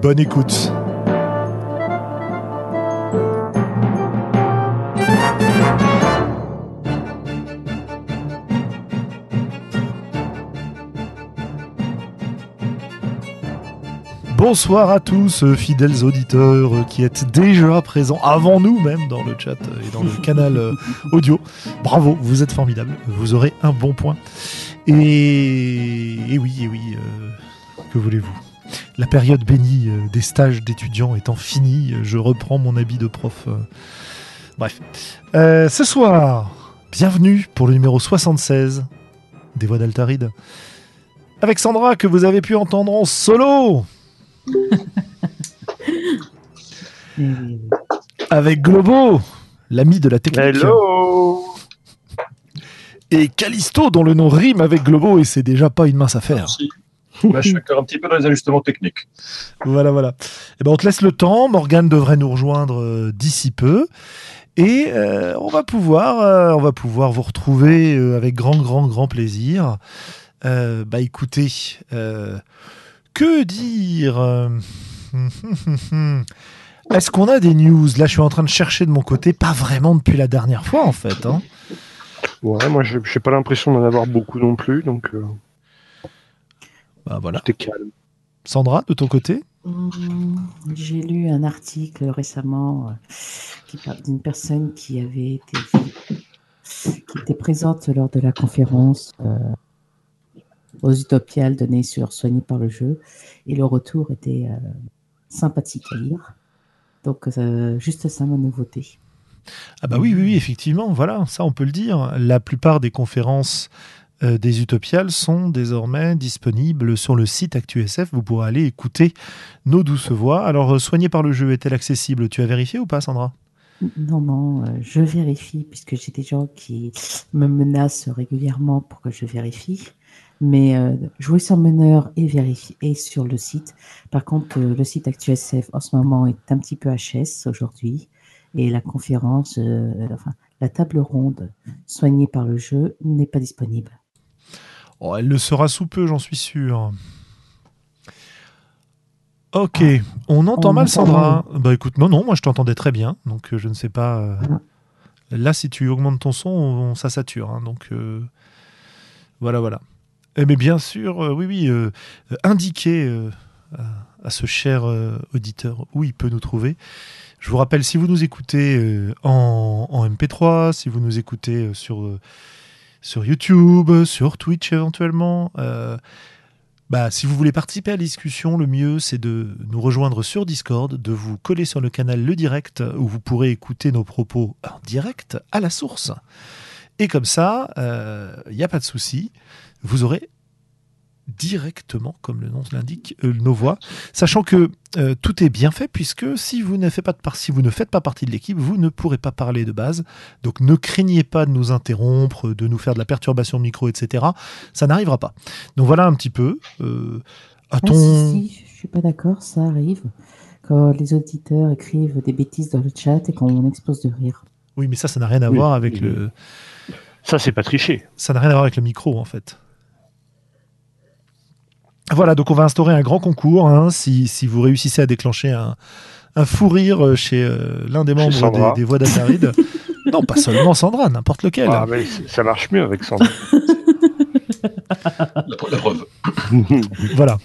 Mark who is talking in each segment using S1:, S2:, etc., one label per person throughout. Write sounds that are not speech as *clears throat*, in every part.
S1: Bonne écoute. Bonsoir à tous, fidèles auditeurs qui êtes déjà présents avant nous même dans le chat et dans le *laughs* canal euh, audio. Bravo, vous êtes formidables. Vous aurez un bon point. Et, et oui, et oui, euh, que voulez-vous? La période bénie euh, des stages d'étudiants étant finie, je reprends mon habit de prof. euh. Bref. Euh, ce soir, bienvenue pour le numéro 76 des Voix d'Altaride. Avec Sandra que vous avez pu entendre en solo. *laughs* Avec Globo, l'ami de la technique.
S2: Hello
S1: Et Callisto, dont le nom rime avec Globo, et c'est déjà pas une mince affaire.
S2: Merci. Bah, je suis encore un petit peu dans les ajustements techniques.
S1: Voilà, voilà. Eh ben, on te laisse le temps. Morgane devrait nous rejoindre euh, d'ici peu. Et euh, on, va pouvoir, euh, on va pouvoir vous retrouver avec grand, grand, grand plaisir. Euh, bah écoutez, euh, que dire *laughs* Est-ce qu'on a des news? Là, je suis en train de chercher de mon côté. Pas vraiment depuis la dernière fois, en fait. hein.
S3: Ouais, moi j'ai j'ai pas l'impression d'en avoir beaucoup non plus, donc euh,
S1: Bah voilà.
S3: calme.
S1: Sandra, de ton côté
S4: Hum, J'ai lu un article récemment euh, qui parle d'une personne qui avait été qui était présente lors de la conférence euh, aux Utopiales donnée sur Soigné par le jeu et le retour était euh, sympathique à lire. Donc euh, juste ça ma nouveauté.
S1: Ah bah oui, oui, oui, effectivement, voilà, ça on peut le dire. La plupart des conférences euh, des Utopiales sont désormais disponibles sur le site ActuSF. Vous pourrez aller écouter nos douces voix. Alors, euh, soigné par le jeu est-elle accessible? Tu as vérifié ou pas, Sandra?
S4: Non, non, euh, je vérifie puisque j'ai des gens qui me menacent régulièrement pour que je vérifie. Mais jouer sur meneur et vérifier et sur le site. Par contre, le site ActuSF en ce moment est un petit peu HS aujourd'hui et la conférence, enfin la table ronde soignée par le jeu n'est pas disponible.
S1: Oh, Elle le sera sous peu, j'en suis sûr. Ok, on entend
S4: On
S1: mal
S4: entend
S1: Sandra. Bah écoute, non, non, moi je t'entendais très bien, donc euh, je ne sais pas. euh,
S4: Ah.
S1: Là, si tu augmentes ton son, on- ça sature. hein, donc euh, voilà, voilà. Eh, mais bien sûr, oui, oui, indiquez à, à ce cher auditeur où il peut nous trouver. Je vous rappelle, si vous nous écoutez en, en MP3, si vous nous écoutez sur, sur YouTube, sur Twitch éventuellement, euh, bah, si vous voulez participer à la discussion, le mieux c'est de nous rejoindre sur Discord, de vous coller sur le canal Le Direct où vous pourrez écouter nos propos en direct à la source. Et comme ça, il n'y a pas de souci, vous aurez directement, comme le nom l'indique, euh, nos voix, sachant que euh, tout est bien fait puisque si vous, ne faites pas de par- si vous ne faites pas partie de l'équipe, vous ne pourrez pas parler de base. Donc ne craignez pas de nous interrompre, de nous faire de la perturbation de micro, etc. Ça n'arrivera pas. Donc voilà un petit peu. Euh,
S4: Ah,
S1: a-t-on-
S4: si, si, je suis pas d'accord, ça arrive quand les auditeurs écrivent des bêtises dans le chat et qu'on explose de rire.
S1: Oui, mais ça, ça n'a rien à
S3: Oui,
S1: voir avec
S3: oui.
S1: le.
S3: Ça, c'est pas tricher.
S1: Ça n'a rien à voir avec le micro, en fait. Voilà, donc on va instaurer un grand concours. hein, si, si vous réussissez à déclencher un, un fou rire euh, chez euh, l'un des membres
S3: Sandra.
S1: des, des voix d'Atharide. *laughs* non, pas seulement Sandra, n'importe lequel.
S3: Ah, mais ça marche mieux avec Sandra.
S2: La, pre- la preuve. *laughs*
S1: Voilà.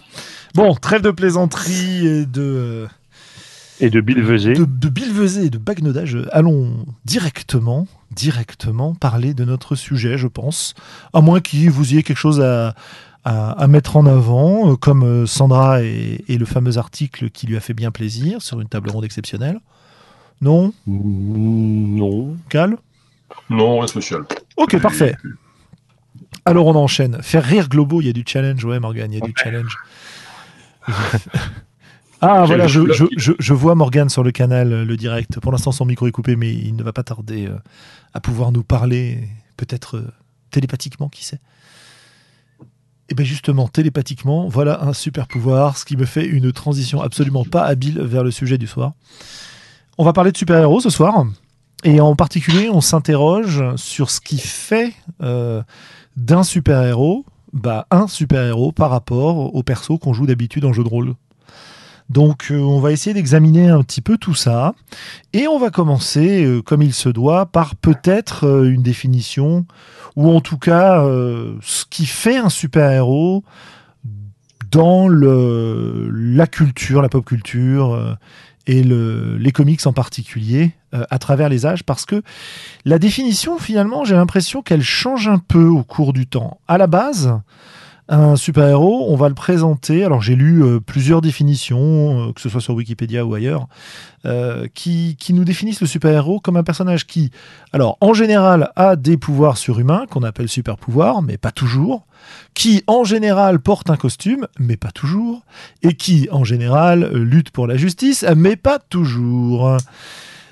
S1: Bon, trêve de plaisanterie et de,
S3: Et de Bill Vezet.
S1: de, de billevesée et de bagnodage. Allons directement, directement parler de notre sujet, je pense. À moins qu'il vous y ait quelque chose à, à, à mettre en avant, euh, comme euh, Sandra et, et le fameux article qui lui a fait bien plaisir sur une table ronde exceptionnelle. Non?
S3: Mm, Non.
S1: Cal?
S2: Non, rien spécial.
S1: Ok, parfait. Alors on enchaîne. Faire rire Globo, il y a du challenge, ouais Morgan, il y a du challenge. *laughs* ah voilà, je, je, je, je vois Morgan sur le canal, euh, le direct. Pour l'instant son micro est coupé, mais il ne va pas tarder à pouvoir nous parler, peut-être télépathiquement, qui sait. Et bien justement, télépathiquement, voilà un super pouvoir, ce qui me fait une transition absolument pas habile vers le sujet du soir. On va parler de super-héros ce soir, et en particulier, on s'interroge sur ce qui fait euh, d'un super-héros bah, un super-héros par rapport au perso qu'on joue d'habitude en jeu de rôle. Donc euh, on va essayer d'examiner un petit peu tout ça, et on va commencer, euh, comme il se doit, par peut-être une définition, ou en tout cas euh, ce qui fait un super-héros dans la culture, la pop culture, euh, et le- les comics en particulier, euh, à travers les âges, parce que la définition, finalement, j'ai l'impression qu'elle change un peu au cours du temps. À la base, un super-héros, on va le présenter. Alors, j'ai lu euh, plusieurs définitions, euh, que ce soit sur Wikipédia ou ailleurs, euh, qui, nous définissent le super-héros comme un personnage qui, alors, en général, a des pouvoirs surhumains, qu'on appelle super-pouvoirs, mais pas toujours, qui, en général, porte un costume, mais pas toujours, et qui, en général, lutte pour la justice, mais pas toujours.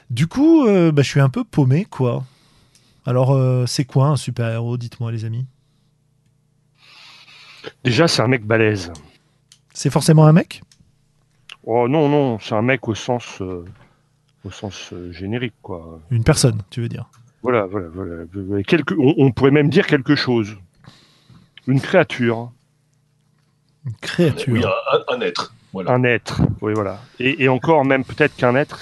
S1: Du coup, bah, je suis un peu paumé, quoi. Alors, c'est quoi un super-héros Dites-moi, les amis?
S3: Déjà, c'est un mec balèze.
S1: C'est forcément un mec?
S3: Oh non, non, c'est un mec au sens, euh, au sens euh, générique, quoi.
S1: Une personne, tu veux dire?
S3: Voilà, voilà, voilà. Quelque, on, on pourrait même dire quelque chose. Une créature,
S1: Une créature.
S2: Oui, un, un être. Voilà.
S3: un être. Oui, voilà. Et, et encore, même peut-être qu'un être,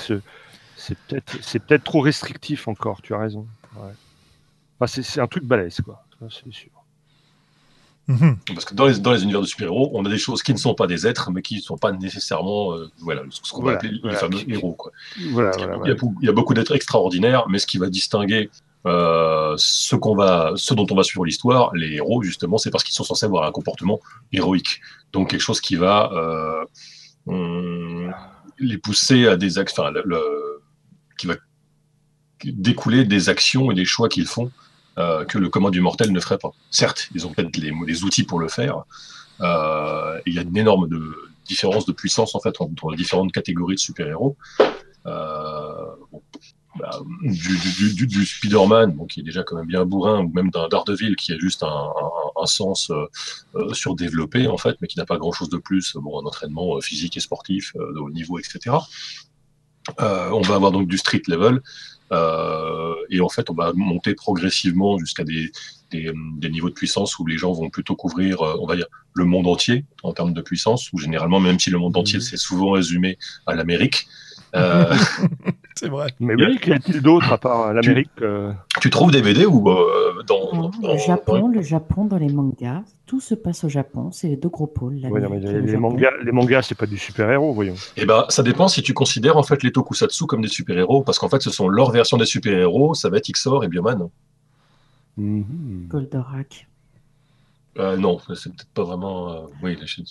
S3: c'est peut-être, c'est peut-être trop restrictif encore. Tu as raison. Ouais. Enfin, c'est, c'est un truc balèze, quoi. C'est sûr.
S1: Mhm.
S2: Parce que dans les, dans les univers de super-héros, on a des choses qui ne sont pas des êtres, mais qui ne sont pas nécessairement euh, voilà, ce qu'on
S3: Voilà,
S2: va appeler
S3: voilà.
S2: les fameux héros. Quoi.
S3: Voilà,
S2: Parce qu'il y a-
S3: voilà,
S2: il, y a, il y a beaucoup d'êtres extraordinaires, mais ce qui va distinguer euh, ce, qu'on va, ce dont on va suivre l'histoire, les héros, justement, c'est parce qu'ils sont censés avoir un comportement héroïque. Donc quelque chose qui va euh, les pousser à des actes, enfin, le- le- qui va découler des actions et des choix qu'ils font euh, que le commun du mortel ne ferait pas. Certes, ils ont peut-être les, outils pour le faire. Euh, il y a une énorme différence de puissance en fait entre les différentes catégories de super-héros. Euh, bah, du, Spider-Man, bon, qui est déjà quand même bien bourrin, ou même d'un Daredevil qui a juste un, sens surdéveloppé en fait, mais qui n'a pas grand-chose de plus, bon, un entraînement physique et sportif de haut niveau, etc. On va avoir donc du street level, et en fait, on va monter progressivement jusqu'à des, des, des, niveaux de puissance où les gens vont plutôt couvrir, euh, on va dire, le monde entier en termes de puissance, où généralement, même si le monde entier, c'est souvent résumé à l'Amérique. Euh, *laughs*
S1: c'est vrai.
S3: Mais oui, qu'y a-t-il d'autre à part l'Amérique euh...
S2: Tu trouves des BD ou euh, dans,
S4: Non,
S2: dans,
S4: le Japon, le Japon dans les mangas, tout se passe au Japon, c'est les deux gros pôles.
S3: Ouais, non, mais
S4: l'Amérique et
S3: les, mangas, les mangas, c'est pas du super-héros, voyons.
S2: Eh ben, ça dépend si tu considères en fait les tokusatsu comme des super-héros, parce qu'en fait, ce sont leur version des super-héros, ça va être Xor et Bioman.
S3: Mhm.
S4: Goldorak.
S2: Euh, non, c'est peut-être pas vraiment. euh, oui, la chaîne.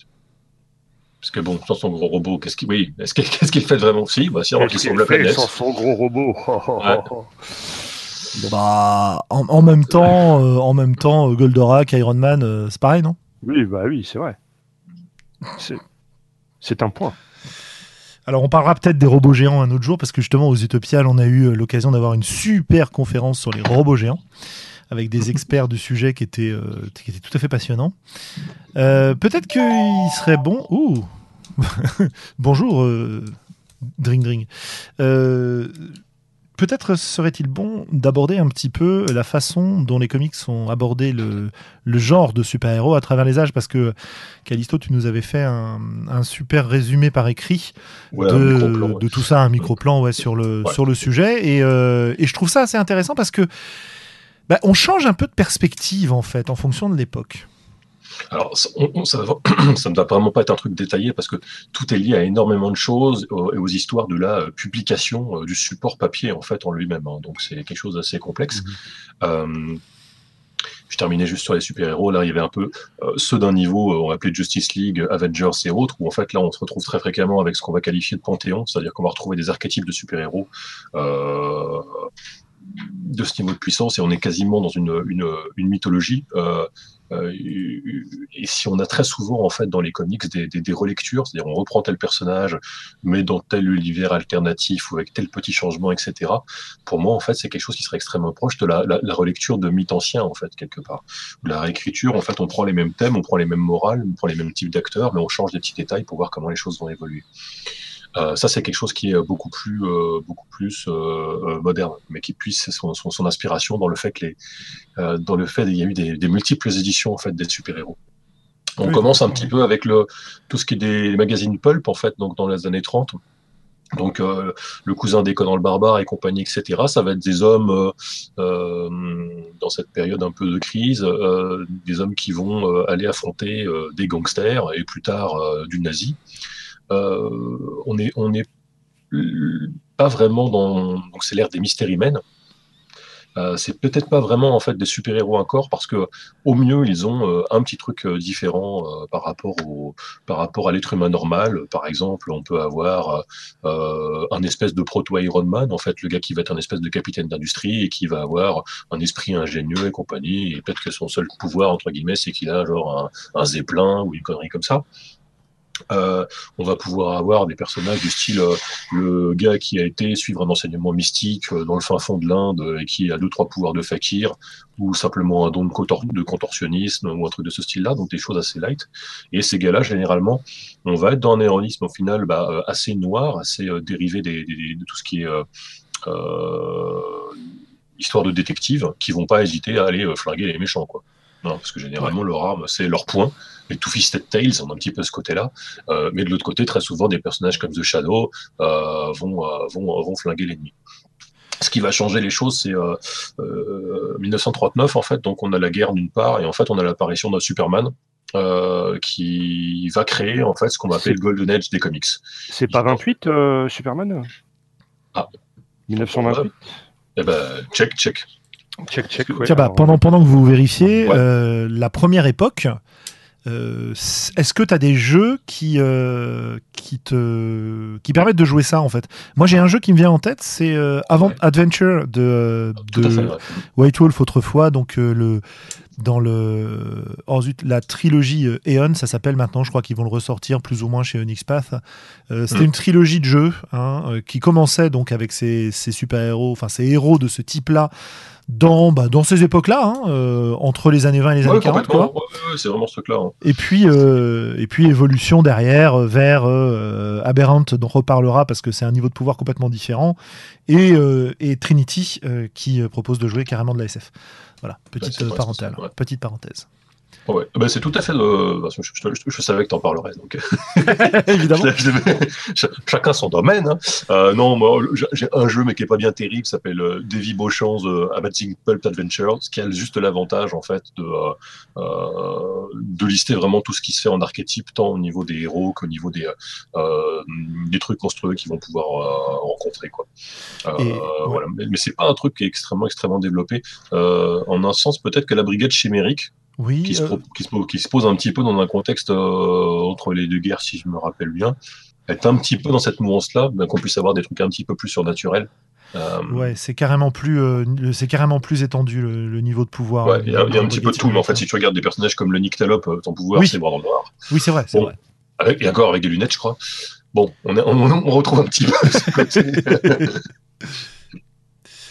S2: Parce que bon, sans son gros robot, qu'est-ce qu'il oui, *laughs* fait vraiment? Si, bah si, on
S3: Qu'est-ce
S2: sauve
S3: qu'il
S2: la
S3: fait
S2: planète.
S3: sans son gros robot?
S2: Ouais. *laughs*
S1: Bah, en, en même temps, euh, en même temps, euh, Goldorak, Iron Man, euh, c'est pareil, non?
S3: Oui, bah oui, c'est vrai. C'est- C'est un point.
S1: Alors, on parlera peut-être des robots géants un autre jour, parce que justement, aux Utopiales, on a eu l'occasion d'avoir une super conférence sur les robots géants, avec des experts du sujet qui étaient, euh, qui étaient tout à fait passionnants. Euh, peut-être qu'il serait bon. Ouh *laughs* Bonjour, euh, Dring Dring. Peut-être serait-il bon d'aborder un petit peu la façon dont les comics ont abordé le, le genre de super-héros à travers les âges, parce que Callisto, tu nous avais fait un, un super résumé par écrit
S2: Ouais,
S1: de, tout ça, un micro-plan ouais, sur, le,
S2: Ouais.
S1: sur le sujet. Et, euh, et je trouve ça assez intéressant parce que bah, on change un peu de perspective en fait en fonction de l'époque.
S2: Alors, ça, on- on- ça, va- *clears throat* ça ne va vraiment pas être un truc détaillé parce que tout est lié à énormément de choses euh, et aux histoires de la euh, publication euh, du support papier en fait en lui-même. hein. Donc, c'est quelque chose d'assez complexe. Euh, je terminais juste sur les super-héros. Là, il y avait un peu euh, ceux d'un niveau, euh, on appeler Justice League, Avengers et autres, où en fait là, on se retrouve très fréquemment avec ce qu'on va qualifier de panthéon, c'est-à-dire qu'on va retrouver des archétypes de super-héros. Euh, de ce niveau de puissance et on est quasiment dans une, une, mythologie. Euh, euh, et si on a très souvent en fait dans les comics des, des, relectures, c'est-à-dire on reprend tel personnage, mais dans tel univers alternatif ou avec tel petit changement, etc. Pour moi, en fait, c'est quelque chose qui serait extrêmement proche de la, la, relecture de mythes anciens, en fait, quelque part. La réécriture, en fait, on prend les mêmes thèmes, on prend les mêmes morales, on prend les mêmes types d'acteurs, mais on change des petits détails pour voir comment les choses vont évoluer. Euh, ça, c'est quelque chose qui est beaucoup plus, euh, beaucoup plus euh, euh moderne, mais qui puisse son, son, son, inspiration dans le fait que les, euh, dans le fait qu'il y a eu des, des, multiples éditions en fait des super-héros. On oui, commence un petit peu avec le tout ce qui est des magazines pulp en fait, donc dans les années 30. Donc euh, le cousin des Conan le barbare et compagnie, etc. Ça va être des hommes euh, dans cette période un peu de crise, euh, des hommes qui vont aller affronter des gangsters et plus tard du nazi. Euh, on est on est pas vraiment dans donc c'est l'ère des mystères humaines. Euh, c'est peut-être pas vraiment en fait des super-héros encore parce que au mieux ils ont euh, un petit truc différent par rapport au par rapport à l'être humain normal. Par exemple, on peut avoir un espèce de proto Iron Man en fait, le gars qui va être un espèce de capitaine d'industrie et qui va avoir un esprit ingénieux et compagnie. Et peut-être que son seul pouvoir entre guillemets c'est qu'il a genre un, un zeppelin ou une connerie comme ça. Euh, on va pouvoir avoir des personnages du style euh, le gars qui a été suivre un enseignement mystique euh, dans le fin fond de l'Inde et qui a deux trois pouvoirs de fakir ou simplement un don de, contor de contorsionnisme ou un truc de ce style-là, donc des choses assez light. Et ces gars-là, généralement, on va être dans un héroïsme au final bah, assez noir, assez dérivé des, des, de tout ce qui est histoire de détective, qui vont pas hésiter à aller flinguer les méchants, quoi. Non, parce que généralement, ouais. leur arme, c'est leur point. Les Two-Fisted Tales ont un petit peu ce côté-là. Euh, mais de l'autre côté, très souvent, des personnages comme The Shadow euh, vont, euh, vont, vont flinguer l'ennemi. Ce qui va changer les choses, c'est 1939, en fait. Donc, on a la guerre d'une part, et en fait, on a l'apparition d'un Superman, euh, qui va créer en fait ce qu'on va appeler le Golden Age des comics.
S3: C'est pas 28 euh, Superman?
S2: Ah.
S3: 1928
S2: Eh ben, check, check.
S3: Check, check. Ouais.
S1: Tiens, bah, pendant, pendant que vous vérifiez, ouais. euh, la première époque, euh, est-ce que tu as des jeux qui, euh, qui, te, qui permettent de jouer ça en fait? Moi j'ai un jeu qui me vient en tête, c'est euh, Avant ouais. Adventure de, de fait, ouais. White Wolf autrefois, donc le, dans le oh zut, la trilogie Eon, ça s'appelle maintenant, je crois qu'ils vont le ressortir plus ou moins chez Onyx Path. C'était mmh. une trilogie de jeux hein, qui commençait donc avec ces, ces super-héros, enfin ces héros de ce type-là dans, bah, dans ces époques-là, hein, euh, entre les années 20 et les
S2: ouais,
S1: années 40. Quoi.
S2: Ouais, c'est vraiment ce truc-là. Hein.
S1: Et, puis, euh, et puis évolution derrière vers euh, Aberrant, dont on reparlera parce que c'est un niveau de pouvoir complètement différent, et, et Trinity qui propose de jouer carrément de la SF. Voilà, petite, ouais, parenthèse, petite parenthèse.
S2: Ouais, bah, c'est tout à fait. Euh, je, je, je, je, savais que tu en parlerais. Donc... *laughs*
S1: Évidemment. *laughs*
S2: Chacun son domaine. Hein. Euh, non, moi, j'ai un jeu, mais qui est pas bien terrible, s'appelle euh, Davy Beauchamp's Amazing Pulp Adventure, ce qui a juste l'avantage, en fait, de, euh, de lister vraiment tout ce qui se fait en archétype, tant au niveau des héros qu'au niveau des, euh, des trucs monstrueux qu'ils vont pouvoir rencontrer. Quoi. Et, ouais. voilà. Mais, mais c'est pas un truc qui est extrêmement, extrêmement développé. en un sens, peut-être que la brigade chimérique,
S1: oui,
S2: qui, se, euh... qui, se, qui, se, pose un petit peu dans un contexte euh, entre les deux guerres, si je me rappelle bien, est un petit peu dans cette mouvance-là, ben, qu'on puisse avoir des trucs un petit peu plus surnaturels.
S1: Euh... Ouais, c'est carrément plus, euh, c'est carrément plus étendu le, le, niveau de pouvoir.
S2: Ouais, il y a, y a un petit peu de tout, mais en fait, si tu regardes des personnages comme le Nyctalope, ton pouvoir,
S1: oui.
S2: c'est voir dans le noir.
S1: Oui, c'est vrai, c'est
S2: bon,
S1: vrai.
S2: Avec, et encore avec des lunettes, je crois. Bon, on, est, on, on retrouve un petit peu. *laughs*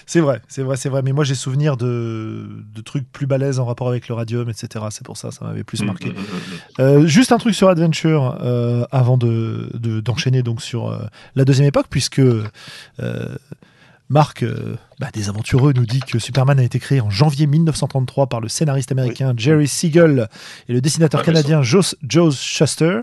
S1: C'est vrai, c'est vrai, c'est vrai. Mais moi, j'ai souvenir de, de, trucs plus balèzes en rapport avec le radium, etc. C'est pour ça, ça m'avait plus marqué. Euh, juste un truc sur Adventure euh, avant de, d'enchaîner donc sur euh, la deuxième époque, puisque Marc, bah, des aventureux, nous dit que Superman a été créé en janvier 1933 par le scénariste américain oui. Jerry Siegel et le dessinateur ah, canadien Joe, Joe Shuster.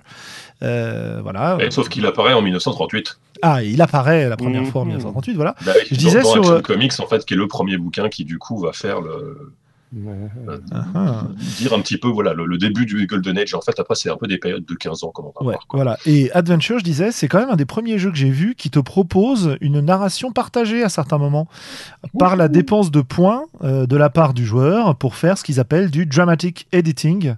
S1: Euh, voilà.
S2: Et, sauf qu'il apparaît en 1938.
S1: Ah, il apparaît la première mmh, fois en 1938, voilà.
S2: Bah, je disais dans sur Action Comics en fait, qui est le premier bouquin qui du coup va faire le euh, ah. dire un petit peu voilà le, le, début du Golden Age en fait après c'est un peu des périodes de 15 ans comme on va
S1: ouais, voir, voilà et Adventure je disais c'est quand même un des premiers jeux que j'ai vu qui te propose une narration partagée à certains moments par la dépense de points euh, de la part du joueur pour faire ce qu'ils appellent du dramatic editing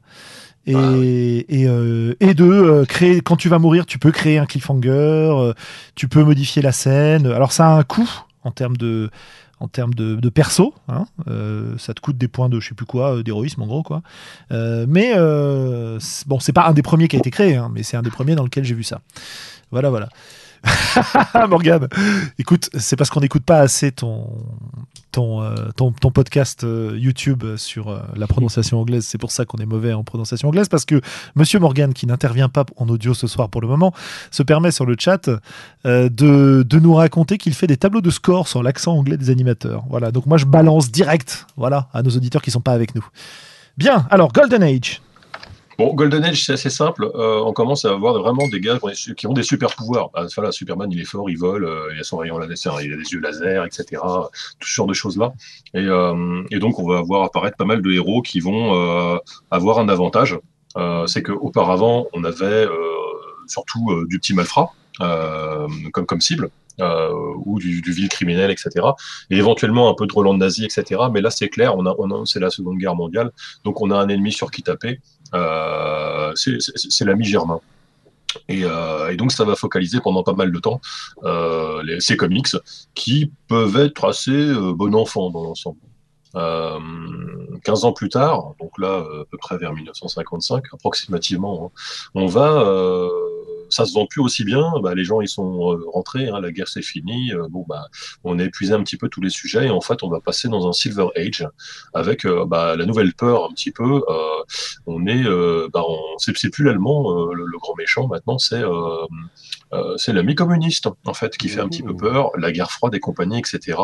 S1: et, ah, oui. et, euh, et, de euh, créer quand tu vas mourir tu peux créer un cliffhanger euh, tu peux modifier la scène alors ça a un coût en termes de en termes de, de perso. Hein. Euh, ça te coûte des points de je sais plus quoi, euh, d'héroïsme en gros quoi. Euh, mais euh, bon, c'est pas un des premiers qui a été créé, hein, mais c'est un des premiers dans lequel j'ai vu ça. Voilà, voilà. *laughs* Morgane, écoute, c'est parce qu'on n'écoute pas assez ton, ton, euh, ton, ton podcast euh, YouTube sur euh, la prononciation anglaise. C'est pour ça qu'on est mauvais en prononciation anglaise, parce que Monsieur Morgan, qui n'intervient pas en audio ce soir pour le moment, se permet sur le chat de, de nous raconter qu'il fait des tableaux de score sur l'accent anglais des animateurs. Voilà, donc moi je balance direct voilà, à nos auditeurs qui sont pas avec nous. Bien, alors Golden Age.
S2: Bon, Golden Age, c'est assez simple. Euh, on commence à avoir vraiment des gars qui ont des, super pouvoirs. Ah, voilà, Superman, il est fort, il vole, euh, il a son rayon laser, il a des yeux laser, etc. Tout ce genre de choses-là. Et, euh, et donc, on va voir apparaître pas mal de héros qui vont euh, avoir un avantage. Euh, c'est qu'auparavant, on avait euh, surtout du petit malfrat comme, comme cible. euh, ou du, du vil criminel, etc. Et éventuellement un peu de Roland nazi, etc. Mais là, c'est clair, on a, on a, c'est la Seconde Guerre mondiale, donc on a un ennemi sur qui taper. Euh, c'est- l'ami Germain. Et, euh, et donc ça va focaliser pendant pas mal de temps euh, ces comics qui peuvent être assez bon enfant dans l'ensemble. Euh, 15 ans plus tard, donc là à peu près vers 1955 approximativement, hein, on va, ça se vend plus aussi bien. Bah, les gens ils sont euh, rentrés, hein, la guerre c'est fini. euh, bon bah on a épuisé un petit peu tous les sujets et en fait on va passer dans un Silver Age avec euh, bah, la nouvelle peur un petit peu. on est, bah, on- c'est plus l'allemand le, le grand méchant maintenant, c'est c'est l'ami communiste en fait qui fait un petit peu peur, la guerre froide et compagnie, etc.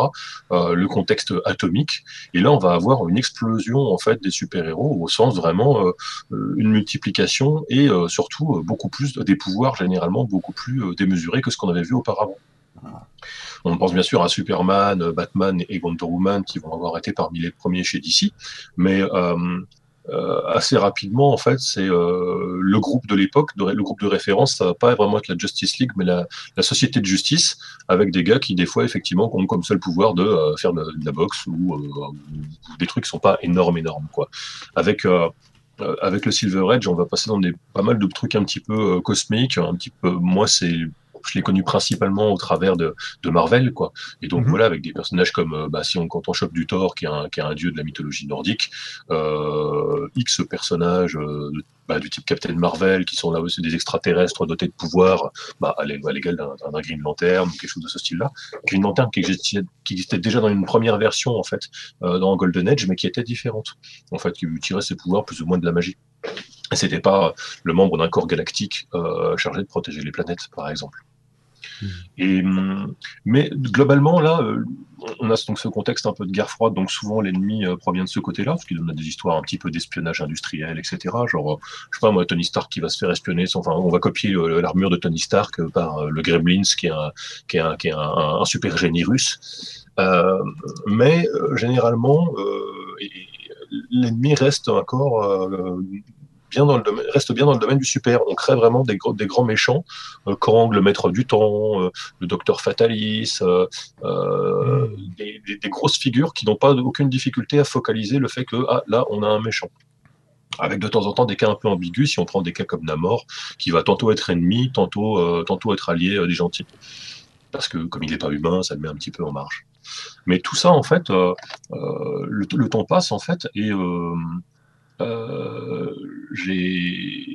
S2: euh, le contexte atomique. Et là, on va avoir une explosion en fait des super-héros au sens vraiment euh, une multiplication et euh, surtout beaucoup plus des pouvoirs généralement beaucoup plus euh, démesurés que ce qu'on avait vu auparavant. On pense bien sûr à Superman, euh, Batman et Wonder Woman qui vont avoir été parmi les premiers chez DC, mais euh, assez rapidement, en fait, c'est le groupe de l'époque, le groupe de référence, ça va pas vraiment être la Justice League, mais la, société de justice, avec des gars qui, des fois, effectivement, ont comme seul pouvoir de faire de, la boxe ou, des trucs qui sont pas énormes, énormes, quoi. Avec avec le Silver Edge, on va passer dans des pas mal de trucs un petit peu euh, cosmiques, un petit peu. Moi, c'est je l'ai connu principalement au travers de, de Marvel, quoi. Et donc
S1: Mhm.
S2: voilà, avec des personnages comme, euh, bah, si on quand on chope du Thor, qui est un, qui est un dieu de la mythologie nordique, euh, X personnages euh, de- bah, du type Captain Marvel, qui sont là aussi des extraterrestres dotés de pouvoirs, bah, à l'é- à l'égal d'un Green Lantern, quelque chose de ce style-là. Green Lantern qui existait, qui existait déjà dans une première version, en fait, euh, dans Golden Age, mais qui était différente. En fait, qui tirait ses pouvoirs plus ou moins de la magie. Et c'était pas le membre d'un corps galactique euh, chargé de protéger les planètes, par exemple. Mais globalement, là, euh, on a ce contexte un peu de guerre froide, donc souvent l'ennemi euh, provient de ce côté-là, parce qu'il donne des histoires un petit peu d'espionnage industriel, etc. Genre, euh, je sais pas moi, Tony Stark qui va se faire espionner, enfin, on va copier l'armure de Tony Stark par le Gremlins, qui est un, super génie russe. Mais généralement, l'ennemi reste encore euh, bien dans le domaine, reste bien dans le domaine du super. On crée vraiment des, gros- des grands méchants, euh, Kang, le maître du temps, euh, le docteur Fatalis, euh, euh, des, des- des grosses figures qui n'ont pas aucune difficulté à focaliser le fait que ah, là, on a un méchant. Avec de temps en temps des cas un peu ambigus, si on prend des cas comme Namor, qui va tantôt être ennemi, tantôt, tantôt être allié des gentils. Parce que comme il n'est pas humain, ça le met un petit peu en marge. Mais tout ça, en fait, le, le temps passe, en fait, et les,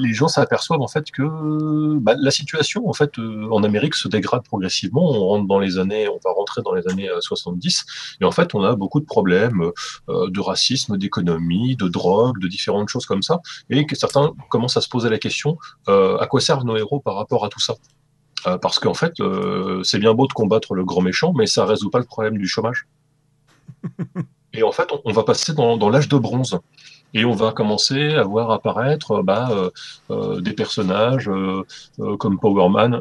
S2: les gens s'aperçoivent en fait que bah, la situation en fait euh, en Amérique se dégrade progressivement. On rentre dans les années, on va rentrer dans les années euh, 70 et en fait on a beaucoup de problèmes euh, de racisme, d'économie, de drogue, de différentes choses comme ça et que certains commencent à se poser la question euh, à quoi servent nos héros par rapport à tout ça? Euh, Parce qu'en fait euh, c'est bien beau de combattre le grand méchant, mais ça résout pas le problème du chômage. *laughs* Et en fait, on, on va passer dans, dans l'âge de bronze. Et on va commencer à voir apparaître euh, bah, euh, euh, des personnages euh, comme Power Man,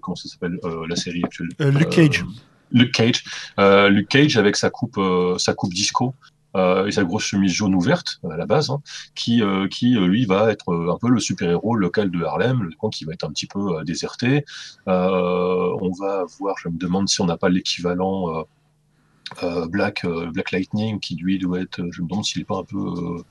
S2: comment ça s'appelle la série actuelle
S1: Luke Cage.
S2: Luke Cage. Luke Cage avec sa coupe, sa coupe disco. et sa grosse chemise jaune ouverte à la base, hein, qui, qui lui va être un peu le super-héros local de Harlem, le qui va être un petit peu déserté. On va voir, je me demande si on n'a pas l'équivalent Black, euh, Black Lightning, qui lui doit être, je me demande s'il est pas un peu, euh,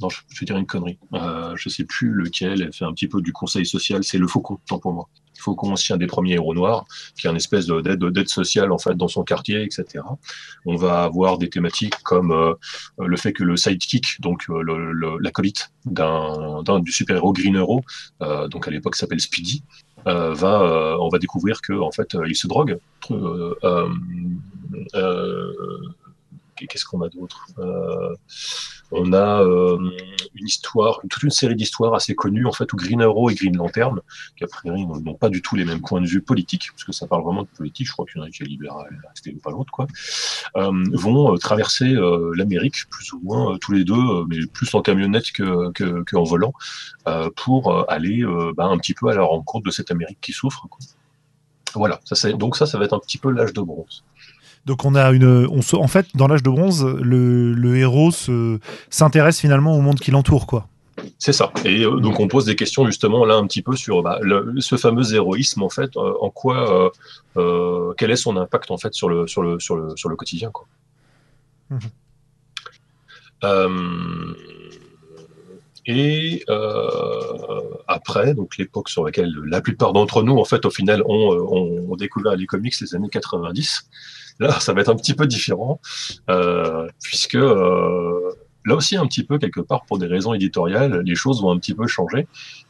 S2: non, je, vais dire une connerie. Euh, je sais plus lequel. Elle fait un petit peu du conseil social. C'est le Faucon, tant pour moi. Faucon, un des premiers héros noirs, qui est un espèce de- d'aide sociale en fait dans son quartier, etc. On va avoir des thématiques comme euh, le fait que le sidekick, donc euh, l'acolyte du super héros Green Arrow, euh, donc à l'époque s'appelle Speedy, euh, va, euh, on va découvrir que en fait euh, il se drogue. Euh, euh, Qu'est-ce qu'on a d'autre? Euh, On a une histoire, toute une série d'histoires assez connues en fait où Green Arrow et Green Lantern, qui a priori n'ont pas du tout les mêmes points de vue politiques, parce que ça parle vraiment de politique. Je crois qu'il y en a qui est libéral, c'était pas l'autre quoi. vont traverser l'Amérique plus ou moins tous les deux, mais plus en camionnette que, que, que en volant, pour aller bah, un petit peu à la rencontre de cette Amérique qui souffre. Voilà, donc ça, ça va être un petit peu l'âge de bronze.
S1: Donc on a une, on se, en fait, dans l'âge de bronze, le, le héros se- s'intéresse finalement au monde qui l'entoure, quoi.
S2: C'est ça. Et euh, donc on pose des questions justement là un petit peu sur bah, le- ce fameux héroïsme en fait, euh, en quoi, euh, quel est son impact en fait sur le sur le sur le sur le quotidien quoi. Euh, et après, donc l'époque sur laquelle la plupart d'entre nous, en fait, au final, ont, ont, ont découvert les comics, les années 90. Là, ça va être un petit peu différent, euh, puisque euh, là aussi, un petit peu, quelque part, pour des raisons éditoriales, les choses vont un petit peu changer.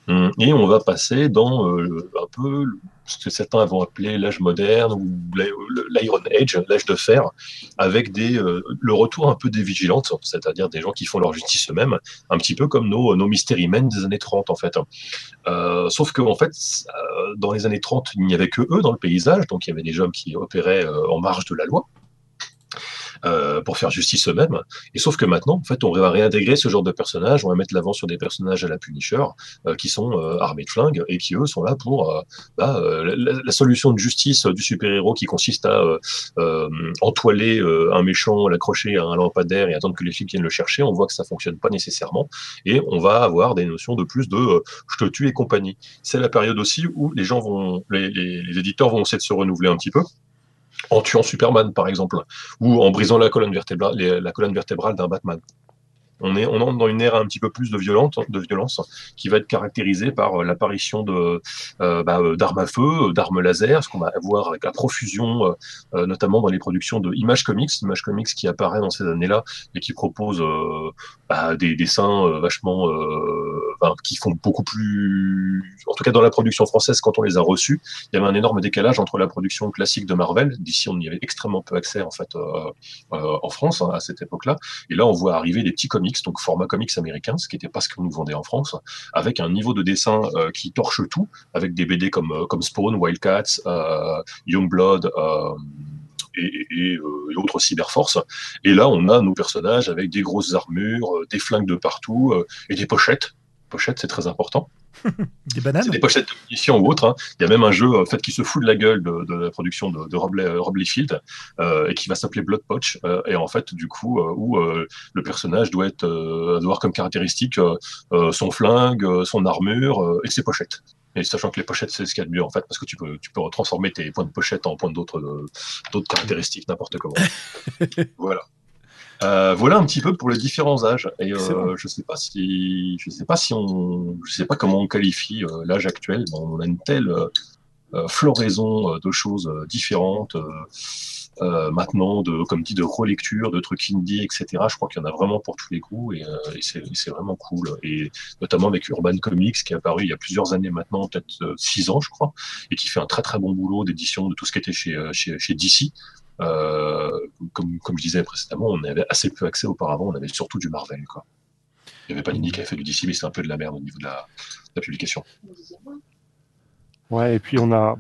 S2: Hum, Et on va passer dans euh, un peu ce que certains vont appeler l'âge moderne ou l'Iron Age, l'âge de fer, avec euh, le retour un peu des vigilantes, c'est-à-dire des gens qui font leur justice eux-mêmes, un petit peu comme nos, nos Mystery Men des années 30 en fait. Euh, sauf que en fait, dans les années 30, il n'y avait que eux dans le paysage, donc il y avait des hommes qui opéraient en marge de la loi. Euh, pour faire justice eux-mêmes. Et sauf que maintenant, en fait, on va réintégrer ce genre de personnages, on va mettre l'avant sur des personnages à la Punisher, euh, qui sont euh, armés de flingues et qui eux sont là pour bah, la, solution de justice du super-héros qui consiste à entoiler un méchant, l'accrocher à un lampadaire et attendre que les flics viennent le chercher. On voit que ça fonctionne pas nécessairement et on va avoir des notions de plus de je te tue et compagnie. C'est la période aussi où les gens vont, les éditeurs vont essayer de se renouveler un petit peu en tuant Superman, par exemple, ou en brisant la colonne vertébrale, d'un Batman. On, est, on entre dans une ère un petit peu plus de, violente, de violence qui va être caractérisée par euh, l'apparition de, euh, bah, euh, d'armes à feu, d'armes laser, ce qu'on va avoir avec la profusion, notamment dans les productions de Image Comics, Image Comics qui apparaît dans ces années-là et qui propose bah, des dessins vachement, qui font beaucoup plus, en tout cas dans la production française, quand on les a reçus, il y avait un énorme décalage entre la production classique de Marvel, d'ici on y avait extrêmement peu accès en fait en France hein, à cette époque-là, et là on voit arriver des petits comics, donc format comics américain, ce qui n'était pas ce qu'on nous vendait en France, avec un niveau de dessin euh, qui torche tout, avec des BD comme euh, comme Spawn, Wildcats, euh, Youngblood. Et, autres cyberforces. Et là, on a nos personnages avec des grosses armures, des flingues de partout et des pochettes. Pochettes, c'est très important. *laughs*
S1: Des bananes
S2: C'est des pochettes de munitions ou autres. hein. Il y a même un jeu en fait, qui se fout de la gueule de, de la production de, de Rob, Le- Rob Liefeld euh, et qui va s'appeler Blood Poach. euh, et en fait, du coup, euh, où euh, le personnage doit être euh, avoir comme caractéristique euh, euh, son flingue, euh, son armure euh, et ses pochettes. Et sachant que les pochettes, c'est ce qu'il y a de mieux en fait, parce que tu peux, tu peux transformer tes points de pochette en points d'autres euh, d'autres caractéristiques, n'importe comment. *laughs* voilà. Euh, voilà un petit peu pour les différents âges. Et euh, je sais pas si, je sais pas si on, je sais pas comment on qualifie euh, l'âge actuel. mais on a une telle euh, floraison de choses différentes. euh, euh, maintenant, de, comme dit, de relecture, de trucs indie, etc. Je crois qu'il y en a vraiment pour tous les goûts et, euh, et c'est vraiment cool. Et notamment avec Urban Comics qui est apparu il y a plusieurs années maintenant, peut-être six ans, je crois, et qui fait un très très bon boulot d'édition de tout ce qui était chez, chez, chez DC. Euh, comme, je disais précédemment, on avait assez peu accès auparavant, on avait surtout du Marvel. Il y avait Panini qui avait fait du DC, mais c'était un peu de la merde au niveau de la, publication.
S3: Ouais, et puis on a,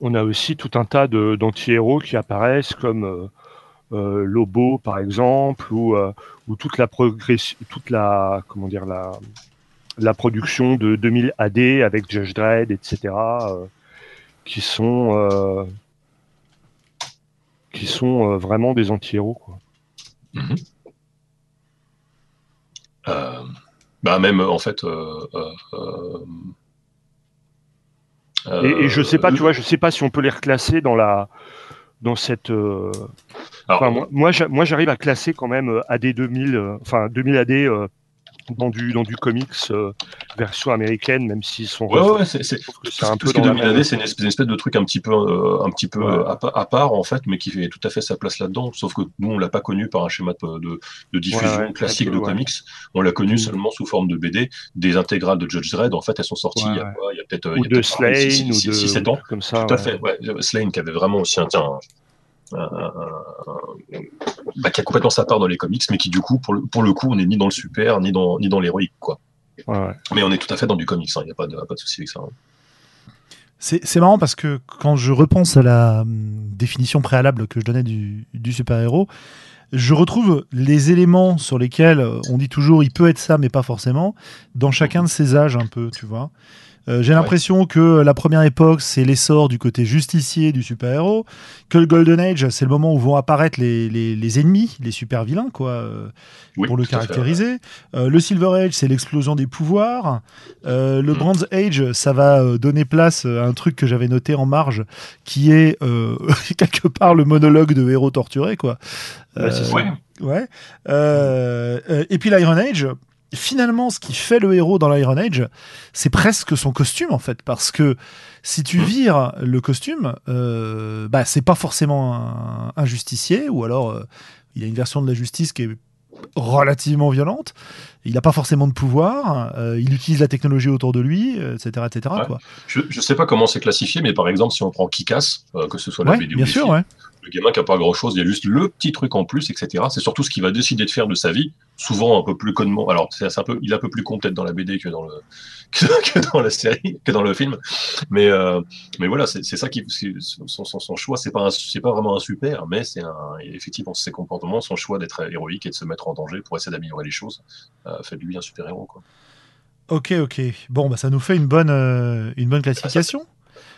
S3: on a aussi tout un tas d'anti-héros qui apparaissent comme euh, euh, Lobo par exemple, ou, ou toute la toute la, comment dire, la, la production de 2000 AD avec Judge Dredd, etc., qui sont, qui sont euh, vraiment des anti-héros.
S2: Mhm. Euh, bah même en fait. euh,
S3: Et, et je sais pas, tu vois, je sais pas si on peut les reclasser dans la, dans cette. euh,
S2: alors,
S3: Enfin, moi, moi, j'a- moi, j'arrive à classer quand même AD 2000, euh, enfin 2000 AD euh, dans du, dans du comics euh, version américaine, même s'ils sont.
S2: Ouais, ouais, c'est un peu. Ce qui est c'est une, espèce de truc un petit peu, euh, un petit peu à, part, en fait, mais qui fait tout à fait sa place là-dedans. Sauf que nous, on l'a pas connu par un schéma de, de, diffusion classique de comics. On l'a connu mm. seulement sous forme de BD. Des intégrales de Judge Dredd, en fait, elles sont sorties il y a, peut-être.
S3: Ou de Slane, ou de. 6-7
S2: ans. Comme ça. Tout à fait, ouais. Slane qui avait vraiment aussi un, tiens, bah, qui a complètement sa part dans les comics, mais qui du coup, pour le, pour le coup, on n'est ni dans le super, ni dans, ni dans l'héroïque, quoi. Mais on est tout à fait dans du comics, il hein, n'y a pas de, pas de souci avec ça. Hein.
S1: C'est marrant parce que quand je repense à la hum, définition préalable que je donnais du, du super-héros, je retrouve les éléments sur lesquels on dit toujours il peut être ça, mais pas forcément, dans chacun de ces âges un peu, tu vois. Euh, j'ai l'impression que la première époque, c'est l'essor du côté justicier du super-héros, que le Golden Age, c'est le moment où vont apparaître les, les, ennemis, les super-vilains, quoi, euh, pour le caractériser. Euh, le Silver Age, c'est l'explosion des pouvoirs. le mm. Bronze Age, ça va donner place à un truc que j'avais noté en marge, qui est *laughs* quelque part le monologue de héros torturés, quoi.
S2: ouais.
S1: et puis l'Iron Age, finalement, ce qui fait le héros dans l'Iron Age, c'est presque son costume en fait, parce que si tu vires le costume, euh, bah c'est pas forcément un, justicier, ou alors euh, il y a une version de la justice qui est relativement violente. Il n'a pas forcément de pouvoir. Euh, il utilise la technologie autour de lui, etc., etc. Quoi.
S2: Je ne sais pas comment c'est classifié, mais par exemple, si on prend Kikas, que ce soit la
S1: vidéo bien sûr, ouais
S2: le gamin qui a pas grand chose, il y a juste le petit truc en plus, etc. C'est surtout ce qu'il va décider de faire de sa vie, souvent un peu plus connement. Alors, c'est un peu, il est un peu plus con peut-être dans la BD que dans le *laughs* la série, que dans le film. Mais euh, voilà, c'est ça qui son, son, choix, c'est pas pas vraiment un super, mais c'est effectivement ses comportements, son choix d'être héroïque et de se mettre en danger pour essayer d'améliorer les choses, euh, fait de lui un super héros quoi.
S1: Ok, ok. Bon, bah ça nous fait une bonne, euh, une bonne classification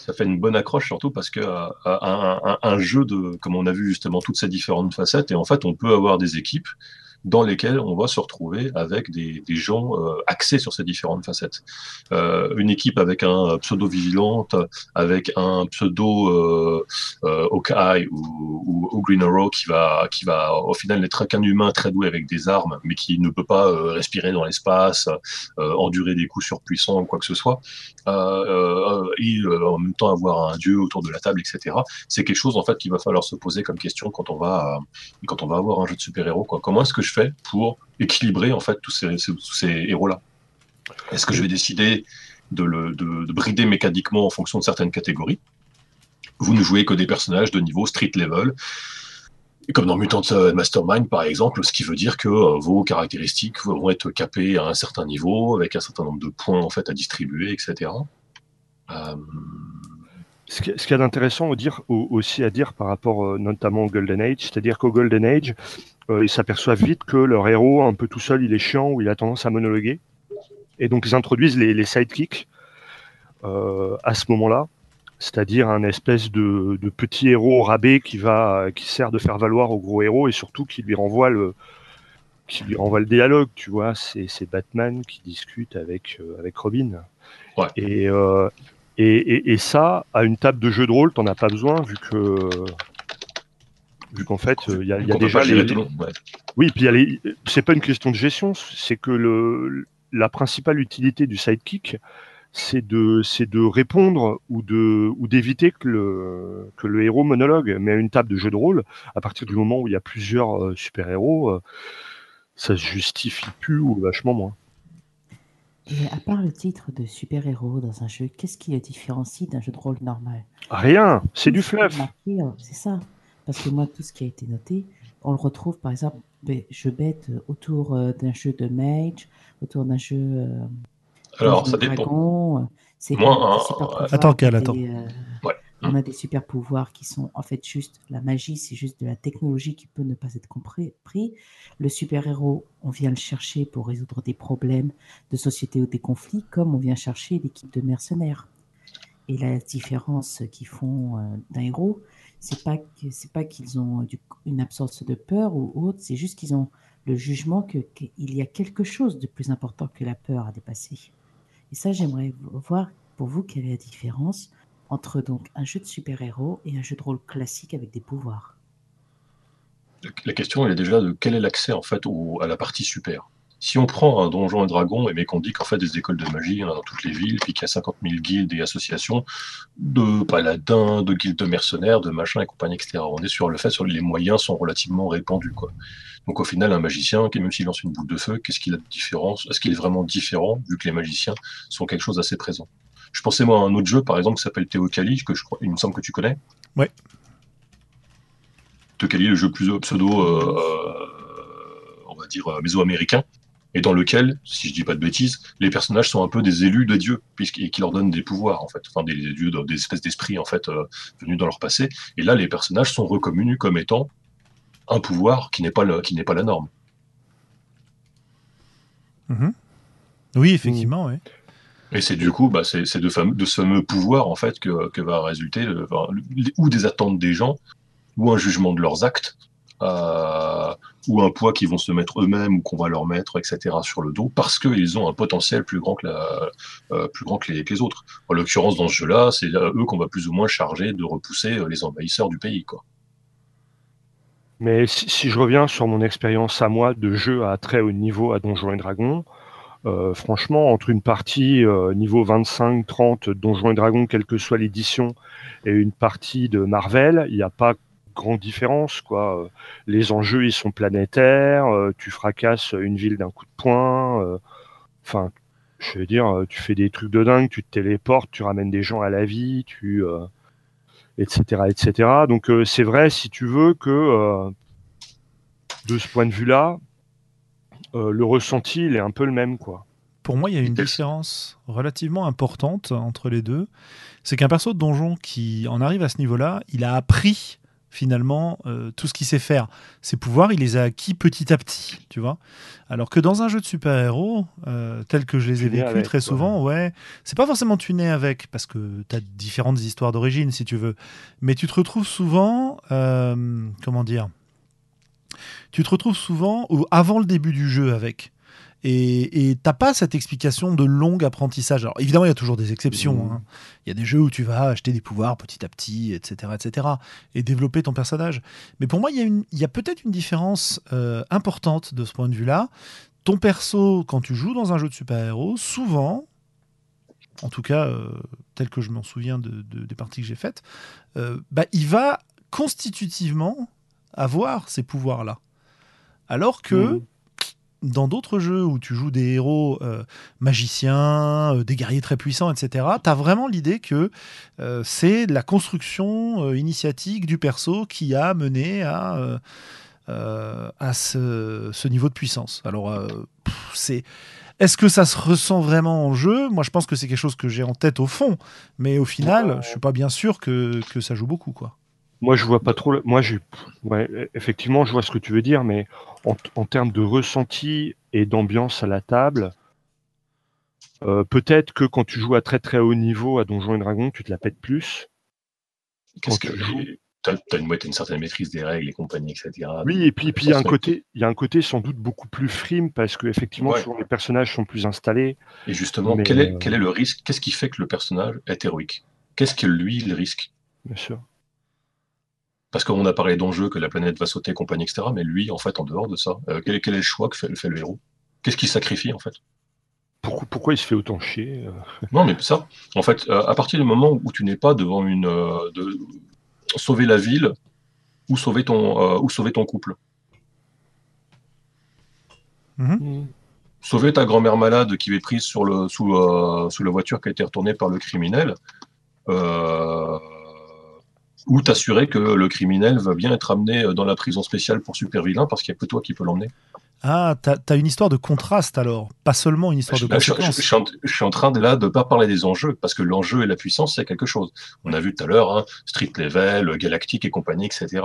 S2: ça fait une bonne accroche surtout parce que euh, un, un, jeu de, comme on a vu justement toutes ces différentes facettes, et en fait on peut avoir des équipes dans lesquels on va se retrouver avec des, gens euh, axés sur ces différentes facettes. Euh, une équipe avec un pseudo vigilante, avec un pseudo euh, Hawkeye ou, ou, Green Arrow qui va, qui va au final n'être qu'un humain très doué avec des armes, mais qui ne peut pas respirer dans l'espace, endurer des coups surpuissants ou quoi que ce soit, et en même temps avoir un dieu autour de la table, etc. C'est quelque chose en fait qu'il va falloir se poser comme question quand on va, quand on va avoir un jeu de super-héros. Comment est-ce que je pour équilibrer en fait tous ces, héros-là Est-ce que je vais décider de, brider mécaniquement en fonction de certaines catégories? Vous ne jouez que des personnages de niveau street level, comme dans Mutant Mastermind par exemple, ce qui veut dire que euh, vos caractéristiques vont être capées à un certain niveau, avec un certain nombre de points en fait à distribuer, etc.
S3: Euh... Ce qu'il y a d'intéressant aussi à dire par rapport euh, notamment au Golden Age, c'est-à-dire qu'au Golden Age, euh, ils s'aperçoivent vite que leur héros, un peu tout seul, il est chiant ou il a tendance à monologuer. Et donc ils introduisent les, sidekicks euh, à ce moment-là, c'est-à-dire un espèce de, petit héros rabais qui va, qui sert de faire valoir au gros héros et surtout qui lui renvoie le, qui lui renvoie le dialogue. Tu vois, c'est Batman qui discute avec euh, avec Robin. Et, et, et, ça, à une table de jeu de rôle, t'en as pas besoin vu que vu qu'en fait, il y a, y a déjà les. Oui, puis les... c'est pas une question de gestion, c'est que le, la principale utilité du sidekick, c'est de, c'est de répondre ou de, ou d'éviter que le, que le héros monologue. Mais à une table de jeu de rôle, à partir du moment où il y a plusieurs euh, super héros, euh, ça se justifie plus ou vachement moins.
S4: Et à part le titre de super-héros dans un jeu, qu'est-ce qui le différencie d'un jeu de rôle normal?
S3: Rien, c'est du fluff.
S4: C'est ça. Parce que moi, tout ce qui a été noté, on le retrouve par exemple, je bête euh, autour euh, d'un jeu de Mage, autour d'un jeu. Euh,
S2: Alors, ça dépend.
S1: C'est moi, attends, qu'elle attends.
S4: On a des super pouvoirs qui sont en fait juste la magie, c'est juste de la technologie qui peut ne pas être compris. Le super-héros, on vient le chercher pour résoudre des problèmes de société ou des conflits, comme on vient chercher l'équipe de mercenaires. Et la différence qu'ils font d'un héros, c'est pas que c'est pas qu'ils ont une absence de peur ou autre, c'est juste qu'ils ont le jugement qu'il y a quelque chose de plus important que la peur à dépasser. Et ça, j'aimerais voir pour vous quelle est la différence entre donc un jeu de super-héros et un jeu de rôle classique avec des pouvoirs.
S2: La question elle est déjà de quel est l'accès en fait à la partie super. Si on prend un donjon et dragon, et mais qu'on dit qu'en fait des écoles de magie, il y en a dans toutes les villes, puis qu'il y a 50 000 guildes et associations de paladins, de guildes de mercenaires, de machins et compagnie, etc. On est sur le fait, sur les moyens sont relativement répandus, quoi. Donc au final, un magicien, même s'il lance une boule de feu, qu'est-ce qu'il a de différence Est-ce qu'il est vraiment différent, vu que les magiciens sont quelque chose d'assez présent? Je pensais moi à un autre jeu, par exemple, qui s'appelle Théocali, que je crois, il me semble que tu connais.
S1: Ouais.
S2: Théocali, le jeu plus pseudo, euh, on va dire, euh, méso-américain, et dans lequel, si je dis pas de bêtises, les personnages sont un peu des élus de Dieu, puisqu'ils qui leur donnent des pouvoirs, en fait, enfin des, dieux, des espèces d'esprits, en fait, euh, venus dans leur passé. Et là, les personnages sont reconnus comme étant un pouvoir qui n'est pas, le, qui n'est pas la norme.
S1: Mhm. Oui, effectivement, oui.
S2: Et c'est du coup, bah, c'est, c'est de, fameux, de ce fameux pouvoir, en fait, que, que va résulter, le- enfin, le- ou des attentes des gens, ou un jugement de leurs actes, euh, ou un poids qu'ils vont se mettre eux-mêmes, ou qu'on va leur mettre, etc., sur le dos, parce qu'ils ont un potentiel plus grand que, la, euh, plus grand que, les, autres. En l'occurrence, dans ce jeu-là, c'est eux qu'on va plus ou moins charger de repousser euh, les envahisseurs du pays, quoi.
S3: Mais si, je reviens sur mon expérience à moi de jeu à très haut niveau à Donjons et Dragons, euh, franchement, entre une partie niveau 25-30 Donjons et Dragons, quelle que soit l'édition, et une partie de Marvel, il n'y a pas grande différence. Quoi. Euh, Les enjeux, ils sont planétaires, euh, tu fracasses une ville d'un coup de poing. euh, Enfin, je veux dire, tu fais des trucs de dingue, tu te téléportes, tu ramènes des gens à la vie, tu... euh, etc., etc. Donc euh, c'est vrai, si tu veux, que euh, de ce point de vue-là, euh, le ressenti, il est un peu le même, quoi.
S1: Pour moi, il y a une différence relativement importante entre les deux. C'est qu'un perso de donjon qui en arrive à ce niveau-là, il a appris finalement euh, tout ce qu'il sait faire. Ses pouvoirs, il les a acquis petit à petit, tu vois. Alors que dans un jeu de super-héros, euh, tel que je les ai vécus très souvent, ouais, c'est pas forcément tu nais avec, parce que tu as différentes histoires d'origine, si tu veux. Mais tu te retrouves souvent, euh, comment dire, tu te retrouves souvent au- avant le début du jeu avec. Et t'as pas cette explication de long apprentissage. Alors évidemment, il y a toujours des exceptions.
S3: Mmh.
S1: hein. Il y a des jeux où tu vas acheter des pouvoirs petit à petit, etc., etc., et développer ton personnage. Mais pour moi, il y a, une- il y a peut-être une différence euh, importante de ce point de vue-là. Ton perso, quand tu joues dans un jeu de super-héros, souvent, en tout cas euh, tel que je m'en souviens de, de- des parties que j'ai faites, euh, bah, il va constitutivement avoir ces pouvoirs-là. Alors que
S3: Mhm.
S1: Dans d'autres jeux où tu joues des héros euh, magiciens, euh, des guerriers très puissants, etc., tu as vraiment l'idée que euh, c'est la construction initiatique du perso qui a mené à, à ce, niveau de puissance. Alors, c'est. Est-ce que ça se ressent vraiment en jeu? Moi, je pense que c'est quelque chose que j'ai en tête au fond, mais au final, je suis pas bien sûr que, que ça joue beaucoup, quoi.
S3: Moi, je vois pas trop. le- Moi, j'ai. Ouais, effectivement, je vois ce que tu veux dire, mais en, en termes de ressenti et d'ambiance à la table, euh, peut-être que quand tu joues à très très haut niveau à Donjons et Dragons, tu te la pètes plus.
S2: Qu'est-ce que
S3: tu joues.
S2: T'as as une, certaine maîtrise des règles et compagnie, etc.
S3: Oui, et puis puis il y a un côté, il y a un côté sans doute beaucoup plus frime parce que effectivement,
S2: Ouais.
S3: souvent les personnages sont plus installés.
S2: Et justement,
S3: Mais,
S2: quel, est,
S3: euh,
S2: quel est le risque? Qu'est-ce qui fait que le personnage est héroïque? Qu'est-ce que lui, il risque?
S3: Bien sûr.
S2: Parce qu'on a parlé d'enjeux, que la planète va sauter, compagnie, etc. Mais lui, en fait, en dehors de ça, euh, quel, est- quel est le choix que fait, fait le héros? Qu'est-ce qu'il sacrifie, en fait?
S3: Pourquoi, pourquoi il se fait autant chier euh, *laughs*
S2: Non, mais ça, en fait, euh, à partir du moment où tu n'es pas devant une. de sauver la ville ou sauver ton, ou sauver ton couple. Sauver ta grand-mère malade qui est prise sur le, sous, sous la voiture qui a été retournée par le criminel. Euh, ou t'assurer que le criminel va bien être amené dans la prison spéciale pour super vilain parce qu'il n'y a que toi qui peux l'emmener.
S1: Ah, t'as as une histoire de contraste alors, pas seulement une histoire de
S2: Là, je, suis en, je suis en train de là de pas parler des enjeux parce que l'enjeu et la puissance c'est quelque chose. On a vu tout à l'heure hein, street level, galactique et compagnie, etc.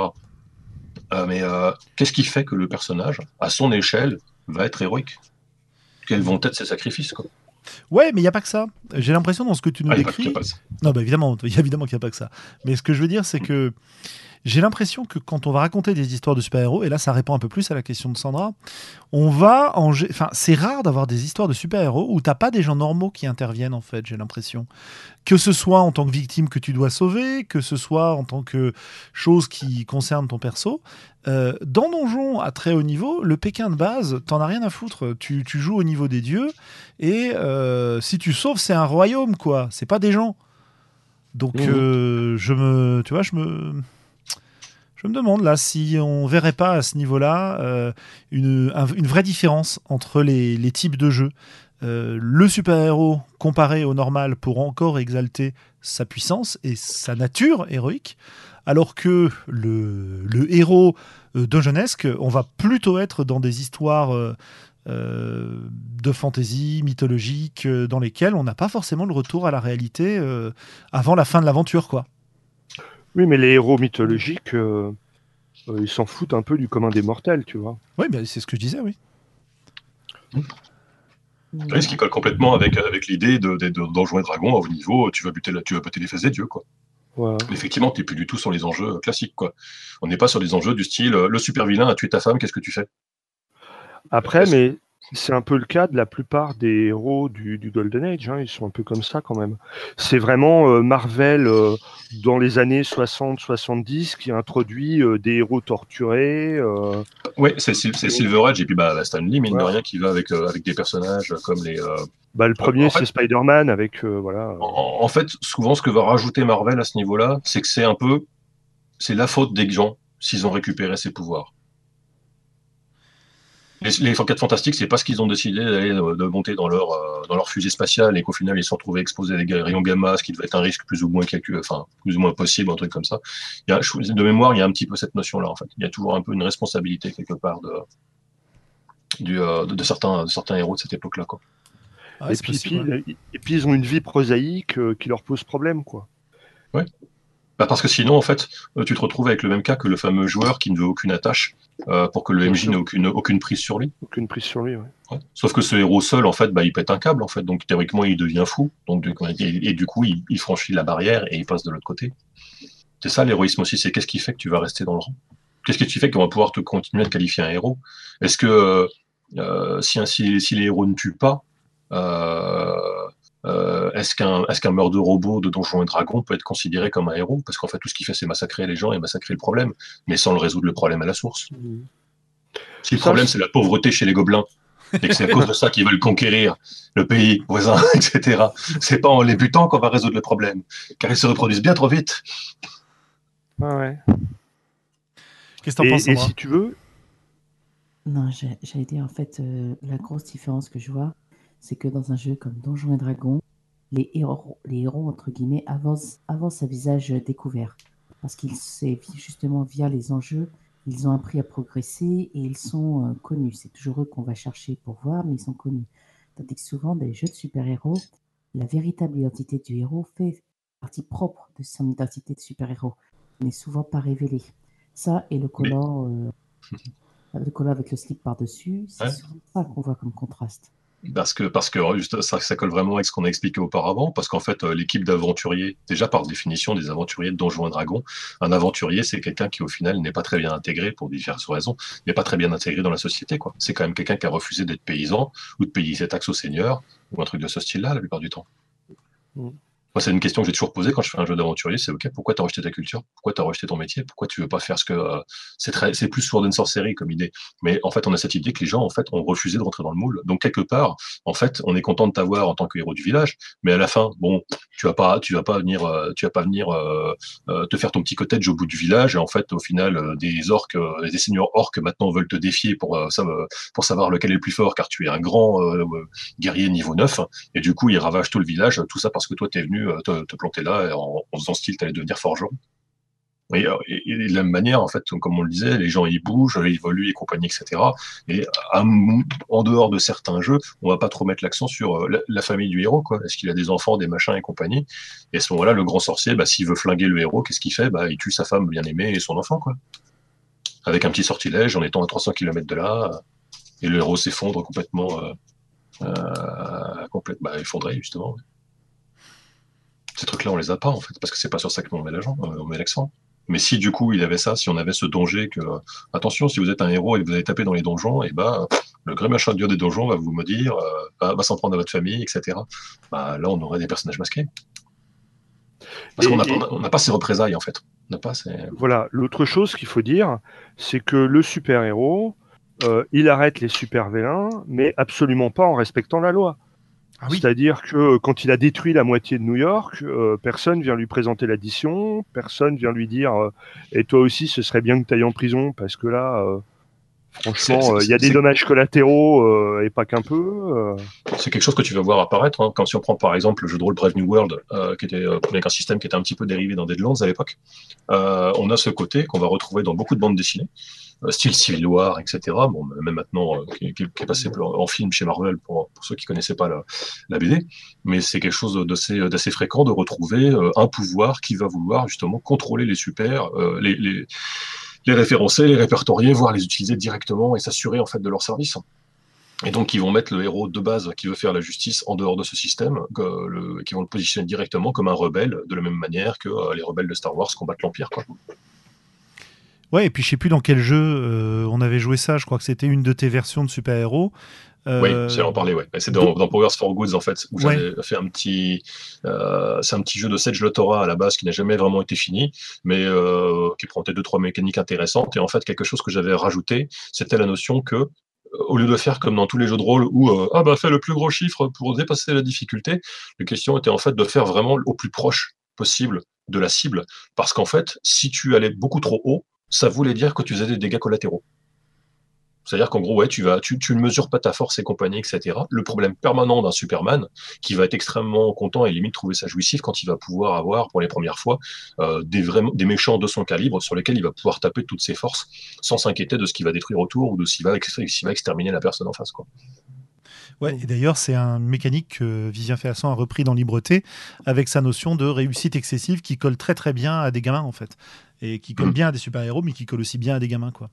S2: Euh, mais euh, qu'est-ce qui fait que le personnage, à son échelle, va être héroïque? Quels vont être ses sacrifices quoi?
S1: Ouais, mais il n'y a pas que ça. J'ai l'impression dans ce que tu nous
S2: Ah,
S1: décris. Non, bah évidemment, il y a évidemment qu'il n'y a pas que ça. Mais ce que je veux dire, c'est que j'ai l'impression que quand on va raconter des histoires de super-héros, et là ça répond un peu plus à la question de Sandra, on va en. Enfin, c'est rare d'avoir des histoires de super-héros où t'as pas des gens normaux qui interviennent, en fait, j'ai l'impression. Que ce soit en tant que victime que tu dois sauver, que ce soit en tant que chose qui concerne ton perso, Euh, dans Donjon à très haut niveau, le Pékin de base, t'en as rien à foutre. Tu, tu joues au niveau des dieux et euh, si tu sauves, c'est un royaume, quoi. C'est pas des gens. Donc,
S3: Mhm.
S1: euh, je me, tu vois, je me, je me demande là si on verrait pas à ce niveau-là euh, une, un- une vraie différence entre les, types de jeux. Euh, le super-héros comparé au normal pour encore exalter sa puissance et sa nature héroïque, alors que le, héros euh, donjonesque, on va plutôt être dans des histoires euh, de fantasy mythologique dans lesquelles on n'a pas forcément le retour à la réalité avant la fin de l'aventure, quoi.
S3: Oui, mais les héros mythologiques, euh, euh, ils s'en foutent un peu du commun des mortels, tu vois.
S1: Oui, ben, c'est ce que je disais, oui.
S2: Oui, ce qui colle complètement avec, avec l'idée de, de, de Donjons et Dragons à haut niveau, tu vas buter, la- tu vas buter les fesses des dieux, quoi. Effectivement, t'es plus du tout sur les enjeux classiques, quoi. On n'est pas sur des enjeux du style, euh, le super vilain a tué ta femme, qu'est-ce que tu fais?
S3: Après, mais c'est un peu le cas de la plupart des héros du, du Golden Age. hein, Ils sont un peu comme ça quand même. C'est vraiment euh, Marvel euh, dans les années 60-70 qui introduit euh, des héros torturés.
S2: Ouais, c'est Sil- c'est Silver Edge et puis bah, Stan Lee, mine de
S3: Ouais.
S2: rien, qui va avec, avec des personnages comme les.
S3: bah, le premier, c'est Spider-Man avec voilà.
S2: En, en fait, souvent, ce que va rajouter Marvel à ce niveau-là, c'est que c'est un peu. C'est la faute des gens s'ils ont récupéré ses pouvoirs. Les, les 4 Fantastiques, c'est parce qu'ils ont décidé d'aller euh, de monter dans leur, euh, dans leur fusée spatiale et qu'au final ils se sont retrouvés exposés à des rayons gamma, ce qui devait être un risque plus ou moins calculé, enfin plus ou moins possible, un truc comme ça. Il y a, je- de mémoire, il y a un petit peu cette notion-là en fait. Il y a toujours un peu une responsabilité quelque part de, du, euh, de, de certains, de certains héros de cette époque-là. Quoi.
S1: Ouais,
S3: et, puis,
S1: possible, ouais.
S3: puis- et puis ils ont une vie prosaïque euh, qui leur pose problème, quoi.
S2: Bah, parce que sinon, en fait, euh, tu te retrouves avec le même cas que le fameux joueur qui ne veut aucune attache euh, pour que le MJ n'ait aucune, aucune prise sur lui.
S3: Aucune prise sur lui. ouais.
S2: Ouais. Sauf que ce héros seul, en fait, bah, il pète un câble, en fait. Donc, théoriquement, il devient fou. Donc, et, et du coup, il, il franchit la barrière et il passe de l'autre côté. C'est ça, l'héroïsme aussi. C'est qu'est-ce qui fait que tu vas rester dans le rang? Qu'est-ce qui fait qu'on va pouvoir te continuer à te qualifier un héros? Est-ce que euh, si, si, si les héros ne tuent pas, euh, euh, est-ce qu'un meurtre de robot de Donjons et Dragons peut être considéré comme un héros? Parce qu'en fait, tout ce qu'il fait, c'est massacrer les gens et massacrer le problème, mais sans le résoudre le problème à la source. Si le
S3: Ça,
S2: problème c'est la pauvreté chez les gobelins et que c'est à *laughs* cause de ça qu'ils veulent conquérir le pays voisin, *laughs* etc., c'est pas en les butant qu'on va résoudre le problème, car ils se reproduisent bien trop vite.
S3: Ah ouais.
S1: Qu'est-ce que t'en
S3: Et,
S1: penses,
S3: et si tu veux,
S4: Non, j'ai- j'allais dire en fait, euh, la grosse différence que je vois, c'est que dans un jeu comme Donjons et Dragons, les héros, les héros entre guillemets, avancent, avancent à visage découvert. Parce qu'ils, c'est justement via les enjeux, ils ont appris à progresser et ils sont euh, connus. C'est toujours eux qu'on va chercher pour voir, mais ils sont connus. Tandis que souvent, dans les jeux de super-héros, la véritable identité du héros fait partie propre de son identité de super-héros, n'est souvent pas révélée. Ça et le collant. euh, *laughs* le collant avec le slip par-dessus, c'est
S2: Ouais.
S4: souvent ça qu'on voit comme contraste.
S2: Parce que, parce que ça, ça colle vraiment avec ce qu'on a expliqué auparavant, parce qu'en fait, euh, l'équipe d'aventuriers, déjà par définition des aventuriers de Donjons et Dragons, un aventurier, c'est quelqu'un qui au final n'est pas très bien intégré, pour diverses raisons, n'est pas très bien intégré dans la société. quoi. C'est quand même quelqu'un qui a refusé d'être paysan ou de payer ses taxes au seigneur, ou un truc de ce style-là, la plupart du temps.
S3: Mm.
S2: C'est une question que j'ai toujours posée quand je fais un jeu d'aventurier, c'est OK, pourquoi tu as rejeté ta culture? Pourquoi tu as rejeté ton métier? Pourquoi tu veux pas faire ce que... euh, c'est plus Sword and Sorcery comme idée. Mais en fait, on a cette idée que les gens, en fait, ont refusé de rentrer dans le moule. Donc, quelque part, en fait, on est content de t'avoir en tant que héros du village, mais à la fin, bon, tu vas pas, tu vas pas venir, euh, tu vas pas venir euh, te faire ton petit cottage au bout du village. Et en fait, au final, des orques, des seigneurs orques maintenant veulent te défier pour savoir lequel est le plus fort, car tu es un grand guerrier niveau 9. Et du coup, ils ravagent tout le village, tout ça parce que toi, t'es venu euh, te, te planter là en, en faisant style, t'allais devenir forgeron. Et, de la même manière, en fait, comme on le disait, les gens ils bougent, ils évoluent et compagnie, etc. Et en dehors de certains jeux, on va pas trop mettre l'accent sur euh, la, famille du héros, quoi. Est-ce qu'il a des enfants, des machins et compagnie? Et à ce moment-là, le grand sorcier, bah, s'il veut flinguer le héros, qu'est-ce qu'il fait? Bah, il tue sa femme bien aimée et son enfant, quoi. Avec un petit sortilège, en étant à 300 km de là, et le héros s'effondre complètement, euh, euh, complètement bah, effondré justement. Ces trucs-là, on les a pas en fait, parce que c'est pas sur ça qu'on met euh, on met l'accent. Mais si du coup il avait ça, si on avait ce danger que euh, attention, si vous êtes un héros et que vous allez taper dans les donjons, et bah le grand machin dieu des donjons va vous maudire, euh, va, va s'en prendre à votre famille, etc. Bah là, on aurait des personnages masqués. Parce qu'on n'a pas, on n'a pas ces représailles en fait. pas.
S3: Voilà. L'autre chose qu'il faut dire, c'est que le super héros, euh, il arrête les super vilains, mais absolument pas en respectant la loi. Ah C'est-à-dire que quand il a détruit la moitié de New York, euh, personne vient lui présenter l'addition, personne vient lui dire euh, et toi aussi ce serait bien que tu ailles en prison parce que là franchement il y a des dommages collatéraux et pas qu'un peu.
S2: C'est quelque chose que tu vas voir apparaître hein. quand si on prend par exemple le jeu de rôle Brave New World qui était avec un système qui était un petit peu dérivé dans Deadlands à l'époque. on a ce côté qu'on va retrouver dans beaucoup de bandes dessinées euh, style Civil War, etc. Bon, même maintenant, euh, qui, qui, est passé en film chez Marvel pour, pour ceux qui connaissaient pas la, la BD, mais c'est quelque chose d'assez fréquent de retrouver euh, un pouvoir qui va vouloir justement contrôler les super, les, les, les référencer, les répertorier, voire les utiliser directement et s'assurer en fait de leur service. Et donc, ils vont mettre le héros de base qui veut faire la justice en dehors de ce système, qui vont le positionner directement comme un rebelle, de la même manière que les rebelles de Star Wars combattent l'Empire.
S1: Ouais, et puis je sais plus dans quel jeu euh, on avait joué ça. Je crois que c'était une de tes versions de super-héros.
S2: Euh... Oui, j'ai en parlé, ouais. C'est dans, dans, Powers for Goods, en fait, où j'avais fait un petit. Euh, c'est un petit jeu de Sedge Lotora à la base qui n'a jamais vraiment été fini, mais euh, qui présentait deux, trois mécaniques intéressantes. Et en fait, quelque chose que j'avais rajouté, c'était la notion que au lieu de faire comme dans tous les jeux de rôle où euh, ah bah fais le plus gros chiffre pour dépasser la difficulté, la question était en fait de faire vraiment au plus proche possible de la cible, parce qu'en fait, si tu allais beaucoup trop haut, ça voulait dire que tu faisais des dégâts collatéraux. C'est-à-dire qu'en gros, ouais, tu, vas, tu, tu, ne mesures pas ta force et compagnie, etc. Le problème permanent d'un Superman, qui va être extrêmement content et limite trouver ça jouissif quand il va pouvoir avoir, pour les premières fois, euh, des méchants de son calibre sur lesquels il va pouvoir taper toutes ses forces sans s'inquiéter de ce qu'il va détruire autour ou de s'il va, va exterminer la personne en face. Quoi.
S1: Ouais, et d'ailleurs, c'est un mécanique que Vivien Féasson a repris dans Libreté avec sa notion de réussite excessive qui colle très très bien à des gamins en fait et qui colle mm. bien à des super-héros, mais qui colle aussi bien à des gamins. Quoi.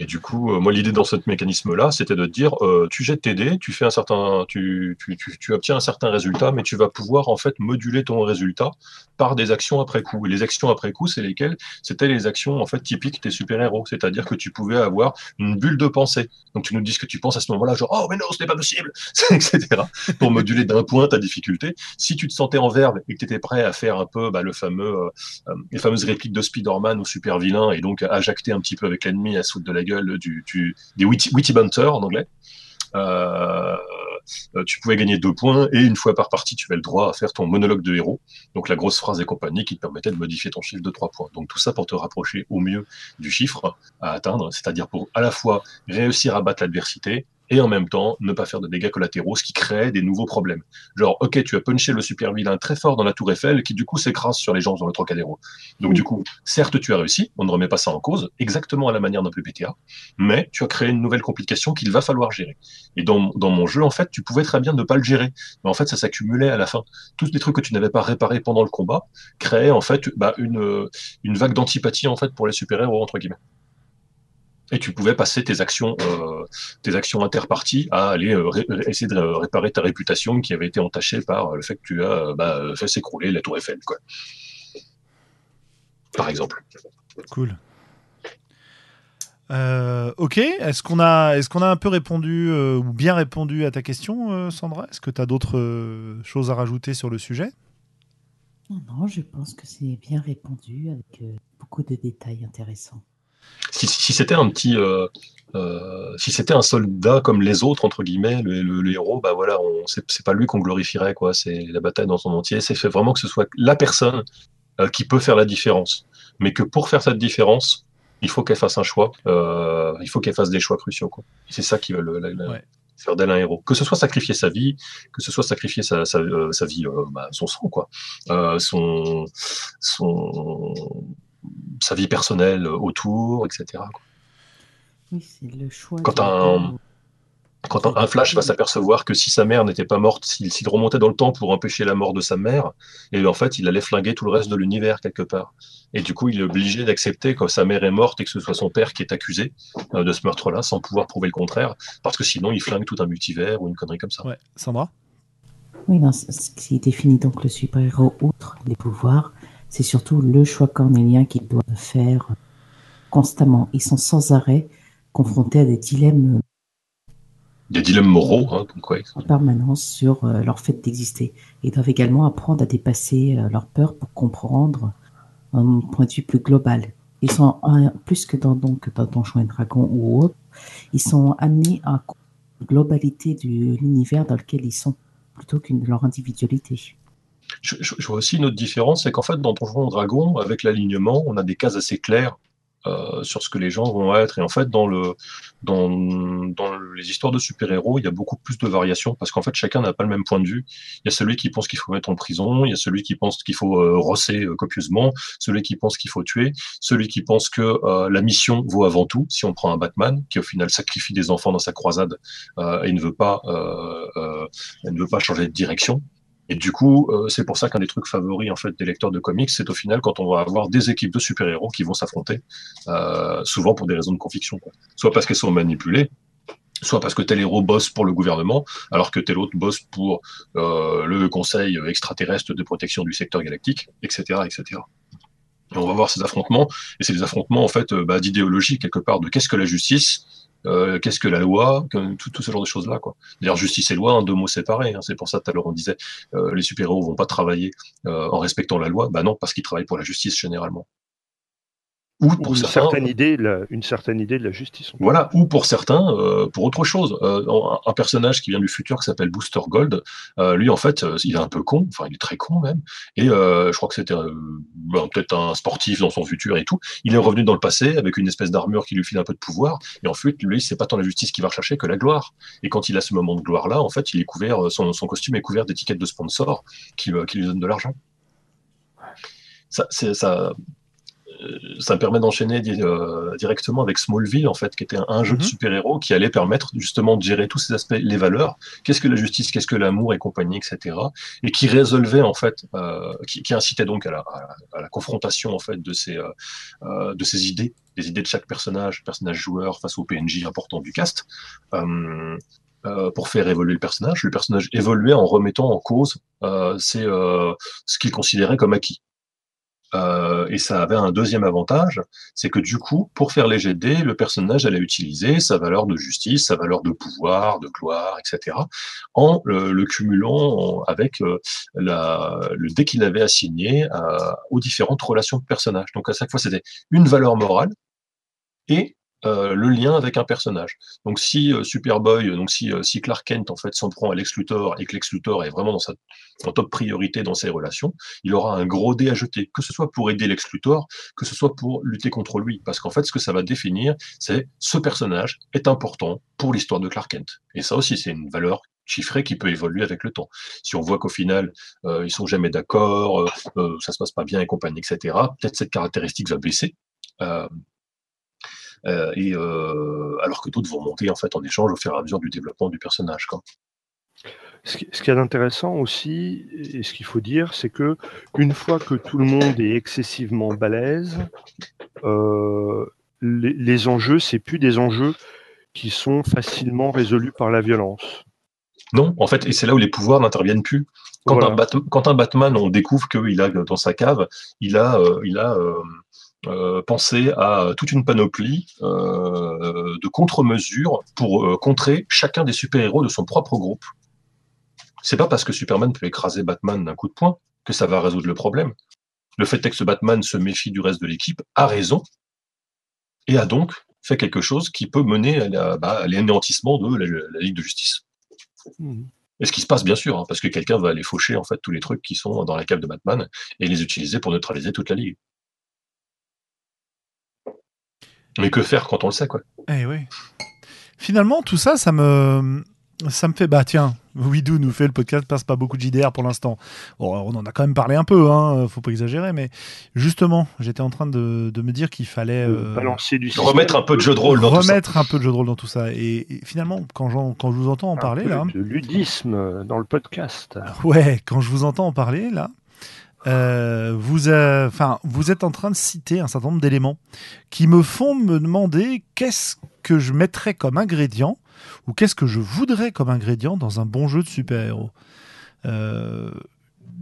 S2: Et du coup, euh, moi, l'idée dans ce mécanisme-là, c'était de dire, euh, tu jettes tes dés, tu fais un certain, tu, tu, tu, obtiens un certain résultat, mais tu vas pouvoir en fait moduler ton résultat par des actions après coup. Et les actions après coup, c'est lesquelles? C'était les actions en fait typiques des super-héros, c'est-à-dire que tu pouvais avoir une bulle de pensée. Donc tu nous dis ce que tu penses à ce moment-là, genre oh mais non, ce n'est pas possible, *laughs* etc. Pour moduler d'un point ta difficulté. Si tu te sentais en verbe et que tu étais prêt à faire un peu bah, le fameux, euh, euh, les fameuses répliques de Spider-Man ou super vilain et donc à jacter un petit peu avec l'ennemi, à se de la gueule du, des witty, witty en anglais. Euh, tu pouvais gagner deux points et une fois par partie, tu avais le droit à faire ton monologue de héros, donc la grosse phrase et compagnie qui te permettait de modifier ton chiffre de trois points. Donc tout ça pour te rapprocher au mieux du chiffre à atteindre, c'est-à-dire pour à la fois réussir à battre l'adversité et en même temps ne pas faire de dégâts collatéraux, ce qui crée des nouveaux problèmes. Genre, ok, tu as punché le super vilain très fort dans la tour Eiffel, qui du coup s'écrase sur les gens dans le Trocadéro. Donc du coup, certes, tu as réussi, on ne remet pas ça en cause, exactement à la manière d'un PPTA, mais tu as créé une nouvelle complication qu'il va falloir gérer. Et dans, dans mon jeu, en fait, tu pouvais très bien ne pas le gérer, mais en fait, ça s'accumulait à la fin. Tous les trucs que tu n'avais pas réparés pendant le combat créaient en fait bah, une, une vague d'antipathie en fait pour les super-héros entre guillemets et tu pouvais passer tes actions, euh, tes actions interparties à aller euh, essayer de réparer ta réputation qui avait été entachée par le fait que tu as bah, fait s'écrouler la tour Eiffel, quoi. Par exemple.
S1: Cool. Euh, ok, est-ce qu'on a, est qu'on a un peu répondu ou bien répondu à ta question, Sandra? Est-ce que tu as d'autres choses à rajouter sur le sujet?
S4: Non, je pense que c'est bien répondu avec beaucoup de détails intéressants
S2: si, c'était un petit, euh, euh, si c'était un soldat comme les autres entre guillemets, le, héros, bah voilà, c'est pas lui qu'on glorifierait quoi. C'est la bataille dans son entier. C'est fait vraiment que ce soit la personne euh, qui peut faire la différence, mais que pour faire cette différence, il faut qu'elle fasse un choix. il faut qu'elle fasse des choix cruciaux quoi. C'est ça qui va le, faire d'elle un héros. Que ce soit sacrifier sa vie, que ce soit sacrifier sa, sa, vie, bah, son sang, quoi, son, son, sa vie personnelle autour, etc.
S4: Oui, c'est le choix.
S2: Quand un, quand un, Flash va s'apercevoir que si sa mère n'était pas morte, s'il remontait dans le temps pour empêcher la mort de sa mère, et en fait, il allait flinguer tout le reste de l'univers quelque part. Et du coup, il est obligé d'accepter que sa mère est morte et que ce soit son père qui est accusé euh, de ce meurtre-là, sans pouvoir prouver le contraire, parce que sinon, il flingue tout un multivers ou une connerie comme ça.
S1: Ouais, Sandra?
S4: Oui, non, ce qui définit donc le super-héros, outre les pouvoirs, c'est surtout le choix cornélien qu'ils doivent faire constamment. Ils sont sans arrêt confrontés à des dilemmes.
S2: Des dilemmes moraux, hein,
S4: En permanence sur euh, leur fait d'exister. Ils doivent également apprendre à dépasser euh, leur peur pour comprendre un point de vue plus global. Ils sont plus que dans, donc, dans Donjons et Dragons ou autre, ils sont amenés à la globalité de l'univers dans lequel ils sont plutôt qu'une leur individualité.
S2: Je, vois aussi une autre différence, c'est qu'en fait, dans Donjons et Dragons, avec l'alignement, on a des cases assez claires euh, sur ce que les gens vont être. Et en fait, dans les histoires de super-héros, il y a beaucoup plus de variations parce qu'en fait, chacun n'a pas le même point de vue. Il y a celui qui pense qu'il faut mettre en prison, il y a celui qui pense qu'il faut euh, rosser euh, copieusement, celui qui pense qu'il faut tuer, celui qui pense que euh, la mission vaut avant tout. Si on prend un Batman qui au final sacrifie des enfants dans sa croisade et ne veut pas, ne veut pas changer de direction, et du coup, euh, c'est pour ça qu'un des trucs favoris en fait des lecteurs de comics, c'est au final quand on va avoir des équipes de super-héros qui vont s'affronter, euh, souvent pour des raisons de conviction, soit parce qu'elles sont manipulées, soit parce que tel héros bosse pour le gouvernement, alors que tel autre bosse pour euh, le Conseil extraterrestre de protection du secteur galactique, etc., etc. Et on va voir ces affrontements, et c'est des affrontements en fait bah, d'idéologie quelque part de qu'est-ce que la justice, euh, qu'est-ce que la loi, tout, tout, ce genre de choses-là. quoi. D'ailleurs, justice et loi, deux mots séparés. Hein. C'est pour ça tout à l'heure on disait euh, les super-héros vont pas travailler euh, en respectant la loi. Bah non, parce qu'ils travaillent pour la justice généralement
S3: ou pour une certaine idée, une certaine idée de la justice.
S2: Voilà, ou pour certains, euh, pour autre chose. Euh, un, personnage qui vient du futur qui s'appelle Booster Gold, euh, lui en fait, il est un peu con, enfin il est très con même, et je crois que c'était ben, peut-être un sportif dans son futur et tout. Il est revenu dans le passé avec une espèce d'armure qui lui file un peu de pouvoir, et en fait, lui, c'est pas tant la justice qui va rechercher que la gloire. Et quand il a ce moment de gloire-là, en fait, il est couvert, son, son costume est couvert d'étiquettes de sponsors qui, qui lui donnent de l'argent. Ça, ça, ça me permet d'enchaîner euh, directement avec Smallville, en fait, qui était un, jeu de mhm. super-héros qui allait permettre justement de gérer tous ces aspects, les valeurs, qu'est-ce que la justice, qu'est-ce que l'amour et compagnie, etc. Et qui résolvait, en fait, euh, qui, incitait donc à la, confrontation, en fait, de ces, euh, de ces idées, des idées de chaque personnage, personnage joueur face au PNJ important du cast. pour faire évoluer le personnage. Le personnage évoluait en remettant en cause ce qu'il considérait comme acquis. Euh, et ça avait un deuxième avantage, c'est que du coup, pour faire les GD, le personnage allait utiliser sa valeur de justice, sa valeur de pouvoir, de gloire, etc., en le, cumulant avec euh, le dé qu'il avait assigné aux différentes relations de personnages. Donc à chaque fois, c'était une valeur morale et euh, le lien avec un personnage. Donc si euh, Superboy, donc si, euh, Clark Kent en fait s'en prend à Lex Luthor et que Lex Luthor est vraiment dans sa en top priorité dans ses relations, il aura un gros dé à jeter, que ce soit pour aider Lex Luthor, que ce soit pour lutter contre lui, parce qu'en fait ce que ça va définir, c'est ce personnage est important pour l'histoire de Clark Kent. Et ça aussi c'est une valeur chiffrée qui peut évoluer avec le temps. Si on voit qu'au final, euh, ils sont jamais d'accord, euh, ça se passe pas bien et compagnie, etc., peut-être cette caractéristique va baisser. Euh, euh, et euh, alors que d'autres vont monter en fait en échange au fur et à mesure du développement du personnage. Quoi.
S3: Ce qui est intéressant aussi, et ce qu'il faut dire, c'est que une fois que tout le monde est excessivement balèze, euh, les, les, enjeux, c'est plus des enjeux qui sont facilement résolus par la violence.
S2: Non, en fait, et c'est là où les pouvoirs n'interviennent plus. Quand, un quand, un Batman, on découvre qu'il a dans sa cave, il a, il a euh, penser à toute une panoplie euh, de contre-mesures pour euh, contrer chacun des super-héros de son propre groupe. C'est pas parce que Superman peut écraser Batman d'un coup de poing que ça va résoudre le problème. Le fait est que ce Batman se méfie du reste de l'équipe a raison et a donc fait quelque chose qui peut mener à bah, l'anéantissement de la, Ligue de justice. Mmh. Et ce qui se passe bien sûr, hein, parce que quelqu'un va aller faucher en fait tous les trucs qui sont dans la cave de Batman et les utiliser pour neutraliser toute la Ligue. Mais que faire quand on le sait, quoi
S1: Eh oui. Finalement, tout ça, ça me, ça me fait, bah tiens, Widou nous fait le podcast, passe pas beaucoup de JDR pour l'instant. on en a quand même parlé un peu, hein, faut pas exagérer, mais justement, j'étais en train de, de me dire qu'il fallait
S3: euh, balancer du
S2: remettre un peu de jeu de rôle dans
S1: tout ça. Remettre un peu de jeu de rôle dans tout ça. Et, finalement, quand, quand je vous entends en parler là,
S3: de ludisme dans le podcast.
S1: Ouais, quand je vous entends en parler là, euh, vous, enfin, vous êtes en train de citer un certain nombre d'éléments qui me font me demander qu'est-ce que je mettrais comme ingrédient ou qu'est-ce que je voudrais comme ingrédient dans un bon jeu de super-héros. Euh,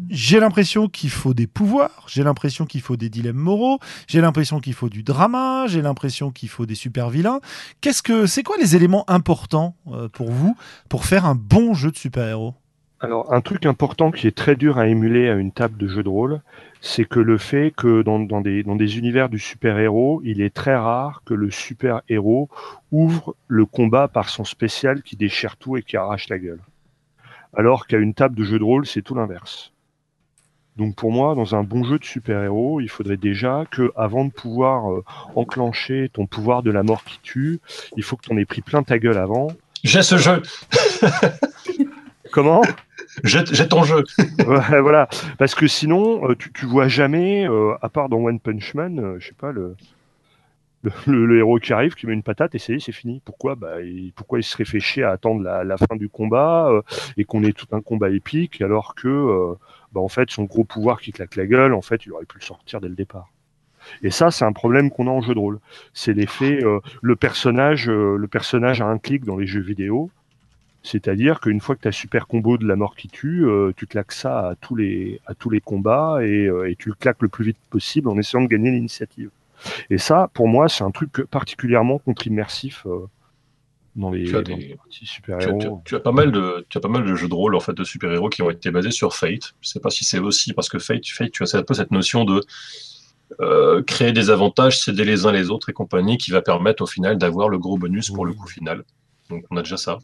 S1: j'ai l'impression qu'il faut des pouvoirs, j'ai l'impression qu'il faut des dilemmes moraux, j'ai l'impression qu'il faut du drama, j'ai l'impression qu'il faut des super vilains. Qu'est-ce que c'est quoi les éléments importants euh, pour vous pour faire un bon jeu de super-héros?
S3: Alors, un truc important qui est très dur à émuler à une table de jeu de rôle, c'est que le fait que dans, des, dans des univers du super-héros, il est très rare que le super-héros ouvre le combat par son spécial qui déchire tout et qui arrache la gueule. Alors qu'à une table de jeu de rôle, c'est tout l'inverse. Donc pour moi, dans un bon jeu de super-héros, il faudrait déjà que, avant de pouvoir euh, enclencher ton pouvoir de la mort qui tue, il faut que tu en aies pris plein ta gueule avant.
S2: J'ai ce jeu
S3: Comment?
S2: J'ai ton jeu. *laughs*
S3: voilà, parce que sinon, euh, tu, vois jamais, euh, à part dans One Punch Man, euh, je sais pas, le, héros qui arrive, qui met une patate et c'est fini. Pourquoi? Bah, il, Pourquoi il serait fait à attendre la, fin du combat et qu'on ait tout un combat épique alors que, bah, en fait, son gros pouvoir qui claque la gueule, en fait, il aurait pu le sortir dès le départ. Et ça, c'est un problème qu'on a en jeu de rôle. C'est l'effet, le personnage, le personnage a un clic dans les jeux vidéo c'est-à-dire qu'une fois que tu as super combo de la mort qui tue, euh, tu claques ça à tous les, à tous les combats euh, et, tu le claques le plus vite possible en essayant de gagner l'initiative. Et ça, pour moi, c'est un truc particulièrement contre-immersif euh, dans les,
S2: super-héros. Tu, as pas mal de, tu as pas mal de jeux de rôle en fait, de super-héros qui ont été basés sur Fate. Je sais pas si c'est aussi parce que Fate, Fate, tu as un peu cette notion de créer des avantages, céder les uns les autres et compagnie qui va permettre au final d'avoir le gros bonus pour le coup final. Donc on a déjà ça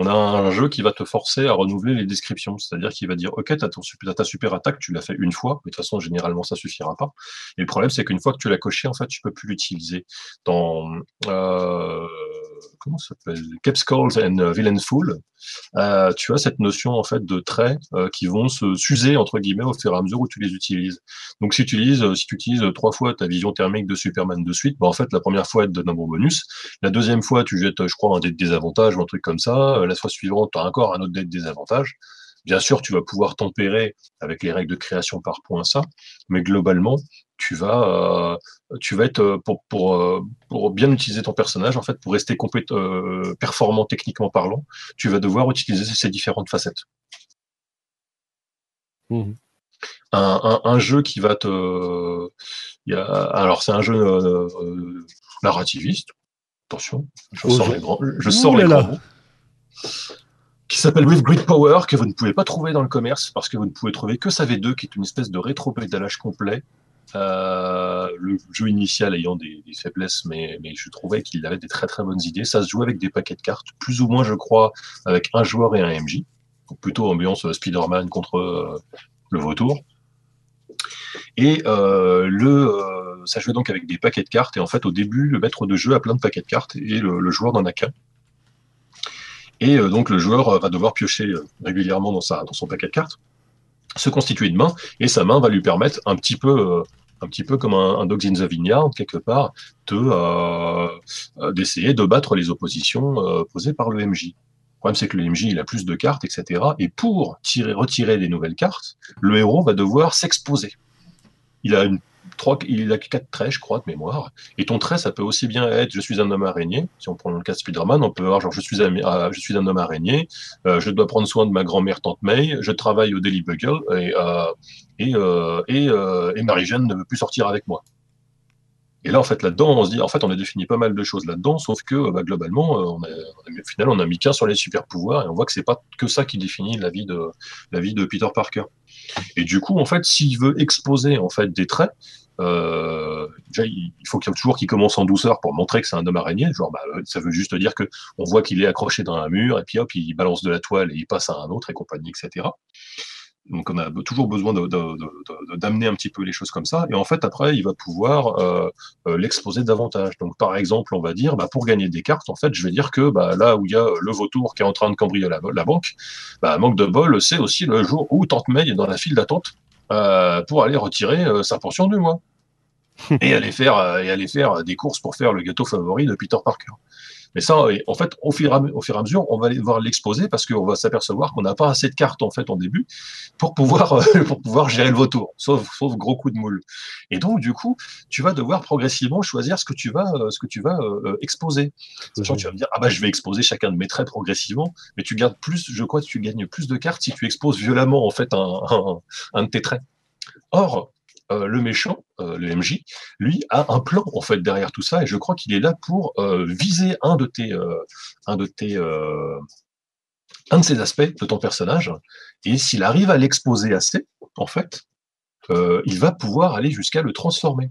S2: on a un jeu qui va te forcer à renouveler les descriptions. C'est-à-dire qu'il va dire, OK, tu as, ta super attaque, tu l'as fait une fois, mais de toute façon, généralement, ça suffira pas. Et le problème, c'est qu'une fois que tu l'as coché, en fait, tu peux plus l'utiliser. Dans, euh, comment ça s'appelle Capskulls and Villainful, euh, tu as cette notion, en fait, de traits euh, qui vont se s'user, entre guillemets, au fur et à mesure où tu les utilises. Donc, si tu utilises, si tu utilises trois fois ta vision thermique de Superman de suite, bah, en fait, la première fois, elle te donne un bon bonus. La deuxième fois, tu jettes, je crois, un des désavantages ou un truc comme ça la fois suivante, tu as encore un autre désavantage. Bien sûr, tu vas pouvoir tempérer avec les règles de création par point ça, mais globalement, tu vas, euh, tu vas être euh, pour, pour, euh, pour, bien utiliser ton personnage, en fait, pour rester performant techniquement parlant, tu vas devoir utiliser ces différentes facettes. Mmh. Un, jeu qui va te, alors c'est un jeu narrativiste. Attention, je sors les grands, je sors les grands qui s'appelle With Great Power, que vous ne pouvez pas trouver dans le commerce parce que vous ne pouvez trouver que sa V2, qui est une espèce de rétro-pédalage complet. Euh, le jeu initial ayant des, faiblesses, mais, je trouvais qu'il avait des très très bonnes idées. Ça se joue avec des paquets de cartes, plus ou moins, je crois, avec un joueur et un MJ. Donc plutôt ambiance euh, Spider-Man contre euh, le vautour. Et le, ça jouait donc avec des paquets de cartes. Et en fait, au début, le maître de jeu a plein de paquets de cartes et le joueur n'en a qu'un. Et euh, donc le joueur euh, va devoir piocher euh, régulièrement dans, son paquet de cartes, se constituer de main, et sa main va lui permettre un petit peu un petit peu comme un, un Dogs in the Vineyard, quelque part, de d'essayer de battre les oppositions posées par le MJ. Le problème, c'est que le MJ, il a plus de cartes, etc. Et pour tirer, retirer des nouvelles cartes, le héros va devoir s'exposer. Il a une il a quatre traits, je crois, de mémoire. Et ton trait, ça peut aussi bien être je suis un homme araignée. Si on prend le cas de Spider-Man, on peut avoir genre je suis un, euh, je suis un homme araignée, euh, je dois prendre soin de ma grand-mère tante May, je travaille au Daily Bugle et, euh, et, et, Marie-Jeanne ne veut plus sortir avec moi. Et là, en fait, là-dedans, on se dit, en fait, on a défini pas mal de choses là-dedans, sauf que bah, globalement, au final, on a mis qu'un sur les super pouvoirs et on voit que c'est pas que ça qui définit la vie de la vie de Peter Parker. Et du coup, en fait, s'il veut exposer en fait des traits, euh, déjà, il faut qu'il toujours qu'il commence en douceur pour montrer que c'est un homme araignée. Genre, bah, ça veut juste dire que on voit qu'il est accroché dans un mur et puis hop, il balance de la toile et il passe à un autre et compagnie, etc. Donc, on a toujours besoin d'amener un petit peu les choses comme ça. Et en fait, après, il va pouvoir euh, euh, l'exposer davantage. Donc, par exemple, on va dire, bah, pour gagner des cartes, en fait, je vais dire que bah, là où il y a le vautour qui est en train de cambrioler la, la banque, bah, manque de bol, c'est aussi le jour où Tante May est dans la file d'attente euh, pour aller retirer euh, sa portion du mois. *laughs* et aller faire euh, et aller faire des courses pour faire le gâteau favori de Peter Parker. Mais ça, en fait, au fur, et à, mesure, on va aller voir l'exposer parce qu'on va s'apercevoir qu'on n'a pas assez de cartes en fait en début pour pouvoir *laughs* pour pouvoir gérer le vautour, sauf sauf gros coup de moule. Et donc du coup, tu vas devoir progressivement choisir ce que tu vas ce que tu vas exposer. Sachant tu vas me dire ah bah je vais exposer chacun de mes traits progressivement, mais tu gardes plus, je crois que tu gagnes plus de cartes si tu exposes violemment en fait un, un, un de tes traits. Or, euh, le méchant, euh, le MJ, lui a un plan en fait derrière tout ça, et je crois qu'il est là pour euh, viser un de tes, un de tes, un de ces aspects de ton personnage, et s'il arrive à l'exposer assez, en fait, il va pouvoir aller jusqu'à le transformer.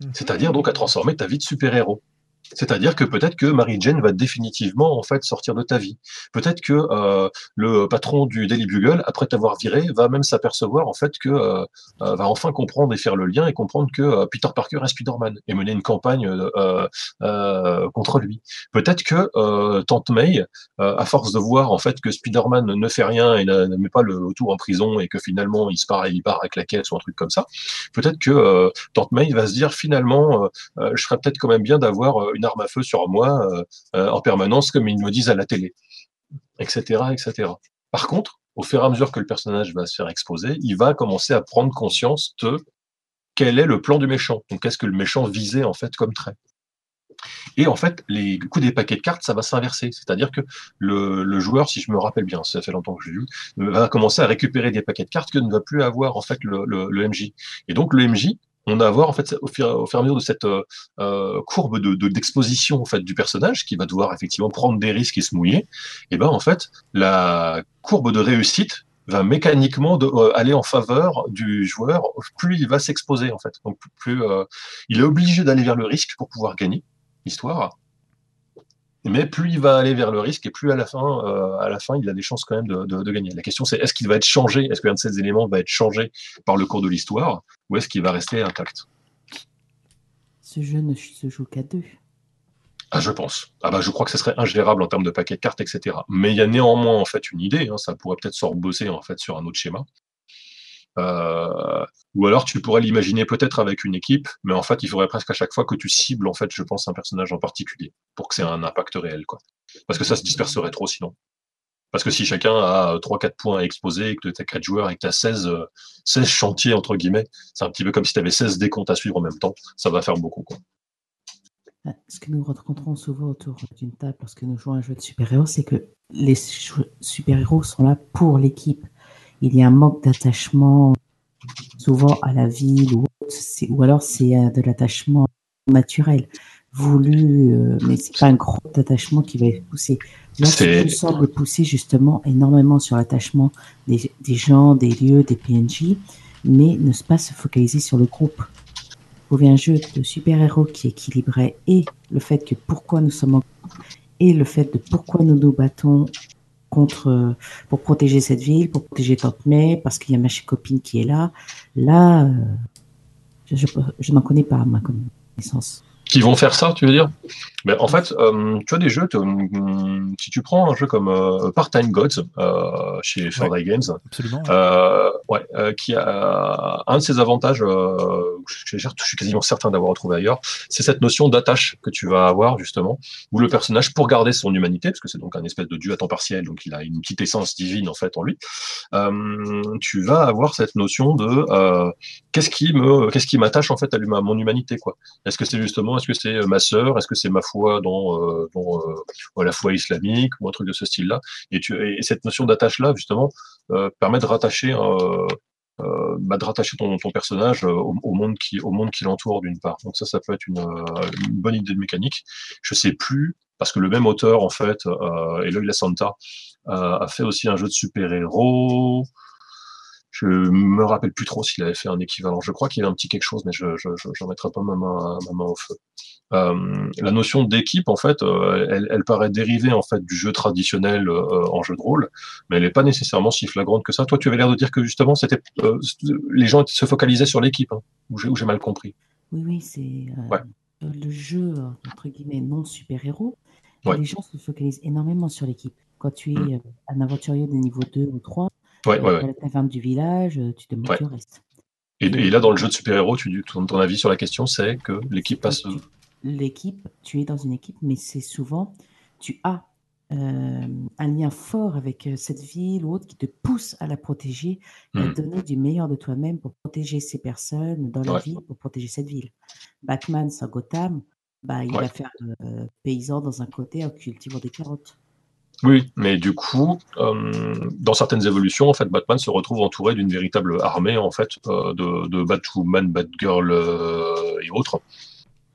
S2: Mmh. C'est-à-dire donc à transformer ta vie de super-héros. C'est-à-dire que peut-être que Mary Jane va définitivement en fait sortir de ta vie. Peut-être que euh, le patron du Daily Bugle, après t'avoir viré, va même s'apercevoir en fait que euh, euh, va enfin comprendre et faire le lien et comprendre que Peter Parker est Spider-Man et mener une campagne contre lui. Peut-être que Tante May, à force de voir en fait que Spider-Man ne fait rien et ne met pas le tour en prison et que finalement il se part, il part avec la caisse ou un truc comme ça, peut-être que Tante May va se dire finalement, je serais peut-être quand même bien d'avoir une arme à feu sur moi euh, euh, en permanence, comme ils me disent à la télé, etc., etc. Par contre, au fur et à mesure que le personnage va se faire exposer, il va commencer à prendre conscience de quel est le plan du méchant. Donc, qu'est-ce que le méchant visait en fait comme trait. Et en fait, les coups des paquets de cartes, ça va s'inverser. C'est-à-dire que le, joueur, si je me rappelle bien, ça fait longtemps que j'ai vu, va commencer à récupérer des paquets de cartes que ne va plus avoir en fait le, le MJ. Et donc le MJ on va avoir en fait au fur, et à mesure de cette euh, euh, courbe de d'exposition en fait du personnage qui va devoir effectivement prendre des risques et se mouiller, et ben en fait la courbe de réussite va mécaniquement euh, aller en faveur du joueur plus il va s'exposer en fait. Donc plus il est obligé d'aller vers le risque pour pouvoir gagner l'histoire mais plus il va aller vers le risque et plus à la fin, euh, à la fin, il a des chances quand même de, gagner. La question, c'est est-ce qu'il va être changé? Est-ce qu'un de ces éléments va être changé par le cours de l'histoire ou est-ce qu'il va rester intact?
S4: Ce jeu ne se joue qu'à deux.
S2: Ah, je pense. Ah bah, je crois que ce serait ingérable en termes de paquets de cartes, etc. Mais il y a néanmoins en fait une idée. Hein, ça pourrait peut-être se rebosser en fait sur un autre schéma. Euh, ou alors tu pourrais l'imaginer peut-être avec une équipe, mais en fait il faudrait presque à chaque fois que tu cibles en fait, je pense, un personnage en particulier pour que c'est un impact réel, quoi. Parce que ça se disperserait trop sinon. Parce que si chacun a 3-4 points à exposer et que tu as 4 joueurs et que tu as 16, 16 chantiers, entre guillemets, c'est un petit peu comme si tu avais 16 décomptes à suivre en même temps, ça va faire beaucoup. Quoi.
S4: Ah, ce que nous rencontrons souvent autour d'une table lorsque nous jouons à un jeu de super-héros, c'est que les super-héros sont là pour l'équipe il y a un manque d'attachement souvent à la ville ou, ou alors c'est euh, de l'attachement naturel voulu, euh, mais c'est pas un gros attachement qui va pousser. Là, tu semble pousser justement énormément sur l'attachement des, gens, des lieux, des PNJ, mais ne pas se focaliser sur le groupe. Vous voulez un jeu de super-héros qui est équilibré et le fait que pourquoi nous sommes en et le fait de pourquoi nous nous battons contre, pour protéger cette ville, pour protéger Tante May, parce qu'il y a ma copine qui est là. Là, euh, je, je, n'en connais pas ma connaissance.
S2: Qui vont faire ça, tu veux dire? Mais En fait, euh, tu as des jeux, euh, si tu prends un jeu comme Part-Time Gods chez Fairday Games, ouais, qui a un de ses avantages, je, je, suis quasiment certain d'avoir retrouvé ailleurs, c'est cette notion d'attache que tu vas avoir justement, où le personnage, pour garder son humanité, parce que c'est donc un espèce de dieu à temps partiel, donc il a une petite essence divine en fait en lui, tu vas avoir cette notion de qu'est-ce qui me, qu'est-ce qui m'attache en fait à, à mon humanité quoi? Est-ce que c'est justement est-ce que c'est euh, ma sœur? Est-ce que c'est ma foi dans, euh, euh, la foi islamique ou un truc de ce style-là? Et, cette notion d'attache-là, justement, permet de rattacher, bah, de rattacher ton, personnage au, monde qui, l'entoure d'une part. Donc ça, ça peut être une, bonne idée de mécanique. Je sais plus parce que le même auteur, en fait, Eloy La Santa, a fait aussi un jeu de super-héros. Je me rappelle plus trop s'il avait fait un équivalent. Je crois qu'il y avait un petit quelque chose, mais je n'en mettrai pas ma main, ma main au feu. Euh, la notion d'équipe, en fait, euh, elle, elle, paraît dérivée en fait du jeu traditionnel euh, en jeu de rôle, mais elle n'est pas nécessairement si flagrante que ça. Toi, tu avais l'air de dire que justement, c'était les gens se focalisaient sur l'équipe, hein, ou j'ai mal compris.
S4: Oui, oui, c'est le jeu entre guillemets non super-héros. Les gens se focalisent énormément sur l'équipe. Quand tu es mm. un aventurier de niveau 2 ou 3,
S2: ouais, ouais,
S4: la taverne du village, tu te montres le reste.
S2: Et, et, là, dans le jeu de super-héros, ton, ton avis sur la question, c'est que l'équipe passe
S4: l'équipe, tu es dans une équipe, mais c'est souvent, tu as euh, un lien fort avec euh, cette ville ou autre qui te pousse à la protéger et à mmh. donner du meilleur de toi-même pour protéger ces personnes dans la ville, pour protéger cette ville. Batman sans Gotham, bah, il va faire euh, paysan dans un côté en cultivant des carottes.
S2: Oui, mais du coup, dans certaines évolutions, en fait, Batman se retrouve entouré d'une véritable armée en fait de, de Batwoman, Batgirl et autres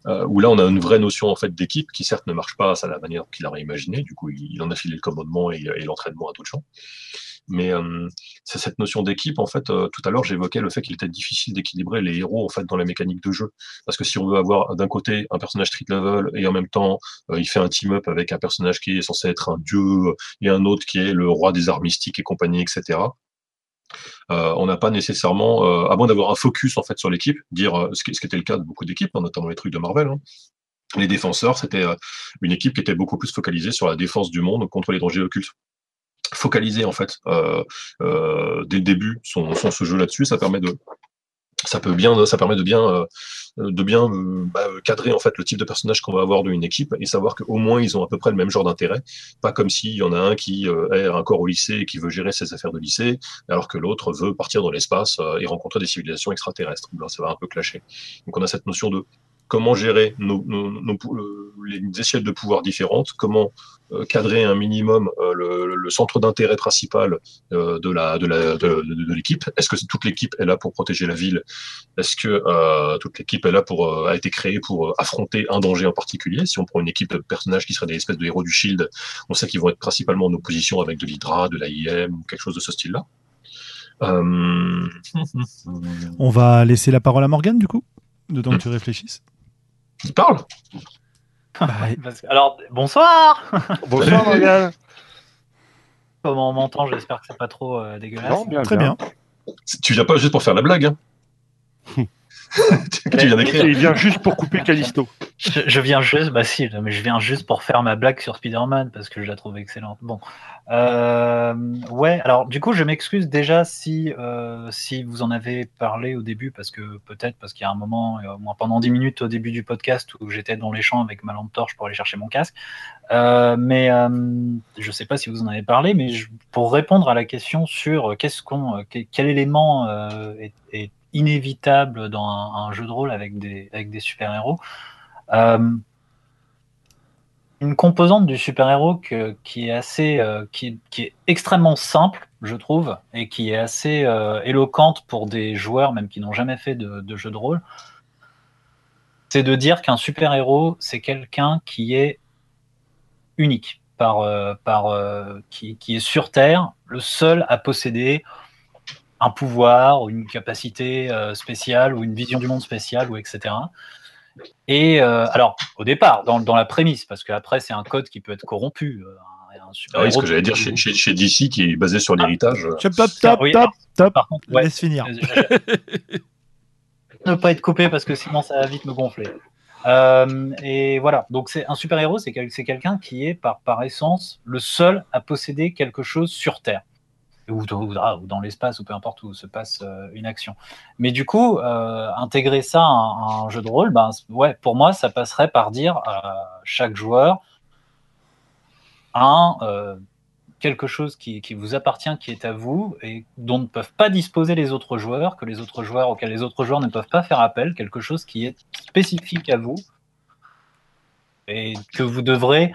S2: euh, où là on a une vraie notion en fait d'équipe qui certes ne marche pas à la manière qu'il aurait imaginé, du coup il, en a filé le commandement et, l'entraînement à d'autres gens. Mais euh, c'est cette notion d'équipe, en fait, euh, tout à l'heure j'évoquais le fait qu'il était difficile d'équilibrer les héros en fait dans la mécanique de jeu. Parce que si on veut avoir d'un côté un personnage street level et en même temps il fait un team-up avec un personnage qui est censé être un dieu et un autre qui est le roi des arts mystiques et compagnie, etc. Euh, on n'a pas nécessairement, euh, à moins d'avoir un focus en fait sur l'équipe, dire euh, ce qui, était le cas de beaucoup d'équipes, hein, notamment les trucs de Marvel. Hein. Les défenseurs, c'était une équipe qui était beaucoup plus focalisée sur la défense du monde contre les dangers occultes focalisé en fait dès le début son, ce jeu là-dessus, ça permet de ça peut bien ça permet de bien de bien euh, bah, cadrer en fait le type de personnage qu'on va avoir d'une équipe et savoir qu'au moins ils ont à peu près le même genre d'intérêt. Pas comme s'il y en a un qui euh, est encore au lycée et qui veut gérer ses affaires de lycée, alors que l'autre veut partir dans l'espace euh, et rencontrer des civilisations extraterrestres. Ça va un peu clasher. Donc on a cette notion de comment gérer nos, les échelles de pouvoir différentes, comment euh, cadrer un minimum euh, le, centre d'intérêt principal euh, de la de la de, l'équipe. Est-ce que toute l'équipe est là pour protéger la ville? Est-ce que toute l'équipe est là pour a été créée pour affronter un danger en particulier? Si on prend une équipe de personnages qui seraient des espèces de héros du Shield, on sait qu'ils vont être principalement en opposition avec de l'Hydra, de l'AIM ou quelque chose de ce style-là.
S1: On va laisser la parole à Morgane du coup, de temps que tu réfléchisses.
S2: Qui parle
S5: bah, *laughs* Alors, bonsoir *laughs*
S3: Bonsoir, Morgane
S5: Comment on m'entend J'espère que c'est pas trop euh, dégueulasse.
S1: Très bien.
S2: Tu viens pas juste pour faire la blague, hein *laughs* *laughs*
S3: tu viens d'écrire. Il vient juste pour couper Callisto.
S5: Je, viens juste, bah si, mais je viens juste pour faire ma blague sur Spider-Man parce que je la trouve excellente. Bon, euh, ouais. Alors du coup, je m'excuse déjà si euh, si vous en avez parlé au début parce que peut-être parce qu'il y a un moment, euh, au moins pendant 10 minutes au début du podcast où j'étais dans les champs avec ma lampe torche pour aller chercher mon casque. mais je sais pas si vous en avez parlé, mais pour répondre à la question sur qu'est-ce qu'on, quel élément est, est inévitable dans un, jeu de rôle avec des, avec des super-héros. Euh, une composante du super-héros qui est euh, qui, qui, est extrêmement simple, je trouve, et qui est assez euh, éloquente pour des joueurs même qui n'ont jamais fait de, de jeu de rôle, c'est de dire qu'un super-héros, c'est quelqu'un qui est unique, par, par, qui, qui, est sur Terre, le seul à posséder un pouvoir ou une capacité euh, spéciale ou une vision du monde spéciale ou etc. Et euh, alors, au départ, dans, dans, la prémisse, parce qu'après, c'est un code qui peut être corrompu. Euh,
S2: ah oui, ce que j'allais dire chez, chez, DC qui est basé sur l'héritage.
S1: Top, top, top, top, top. Par contre, laisse finir.
S5: ne pas être coupé parce que sinon ça va vite me gonfler. et voilà, donc c'est un super-héros, c'est quelqu'un qui est par, par essence le seul à posséder quelque chose sur Terre ou, dans l'espace, ou peu importe où se passe euh, une action. Mais du coup, euh, intégrer ça à, un jeu de rôle, ben, ouais, pour moi, ça passerait par dire à chaque joueur un, euh, quelque chose qui, qui, vous appartient, qui est à vous, et dont ne peuvent pas disposer les autres joueurs, que les autres joueurs, auxquels les autres joueurs ne peuvent pas faire appel, quelque chose qui est spécifique à vous, et que vous devrez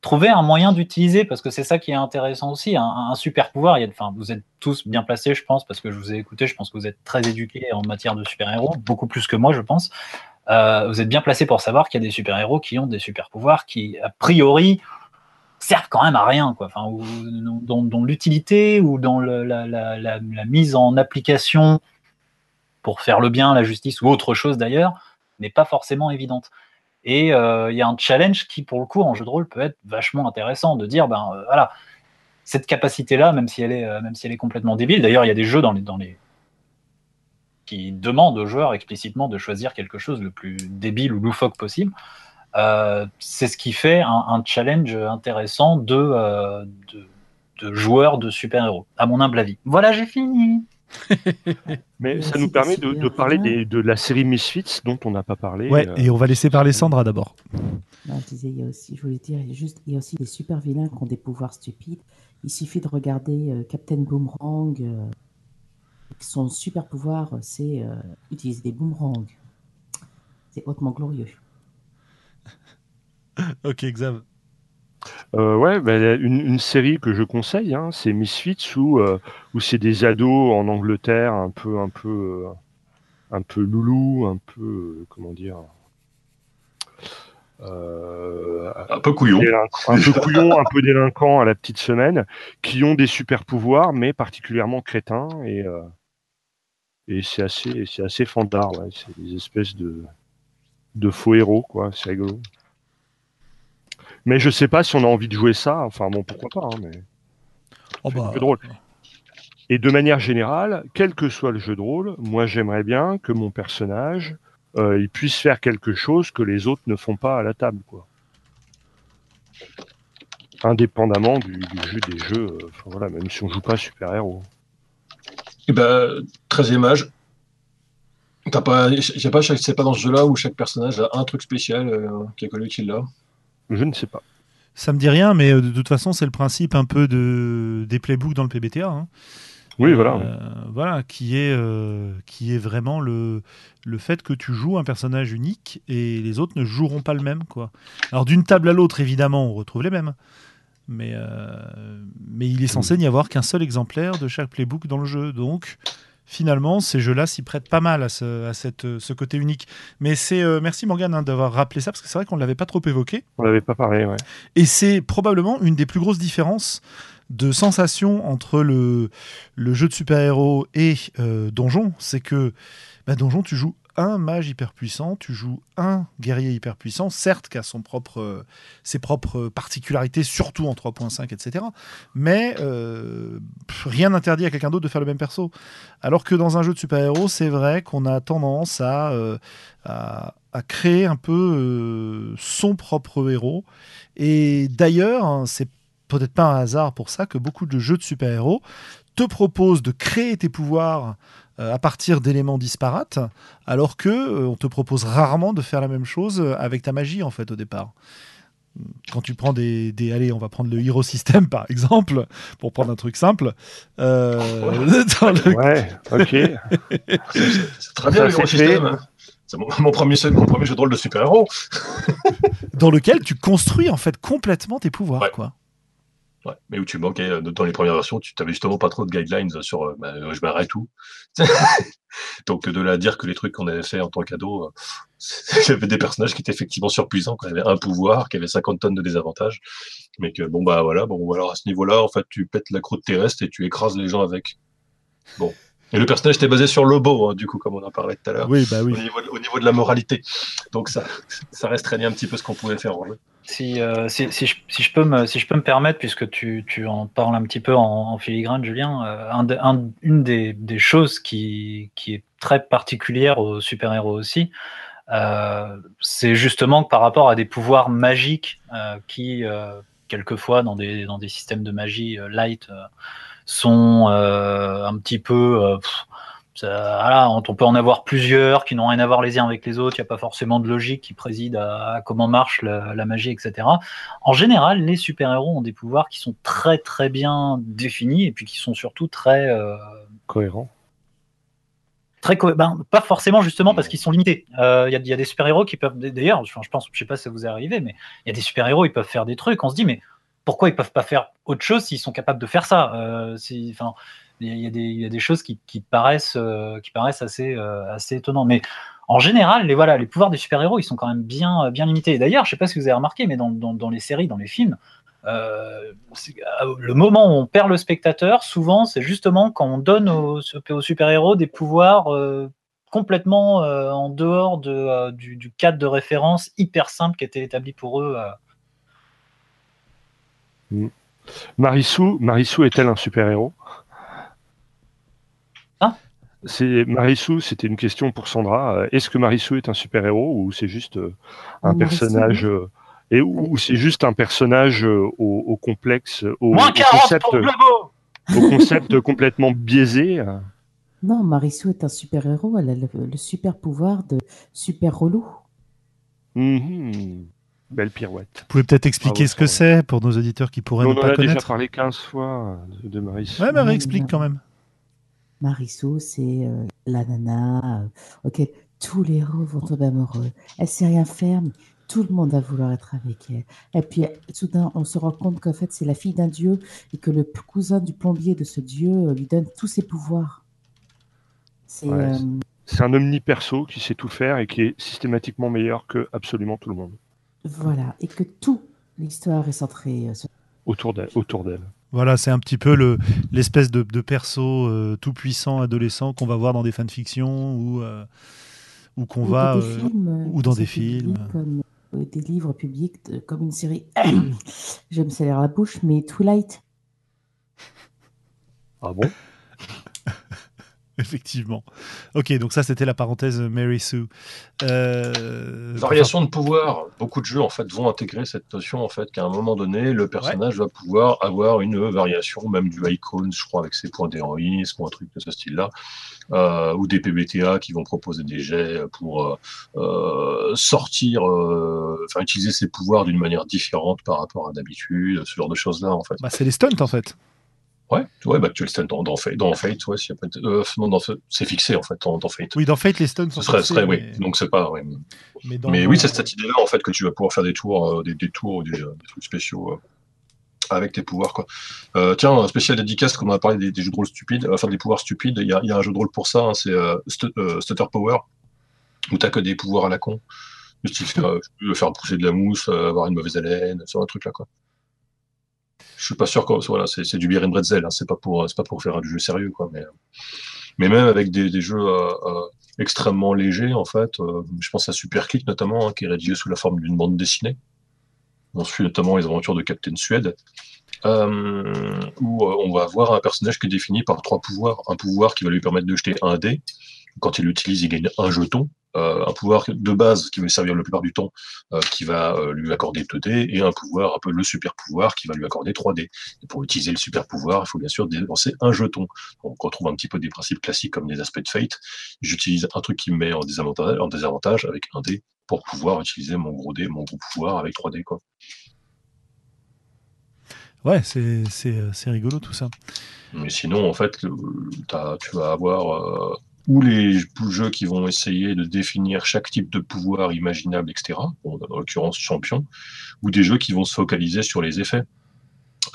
S5: trouver un moyen d'utiliser, parce que c'est ça qui est intéressant aussi, un, super pouvoir. Enfin, vous êtes tous bien placés, je pense, parce que je vous ai écouté, je pense que vous êtes très éduqués en matière de super-héros, beaucoup plus que moi, je pense. Euh, vous êtes bien placés pour savoir qu'il y a des super-héros qui ont des super-pouvoirs qui, a priori, servent quand même à rien, quoi. Enfin, dont, l'utilité ou dans la, mise en application pour faire le bien, la justice ou autre chose d'ailleurs, n'est pas forcément évidente. Et euh, il y a un challenge qui, pour le coup, en jeu de rôle, peut être vachement intéressant de dire, ben euh, voilà, cette capacité-là, même si elle est, euh, même si elle est complètement débile. D'ailleurs, il y a des jeux dans les, dans les qui demandent aux joueurs explicitement de choisir quelque chose le plus débile ou loufoque possible. c'est ce qui fait un, challenge intéressant de, de, de joueurs de super-héros, à mon humble avis. Voilà, j'ai fini. *laughs*
S3: Mais ça nous permet de, parler de la série Misfits dont on n'a pas parlé.
S1: Ouais, euh, et on va laisser parler Sandra d'abord.
S4: je disais, il y a aussi, je voulais dire, juste, il y a aussi des super vilains qui ont des pouvoirs stupides. Il suffit de regarder euh, Captain Boomerang. Euh, son super pouvoir, c'est utiliser des boomerangs. C'est hautement glorieux. *laughs*
S1: ok, Xav.
S3: Euh, ouais, bah, une, série que je conseille, hein, c'est Misfits où, euh, où c'est des ados en Angleterre un peu un peu euh, un peu loulou, un peu comment dire, euh,
S2: Un peu couillon.
S3: un peu couillons, un peu délinquants à la petite semaine, qui ont des super pouvoirs, mais particulièrement crétins. Et, euh, et c'est assez, c'est assez fandard. ouais. C'est des espèces de, de faux héros, quoi. C'est rigolo. Mais je sais pas si on a envie de jouer ça. Enfin bon, pourquoi pas. hein, mais...
S1: Oh,
S3: C'est
S1: bah,
S3: un peu drôle. Et de manière générale, quel que soit le jeu de rôle, moi j'aimerais bien que mon personnage euh, il puisse faire quelque chose que les autres ne font pas à la table, quoi. Indépendamment du, du jeu des jeux, euh, enfin, voilà, même si on joue pas super héros.
S2: Et ben, 13e âge. T'as pas, j'ai pas, chaque- c'est pas dans ce jeu-là où chaque personnage a un truc spécial euh, qui est connu qu'il l'a.
S3: Je ne sais pas.
S1: Ça me dit rien, mais euh, de toute façon, c'est le principe un peu de, des playbooks dans le PBTA. hein.
S3: Oui, voilà.
S1: Euh, voilà, qui est, euh, qui est vraiment le, le fait que tu joues un personnage unique et les autres ne joueront pas le même. Quoi. Alors d'une table à l'autre, évidemment, on retrouve les mêmes. Mais, euh, mais il est censé n'y avoir qu'un seul exemplaire de chaque playbook dans le jeu. Donc finalement, ces jeux-là s'y prêtent pas mal à ce, à cette, ce côté unique. Mais c'est euh, merci Morgane hein, d'avoir rappelé ça, parce que c'est vrai qu'on ne l'avait pas trop évoqué.
S3: On l'avait pas parlé, ouais.
S1: Et c'est probablement une des plus grosses différences de sensation entre le, le jeu de super-héros et euh, Donjon. C'est que bah, Donjon, tu joues un mage hyper puissant, tu joues un guerrier hyper puissant, certes qui a ses propres particularités, surtout en 3.5, etc. Mais euh, rien n'interdit à quelqu'un d'autre de faire le même perso. Alors que dans un jeu de super-héros, c'est vrai qu'on a tendance à, euh, créer un peu euh, son propre héros. Et d'ailleurs, hein, c'est peut-être pas un hasard pour ça que beaucoup de jeux de super-héros te proposent de créer tes pouvoirs à partir d'éléments disparates, alors que euh, on te propose rarement de faire la même chose euh, avec ta magie en fait au départ. Quand tu prends des, des allez, on va prendre le Hero System *laughs* par exemple, pour prendre un truc simple. euh, *laughs* le-
S3: Ouais, ok.
S2: C'est très bien
S3: Ça,
S2: le Hero
S3: fait.
S2: System. C'est mon, mon premier, mon premier jeu de rôle de super-héros.
S1: dans lequel tu construis en fait complètement tes pouvoirs,
S2: Ouais.
S1: quoi.
S2: Ouais, mais où tu manquais, euh, dans les premières versions, tu n'avais justement pas trop de guidelines sur euh, bah, euh, je m'arrête tout. *laughs* Donc de là à dire que les trucs qu'on avait fait en tant qu'ado, *laughs* avait des personnages qui étaient effectivement surpuissants, qui avaient un pouvoir, qui avaient 50 tonnes de désavantages, mais que bon bah voilà, bon alors à ce niveau-là, en fait, tu pètes la croûte terrestre et tu écrases les gens avec. Bon. Et le personnage était basé sur Lobo, hein, du coup, comme on en parlait tout à l'heure,
S1: Oui, bah oui.
S2: au, niveau de, au niveau de la moralité. Donc ça, ça restreignait un petit peu ce qu'on pouvait faire en jeu.
S5: Si, euh, si, si, je, si, je peux me, si je peux me permettre, puisque tu, tu en parles un petit peu en, filigrane, Julien, euh, une des, des choses qui, qui est très particulière aux super-héros aussi, euh, c'est justement que par rapport à des pouvoirs magiques qui, quelquefois, dans des, dans des systèmes de magie light, sont un petit peu... voilà, on peut en avoir plusieurs qui n'ont rien à voir les uns avec les autres. Il n'y a pas forcément de logique qui préside à, à comment marche la, la magie, etc. En général, les super-héros ont des pouvoirs qui sont très très bien définis et puis qui sont surtout très euh,
S3: Cohérent.
S5: très co- ben, pas forcément justement parce qu'ils sont limités. Euh, Il y, a, il y a des super-héros qui peuvent d'ailleurs, enfin, je pense, je sais pas si ça vous est arrivé, mais il y a des super-héros ils peuvent faire des trucs. On se dit mais pourquoi ils peuvent pas faire autre chose s'ils sont capables de faire ça? Euh, il y, a- des- y a des choses qui, qui paraissent euh, qui paraissent assez euh, assez étonnantes, mais en général, les voilà, les pouvoirs des super-héros, ils sont quand même bien bien limités. D'ailleurs, je sais pas si vous avez remarqué, mais dans, dans, les séries, dans les films, euh, euh, le moment où on perd le spectateur, souvent, c'est justement quand on donne aux, super-héros des pouvoirs euh, complètement euh, en dehors de, euh, du, cadre de référence hyper simple qui était établi pour eux. euh.
S3: Marissou, est-elle un super-héros? C'est Marissou, c'était une question pour Sandra. Euh, Est-ce que Marissou est un super-héros ou c'est juste euh, un
S4: Marissou,
S3: personnage euh, et ou, c'est juste un personnage au, au complexe, au,
S5: Moins
S3: au
S5: 40
S3: concept, au concept *laughs* complètement biaisé.
S4: Non, Marissou est un super-héros. Elle a le, le super pouvoir de super relou.
S3: Mhm. Belle pirouette.
S1: Vous pouvez peut-être expliquer
S3: Ah,
S1: ce que c'est pour nos auditeurs qui pourraient
S3: on
S1: ne
S3: en
S1: pas
S3: a déjà
S1: connaître.
S3: parlé 15 fois de, Marissou.
S1: Ouais, mais
S4: Ouais,
S1: réexplique
S4: mais-
S1: quand même.
S4: Marissou, c'est euh, la nana. euh, ok, tous les héros vont tomber amoureux. Elle sait rien faire, mais tout le monde va vouloir être avec elle. Et puis, soudain, on se rend compte qu'en fait, c'est la fille d'un dieu et que le cousin du plombier de ce dieu euh, lui donne tous ses pouvoirs. C'est
S3: Ouais,
S4: euh,
S3: un omniperso qui sait tout faire et qui est systématiquement meilleur que absolument tout le monde.
S4: Voilà, et que tout l'histoire est centrée sur
S3: autour d'elle. Autour d'elle.
S1: Voilà, c'est un petit peu le, l'espèce de, de perso euh, tout puissant adolescent qu'on va voir dans des fanfictions ou, euh, ou qu'on
S4: ou
S1: va
S4: dans des
S1: euh,
S4: films,
S1: ou dans
S4: qui
S1: des
S4: sont publiés
S1: films.
S4: Comme euh, des livres publiés euh, comme une série. Je me serre la bouche, mais Twilight.
S3: Ah bon? *laughs*
S1: Effectivement. Ok, donc ça c'était la parenthèse Mary Sue. Euh,
S2: Variation de pouvoir. Beaucoup de jeux en fait vont intégrer cette notion en fait qu'à un moment donné, le personnage va pouvoir avoir une variation, même du icon, je crois, avec ses points d'héroïsme ou un truc de ce style-là, euh, ou des PBTA qui vont proposer des jets pour euh, euh, sortir, euh, enfin utiliser ses pouvoirs d'une manière différente par rapport à d'habitude, ce genre de choses-là en fait.
S1: Bah, c'est les stunts en fait.
S2: Ouais, ouais, bah tu le dans, dans Fate, dans Fate, ouais, s'il y a pas de- euh, non, dans, c'est fixé en fait dans, dans Fate.
S1: Oui, dans Fate les stunts sont
S2: serait,
S1: fixés,
S2: serait, oui.
S1: mais-
S2: Donc c'est pas, ouais.
S1: mais,
S2: Mais
S1: le-
S2: oui, c'est cette idée-là en fait que tu vas pouvoir faire des tours, euh, des, des tours, ou des, euh, des trucs spéciaux euh, avec tes pouvoirs quoi. Tiens, un spécial dédicace comme on a parlé des, des jeux de rôle stupides, enfin des pouvoirs stupides. Il y y a un jeu de rôle pour ça, hein, c'est Stu- Stutter Power où t'as que des pouvoirs à la con, du style *laughs* faire, faire pousser de la mousse, avoir une mauvaise haleine, ce genre de truc là quoi. Je suis pas sûr que voilà, c'est du beer and bretzel, hein, c'est pas pour faire du jeu sérieux quoi, mais mais même avec des, jeux euh, euh, extrêmement légers en fait, euh, je pense à Superclick notamment, hein, qui est rédigé sous la forme d'une bande dessinée. On suit notamment les aventures de Captain Suède, où on va avoir un personnage qui est défini par trois pouvoirs. Un pouvoir qui va lui permettre de jeter un dé. Quand il l'utilise, il gagne un jeton. Euh, un pouvoir de base qui va lui servir la plupart du temps, euh, qui va euh, lui accorder 2 dés, et un pouvoir, un peu le super pouvoir, qui va lui accorder 3 dés. Et pour utiliser le super pouvoir, il faut bien sûr dépenser un jeton. Donc, on retrouve un petit peu des principes classiques comme des aspects de Fate. J'utilise un truc qui me met en désavantage, en désavantage avec un dé pour pouvoir utiliser mon gros dé, mon gros pouvoir avec 3 dés. Quoi.
S1: Ouais, c'est c'est c'est rigolo tout ça.
S2: Mais sinon, en fait, tu vas avoir euh, ou les jeux qui vont essayer de définir chaque type de pouvoir imaginable, etc. Bon, dans l'occurrence, champion, ou des jeux qui vont se focaliser sur les effets.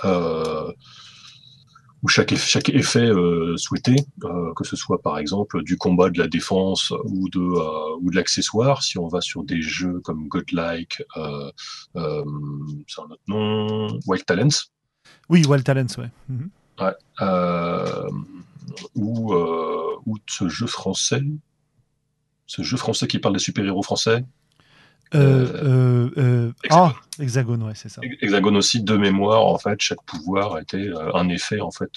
S2: Euh, où chaque effet, chaque effet euh, souhaité, euh, que ce soit par exemple du combat, de la défense ou de, euh, ou de l'accessoire, si on va sur des jeux comme Godlike, c'est un autre nom, Wild Talents,
S1: Oui, Wild Talents, ouais. Mhm.
S2: euh, ou, euh, ou ce jeu français, ce jeu français qui parle des super-héros français,
S1: Euh, euh,
S2: Hexagone.
S1: ah, Hexagone, ouais, c'est ça.
S2: Hexagone aussi de mémoire, en fait, chaque pouvoir était un effet en fait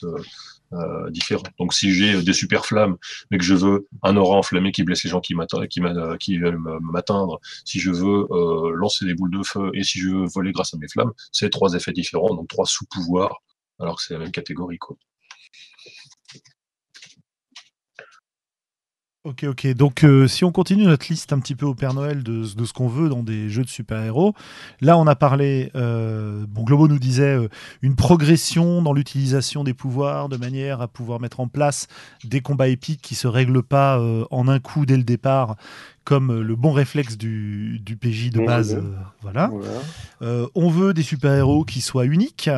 S2: différent. Donc si j'ai des super flammes, mais que je veux un aura enflammé qui blesse les gens qui m'atteignent, qui, m'atteindre, si je veux lancer des boules de feu et si je veux voler grâce à mes flammes, c'est trois effets différents, donc trois sous-pouvoirs, alors que c'est la même catégorie quoi.
S1: Ok, ok. Donc, euh, si on continue notre liste un petit peu au Père Noël de, de ce qu'on veut dans des jeux de super-héros, là, on a parlé. Euh, bon, Globo nous disait euh, une progression dans l'utilisation des pouvoirs de manière à pouvoir mettre en place des combats épiques qui se règlent pas en un coup dès le départ, comme le bon réflexe du, du PJ de
S3: Bon,
S1: base. euh, voilà.
S3: Voilà.
S1: On veut des super-héros qui soient uniques.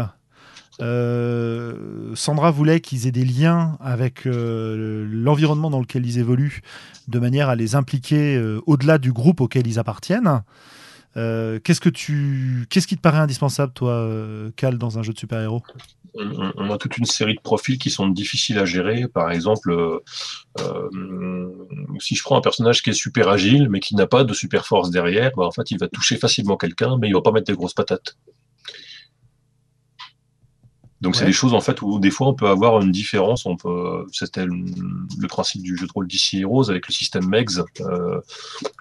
S1: Euh, Sandra voulait qu'ils aient des liens avec euh, l'environnement dans lequel ils évoluent, de manière à les impliquer euh, au-delà du groupe auquel ils appartiennent. Qu'est-ce que tu, qu'est-ce qui te paraît indispensable, toi, Cal, dans un jeu de super-héros?
S2: On, a toute une série de profils qui sont difficiles à gérer. Par exemple, si je prends un personnage qui est super agile, mais qui n'a pas de super force derrière, bah, en fait, il va toucher facilement quelqu'un, mais il va pas mettre des grosses patates. Donc c'est des choses en fait où des fois on peut avoir une différence. On peut, c'était le, le principe du jeu de rôle DC Heroes avec le système MEGS, euh,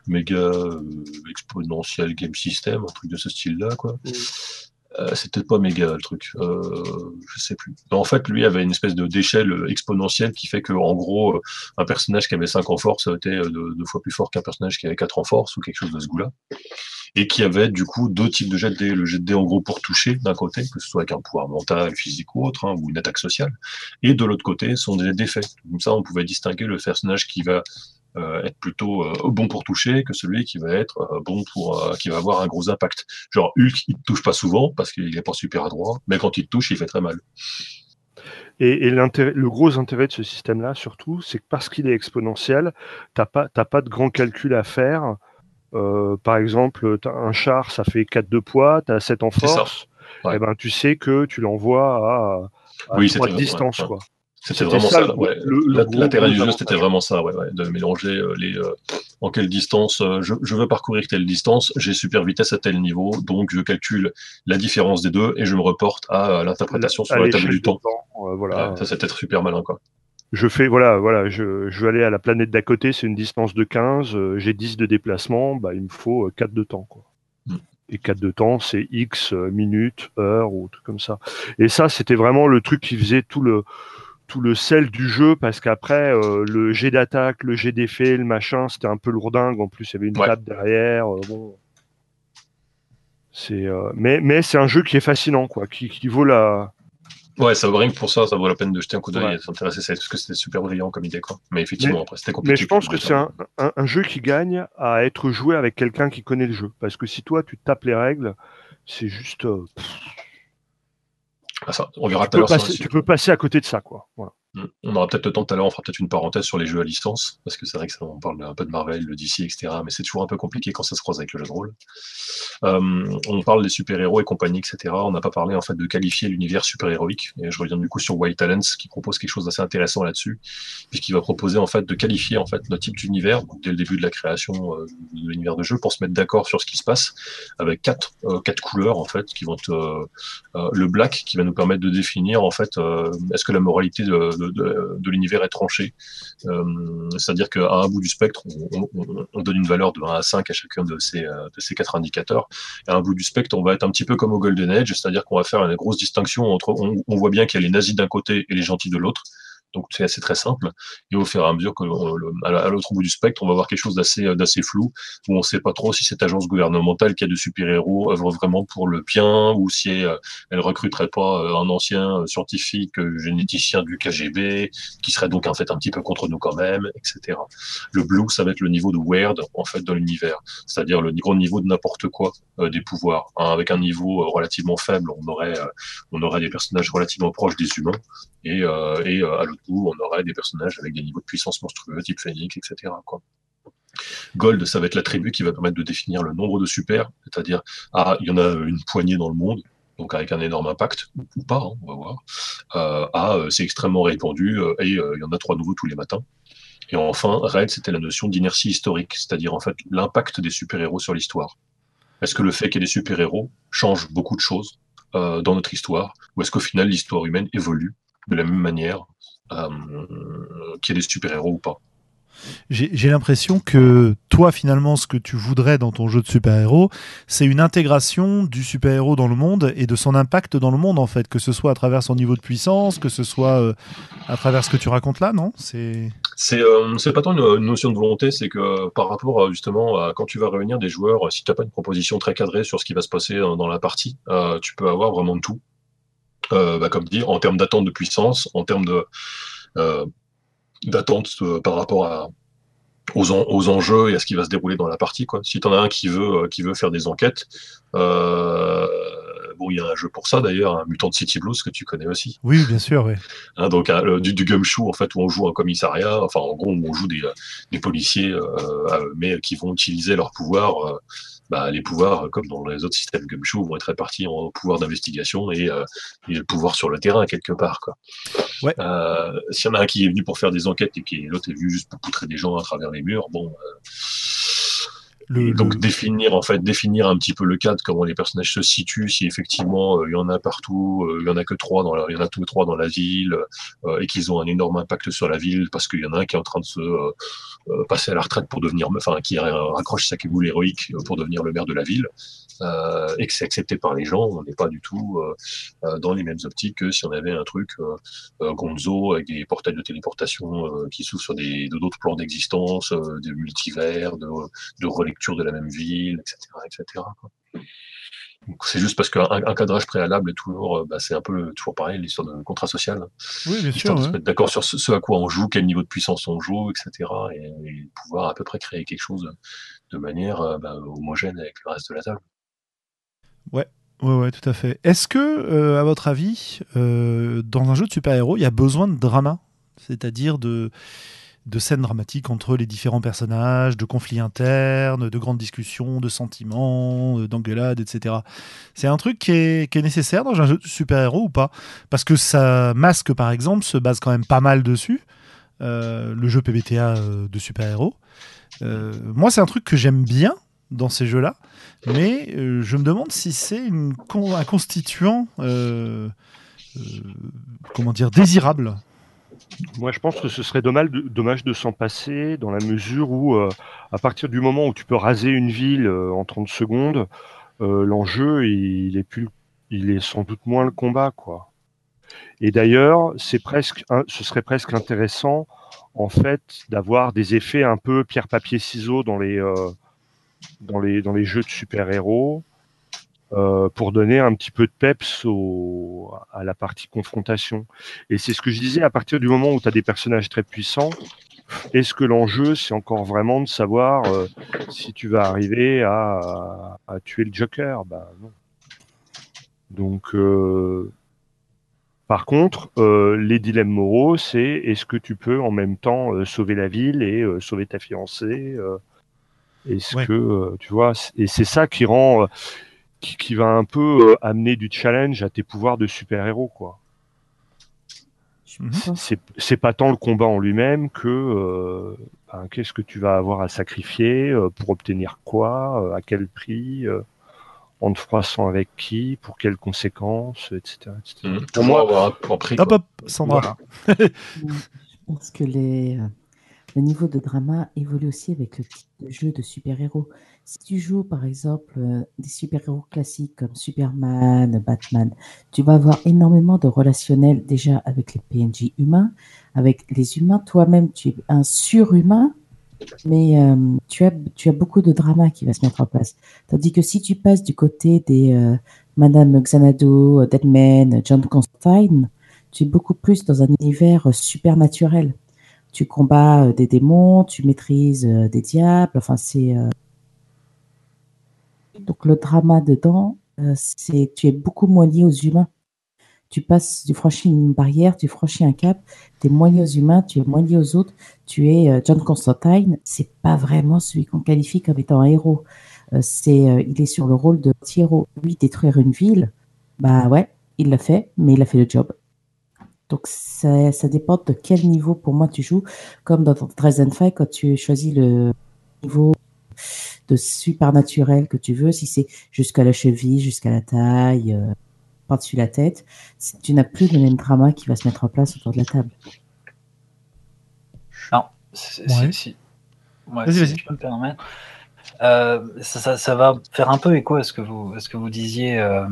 S2: méga euh, exponential game system, un truc de ce style-là quoi. Euh, peut-être pas méga le truc, euh, je sais plus. En fait, lui avait une espèce de d'échelle exponentielle qui fait que, en gros, euh, un personnage qui avait 5 en force était deux, fois plus fort qu'un personnage qui avait 4 en force ou quelque chose de ce goût-là. Et qui avait du coup deux types de jet de dés. Le jet de dés en gros pour toucher d'un côté, que ce soit avec un pouvoir mental, physique ou autre, hein, ou une attaque sociale. Et de l'autre côté, sont des défaits. Comme ça, on pouvait distinguer le personnage qui va être plutôt euh, bon pour toucher que celui qui va être euh, bon pour euh, qui va avoir un gros impact. Genre Hulk, il touche pas souvent parce qu'il est pas super adroit, mais quand il touche, il fait très mal.
S3: Et, le gros intérêt de ce système-là, surtout, c'est que parce qu'il est exponentiel, t'as pas, t'as pas de grands calculs à faire Euh, par exemple, un char, ça fait 4 de poids, tu as 7 en force,
S2: Ouais.
S3: et ben, tu sais que tu l'envoies à, à
S2: Oui,
S3: 3
S2: c'était-
S3: de distance.
S2: ouais, ouais.
S3: Quoi.
S2: C'était vraiment
S3: ça,
S2: ça. ouais. L'intérêt du jeu, c'était vraiment ça, ouais, ouais, de mélanger euh, les euh, en quelle distance euh, je, je veux parcourir telle distance, j'ai super vitesse à tel niveau, donc je calcule la différence des deux et je me reporte à l'interprétation sur
S3: À
S2: la table du
S3: de
S2: temps.
S3: euh, voilà.
S2: Ça, c'était super malin, quoi.
S3: Je fais, voilà, voilà, je, je veux aller à la planète d'à côté, c'est une distance de 15, euh, j'ai 10 de déplacement, bah, il me faut euh, 4 de temps. Quoi.
S2: Mm.
S3: Et 4 de temps, c'est X minutes, heures ou tout comme ça. Et ça, c'était vraiment le truc qui faisait tout le, tout le sel du jeu, parce qu'après, euh, le jet d'attaque, le jet d'effet, le machin, c'était un peu lourdingue. En plus, il y avait une
S2: Ouais.
S3: table derrière. euh, bon. C'est, euh, mais mais c'est un jeu qui est fascinant, quoi, qui, qui vaut la,
S2: Ouais, ça vaut rien que pour ça, ça vaut la peine de jeter un coup d'œil
S3: Ouais.
S2: et de s'intéresser à ça, parce que c'était super brillant comme idée, quoi. Mais effectivement, après, c'était compliqué.
S3: Mais je pense que c'est un, un- un jeu qui gagne à être joué avec quelqu'un qui connaît le jeu. Parce que si toi, tu tapes les règles, c'est juste.
S2: Ça, on verra
S3: tu, peux passer,
S2: la
S3: tu
S2: suite.
S3: peux passer à côté de ça, quoi. Voilà.
S2: Mm. On aura peut-être le temps tout à l'heure, on fera peut-être une parenthèse sur les jeux à licence, parce que c'est vrai que on parle un peu de Marvel, de DC, etc. Mais c'est toujours un peu compliqué quand ça se croise avec le jeu de rôle. Euh, on parle des super-héros et compagnie, etc. On n'a pas parlé en fait de qualifier l'univers super-héroïque. Et je reviens du coup sur Wild Talents, qui propose quelque chose d'assez intéressant là-dessus, puisqu'il va proposer en fait de qualifier en fait notre type d'univers dès le début de la création euh, de l'univers de jeu pour se mettre d'accord sur ce qui se passe, avec quatre euh, quatre couleurs en fait qui vont le black qui va nous permettre de définir en fait est-ce que la moralité de, de, l'univers est tranchée Euh, c'est-à-dire qu'à un bout du spectre on, on- on donne une valeur de 1 à 5 à chacun de ces, euh, de ces quatre indicateurs. Et à un bout du spectre on va être un petit peu comme au Golden Age c'est-à-dire qu'on va faire une grosse distinction entre on voit bien qu'il y a les nazis d'un côté et les gentils de l'autre donc c'est assez très simple. Et au fur et à mesure que le- à la- à l'autre bout du spectre, on va voir quelque chose d'assez euh, flou, où on ne sait pas trop si cette agence gouvernementale qui a de super-héros œuvre vraiment pour le bien, ou si euh, elle recruterait pas euh, un ancien euh, scientifique euh, généticien du KGB, qui serait donc en fait un petit peu contre nous quand même, etc. Le blue, ça va être le niveau de weird en fait dans l'univers, c'est-à-dire le gros niveau de n'importe quoi euh, des pouvoirs. Hein, avec un niveau euh, relativement faible, euh, on aurait des personnages relativement proches des humains et, euh, euh, à l'autre bout, on aurait des personnages avec des niveaux de puissance monstrueux, type Phoenix, etc. Gold, ça va être l'attribut qui va permettre de définir le nombre de super, c'est-à-dire, ah, il y en a une poignée dans le monde, donc avec un énorme impact, ou pas, hein, on va voir. Euh, ah, c'est extrêmement répandu, et il y en a trois nouveaux tous les matins. Et enfin, Red, c'était la notion d'inertie historique, c'est-à-dire en fait l'impact des super-héros sur l'histoire. Est-ce que le fait qu'il y ait des super-héros change beaucoup de choses dans notre histoire, ou est-ce qu'au final l'histoire humaine évolue de la même manière euh, qu'il y ait des super-héros ou pas.
S1: J'ai l'impression que toi, finalement, ce que tu voudrais dans ton jeu de super-héros, c'est une intégration du super-héros dans le monde et de son impact dans le monde, en fait, que ce soit à travers son niveau de puissance, que ce soit euh, à travers ce que tu racontes là, non? C'est
S2: C'est euh, pas tant une, une notion de volonté, c'est que par rapport euh, justement à quand tu vas réunir des joueurs, si tu n'as pas une proposition très cadrée sur ce qui va se passer dans, dans la partie, euh, tu peux avoir vraiment tout. Euh, bah, comme dit, en termes d'attente de puissance, en termes de euh, d'attente euh, par rapport à, aux, en- aux enjeux et à ce qui va se dérouler dans la partie. Quoi. Si tu en as un qui veut, euh, qui veut faire des enquêtes, euh, bon, il y a un jeu pour ça d'ailleurs, un Mutant City Blues que tu connais aussi.
S1: Oui, bien sûr, oui.
S2: Hein, donc le- du, du gumshoe en fait où on joue un commissariat, enfin en gros où on joue des, des policiers euh, mais qui vont utiliser leurs pouvoirs. Euh, bah, les pouvoirs, euh, comme dans les autres systèmes gumshoe, vont être répartis en pouvoir d'investigation et, euh, et le pouvoir sur le terrain quelque part. Quoi.
S1: Ouais.
S2: Euh, S'il y en a un qui est venu pour faire des enquêtes et qui l'autre est venu juste pour poutrer des gens à travers les murs, bon.
S1: Le,
S2: donc
S1: le-
S2: définir en fait définir un petit peu le cadre comment les personnages se situent si effectivement euh, il y en a partout euh, il y en a que trois dans la, il y en a tous trois dans la ville euh, et qu'ils ont un énorme impact sur la ville parce qu'il y en a un qui est en train de se euh, passer à la retraite pour devenir enfin qui raccroche sa cagoule héroïque pour devenir le maire de la ville euh, et que c'est accepté par les gens. On n'est pas du tout dans les mêmes optiques que si on avait un truc Gonzo avec des portails de téléportation euh, qui s'ouvrent sur des de d'autres plans d'existence euh, des multivers de de de la même ville, etc. etc. quoi. Donc, C'est juste parce qu'un un cadrage préalable est toujours, euh, bah, c'est un peu toujours pareil, l'histoire de contrat social.
S1: Oui, bien sûr.
S2: Se
S1: ouais.
S2: mettre d'accord sur ce, ce à quoi on joue, quel niveau de puissance on joue, etc. Et, et pouvoir à peu près créer quelque chose de manière euh, bah, homogène avec le reste de la table.
S1: Ouais, ouais, tout à fait. Est-ce que, euh, à votre avis, euh, dans un jeu de super-héros, il y a besoin de drama? C'est-à-dire de de scènes dramatiques entre les différents personnages, de conflits internes, de grandes discussions, de sentiments, euh, d'engueulades, etc. C'est un truc qui est, nécessaire dans un jeu de super-héros ou pas? Parce que sa masque, par exemple, se base quand même pas mal dessus, euh, le jeu PBTA euh, de super-héros. Moi, c'est un truc que j'aime bien dans ces jeux-là, mais je me demande si c'est un constituant, comment dire, désirable.
S3: Moi, je pense que ce serait dommage de, s'en passer dans la mesure où, euh, à partir du moment où tu peux raser une ville euh, en 30 secondes, euh, l'enjeu, il, est plus, il est sans doute moins le combat, quoi. Et d'ailleurs, c'est presque, ce serait presque intéressant, en fait, d'avoir des effets un peu pierre papier ciseaux dans les, dans les, dans les jeux de super-héros. Euh, pour donner un petit peu de peps au, à la partie confrontation. Et c'est ce que je disais, à partir du moment où tu as des personnages très puissants, est-ce que l'enjeu, c'est encore vraiment de savoir euh, si tu vas arriver à, à tuer le Joker? Bah non. Donc, euh, par contre, les dilemmes moraux, c'est est-ce que tu peux en même temps sauver la ville et sauver ta fiancée Est-ce
S1: Ouais.
S3: que, tu vois, et c'est ça qui rend, qui, qui va un peu euh, amener du challenge à tes pouvoirs de super-héros, quoi.
S1: Mhm.
S3: C'est c'est pas tant le combat en lui-même que euh, ben, qu'est-ce que tu vas avoir à sacrifier euh, pour obtenir quoi, euh, à quel prix, euh, en te froissant avec qui, pour quelles conséquences, etc. etc.
S2: Mmh.
S3: Pour moi,
S2: avoir un pris.
S1: Hop, hop, Sandra.
S3: Voilà. *laughs*
S4: Je pense que les, le niveau de drama évolue aussi avec le type de jeu de super-héros. Si tu joues par exemple euh, des super-héros classiques comme Superman, Batman, tu vas avoir énormément de relationnel déjà avec les PNJ humains, avec les humains. Toi-même, tu es un surhumain, mais euh, tu, as, beaucoup de drama qui va se mettre en place. Tandis que si tu passes du côté des euh, Madame Xanadu, Deadman, John Constantine, tu es beaucoup plus dans un univers supernaturel. Tu combats euh, des démons, tu maîtrises euh, des diables, enfin c'est... euh, Donc le drama dedans, c'est tu es beaucoup moins lié aux humains. Tu passes, tu franchis une barrière, tu franchis un cap, tu es moins lié aux humains, tu es moins lié aux autres. Tu es John Constantine, c'est pas vraiment celui qu'on qualifie comme étant un héros. C'est, il est sur le rôle de héros. Lui, détruire une ville, bah ouais, il l'a fait, mais il a fait le job. Donc, ça, ça dépend de quel niveau pour moi tu joues. Comme dans Dresden Fight, quand tu choisis le niveau de supernaturel que tu veux, si c'est jusqu'à la cheville, jusqu'à la taille, euh, par-dessus la tête, tu n'as plus le même drama qui va se mettre en place autour de la table.
S5: Non, si,
S1: Ouais.
S5: si, si- ouais,
S1: Vas-y,
S5: si
S1: vas-y.
S5: je peux me permettre. Euh, ça, ça- ça va faire un peu écho à ce que vous, à ce que vous disiez euh,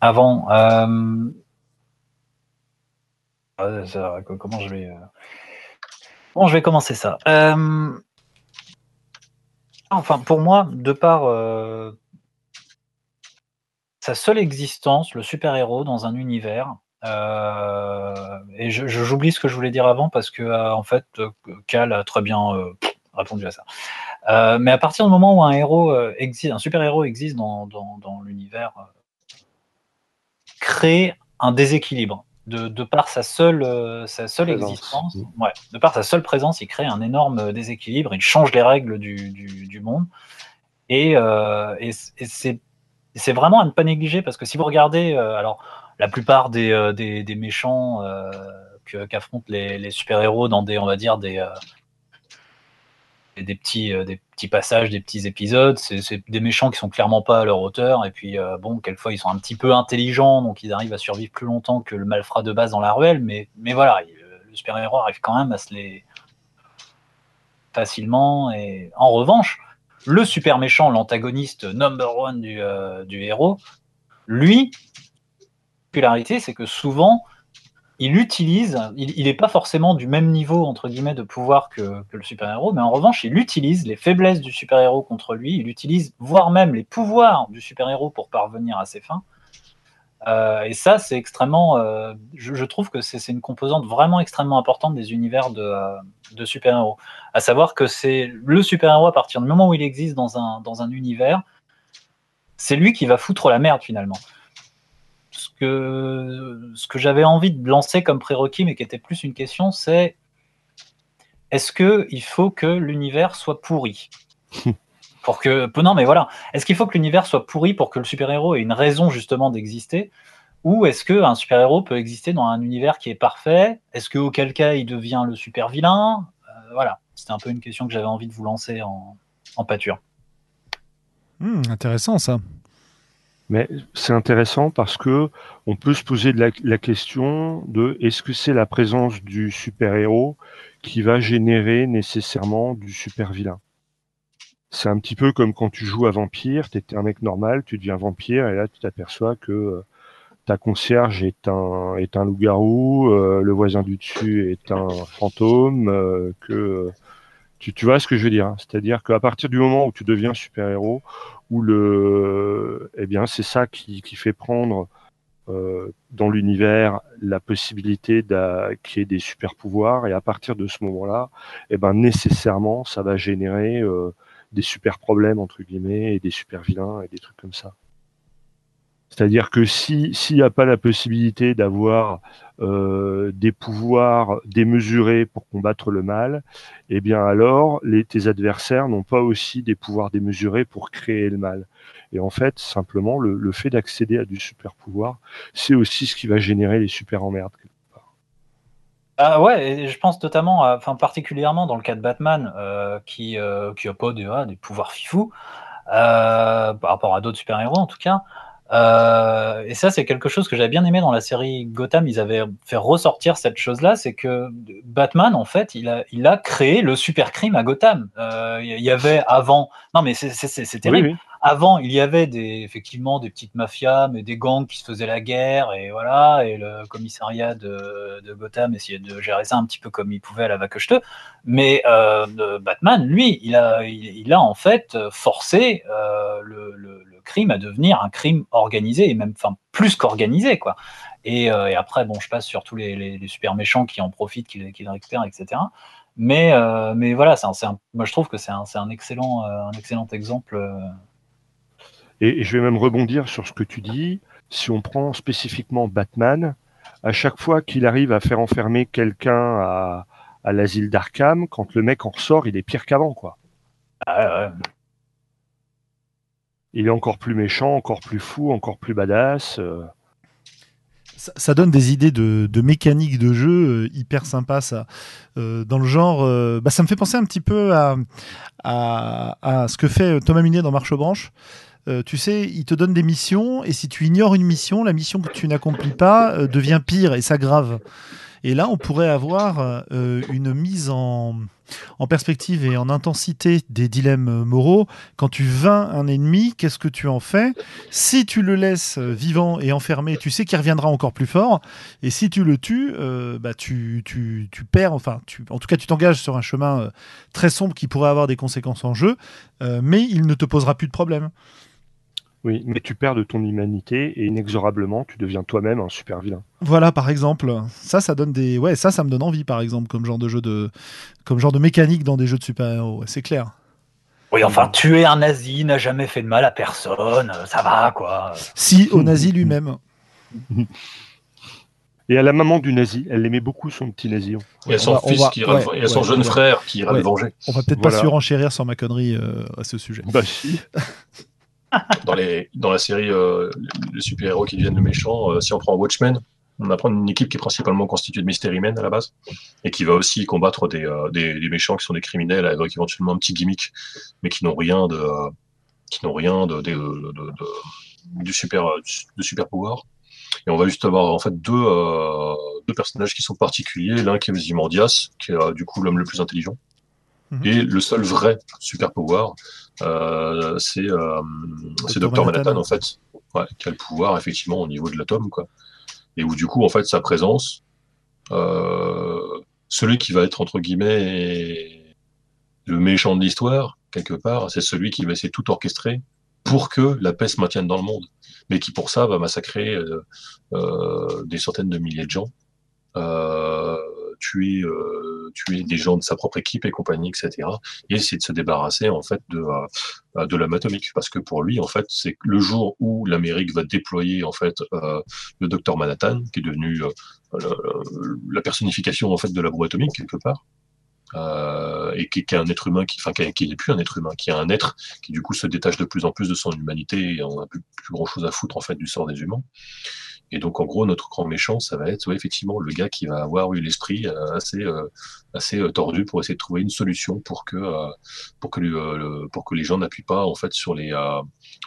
S5: avant. Euh, euh, ça- comment je vais, euh, comment je vais commencer ça? Euh, Enfin, pour moi, de par euh, sa seule existence, le super-héros dans un univers. euh, et j'oublie ce que je voulais dire avant parce que euh, en fait, euh, Cal a très bien euh, répondu à ça. Euh, mais à partir du moment où un héros euh, existe, un super-héros existe dans, dans- dans l'univers, euh, crée un déséquilibre. De, de par sa seule, euh, sa seule
S3: Présence.
S5: existence, ouais, de par sa seule présence, il crée un énorme euh, déséquilibre, il change les règles du, du- du monde. Et, euh, et et c'est c'est vraiment à ne pas négliger parce que si vous regardez, euh, alors la plupart des, euh, des, des méchants euh, qu'affrontent les, les super-héros dans des, on va dire, des, euh, des, petits, euh, des petits passages, des petits épisodes, c'est des méchants qui sont clairement pas à leur hauteur. Et puis, euh, bon, quelquefois, ils sont un petit peu intelligents, donc ils arrivent à survivre plus longtemps que le malfrat de base dans la ruelle. Mais, mais voilà, il- le super-héros arrive quand même à se les facilement. Et en revanche, le super méchant, l'antagoniste number one du, euh, du héros, lui, particularité, c'est que souvent, il utilise, il n'est pas forcément du même niveau, entre guillemets, de pouvoir que, le super-héros, mais en revanche, il utilise les faiblesses du super-héros contre lui, il utilise voire même les pouvoirs du super-héros pour parvenir à ses fins. Euh, et ça, c'est extrêmement. euh, je, trouve que c'est une composante vraiment extrêmement importante des univers de, euh, de super-héros. À savoir que c'est le super-héros, à partir du moment où il existe dans un, dans un univers, c'est lui qui va foutre la merde finalement. Ce que, ce que j'avais envie de lancer comme prérequis, mais qui était plus une question, c'est est-ce que il faut que l'univers soit pourri? *laughs* Pour que non mais voilà, est-ce qu'il faut que l'univers soit pourri pour que le super-héros ait une raison justement d'exister? Ou est-ce qu'un super-héros peut exister dans un univers qui est parfait? Est-ce qu'auquel cas il devient le super-vilain? Euh, Voilà, c'était un peu une question que j'avais envie de vous lancer en, pâture.
S1: Hmm, intéressant ça.
S3: Mais c'est intéressant parce que on peut se poser la, question de est-ce que c'est la présence du super-héros qui va générer nécessairement du super-vilain? C'est un petit peu comme quand tu joues à vampire, tu étais un mec normal, tu deviens vampire et là tu t'aperçois que euh, ta concierge est un est un loup-garou, euh, le voisin du dessus est un fantôme, euh, que tu, vois ce que je veux dire. Hein? C'est-à-dire qu'à partir du moment où tu deviens super-héros, où le eh bien c'est ça qui, fait prendre euh, dans l'univers la possibilité qu'il y des super pouvoirs et à partir de ce moment-là, eh ben nécessairement ça va générer des super problèmes entre guillemets et des super vilains et des trucs comme ça. C'est-à-dire que s'il n'y a pas la possibilité d'avoir euh, des pouvoirs démesurés pour combattre le mal, eh bien alors tes adversaires n'ont pas aussi des pouvoirs démesurés pour créer le mal. Et en fait, simplement, le, fait d'accéder à du super pouvoir, c'est aussi ce qui va générer les super emmerdes.
S5: Ah ouais, et je pense notamment, enfin particulièrement dans le cas de Batman, euh, qui n'a euh, pas des, des pouvoirs fifous par rapport à d'autres super-héros en tout cas. Euh, et ça, c'est quelque chose que j'avais bien aimé dans la série Gotham. Ils avaient fait ressortir cette chose-là, c'est que Batman, en fait, il a, il a créé le super crime à Gotham. Euh, il y avait avant, non mais c'est terrible. Avant, il y avait des, effectivement des petites mafias, mais des gangs qui se faisaient la guerre, et voilà, et le commissariat de, de Gotham essayait de gérer ça un petit peu comme il pouvait à la vaque Mais euh, Batman, lui, il a, il, a en fait forcé le, le crime à devenir un crime organisé et même enfin plus qu'organisé quoi. Et, euh, et, après bon je passe sur tous les, les, super méchants qui en profitent, qui, qui le récupèrent, etc. Mais euh, mais voilà, c'est un, moi je trouve que c'est un, un, excellent euh, un excellent exemple.
S3: Et, et, je vais même rebondir sur ce que tu dis. Si on prend spécifiquement Batman, à chaque fois qu'il arrive à faire enfermer quelqu'un à, à l'asile d'Arkham, quand le mec en ressort, il est pire qu'avant quoi.
S5: Ah, ouais
S3: il est encore plus méchant, encore plus fou, encore plus badass. Euh.
S1: Ça, donne des idées de, mécanique de jeu euh, hyper sympa ça. Euh, dans le genre, bah, ça me fait penser un petit peu à, à, ce que fait Thomas Munier dans Marche aux branches. tu sais, il te donne des missions et si tu ignores une mission, la mission que tu n'accomplis pas devient pire et s'aggrave. Et là, on pourrait avoir une mise en, perspective et en intensité des dilemmes moraux. Quand tu vains un ennemi, qu'est-ce que tu en fais? Si tu le laisses vivant et enfermé, tu sais qu'il reviendra encore plus fort. Et si tu le tues, euh, bah tu, tu, tu, perds, enfin, tu, en tout cas, tu t'engages sur un chemin euh, très sombre qui pourrait avoir des conséquences en jeu, euh, mais il ne te posera plus de problème.
S3: Oui, mais tu perds de ton humanité et inexorablement, tu deviens toi-même un super vilain.
S1: Voilà, par exemple. Ça, ça donne des. Ouais, ça, ça me donne envie, par exemple, comme genre de jeu de, comme genre de mécanique dans des jeux de super-héros. C'est clair.
S5: Oui, enfin, tuer un nazi n'a jamais fait de mal à personne. Ça va, quoi.
S1: Si, au nazi lui-même. *laughs*
S3: Et à la maman du nazi, elle aimait beaucoup son petit nazi.
S2: Et à son fils qui et à son jeune frère qui ira le venger.
S1: On va peut-être pas surenchérir sur ma connerie euh, à ce sujet.
S3: Bah si. *laughs*
S2: dans, la série euh, Les super-héros qui deviennent le méchant, euh, si on prend Watchmen, on apprend une équipe qui est principalement constituée de Mystery Men à la base, et qui va aussi combattre des, euh, méchants qui sont des criminels avec éventuellement un petit gimmick, mais qui n'ont rien de, qui n'ont rien de, super, de super pouvoir. Et on va juste avoir en fait deux, deux personnages qui sont particuliers. L'un qui est Ozymandias, qui est du coup l'homme le plus intelligent, Mhm. Et le seul vrai super pouvoir, euh, c'est euh, Dr Manhattan, en fait, qui a le pouvoir effectivement au niveau de l'atome, quoi. Et où du coup, en fait, sa présence, euh, celui qui va être entre guillemets le méchant de l'histoire, quelque part, c'est celui qui va essayer de tout orchestrer pour que la paix se maintienne dans le monde, mais qui pour ça va massacrer euh, euh des centaines de milliers de gens. Euh, tuer, euh, tuer des gens de sa propre équipe et compagnie, etc. Et essayer de se débarrasser en fait de euh, de l'homme atomique, parce que pour lui, en fait, c'est le jour où l'Amérique va déployer en fait euh, le docteur Manhattan, qui est devenu la personnification en fait de la bombe atomique quelque part. euh, et qui, est un être humain qui, enfin, qui, n'est plus un être humain, qui est un être qui du coup se détache de plus en plus de son humanité et on a plus, plus grand chose à foutre en fait du sort des humains. Et donc, en gros, notre grand méchant, ça va être effectivement le gars qui va avoir eu l'esprit euh, assez, euh, assez euh, tordu pour essayer de trouver une solution pour que, pour que, pour que les gens n'appuient pas en fait sur les,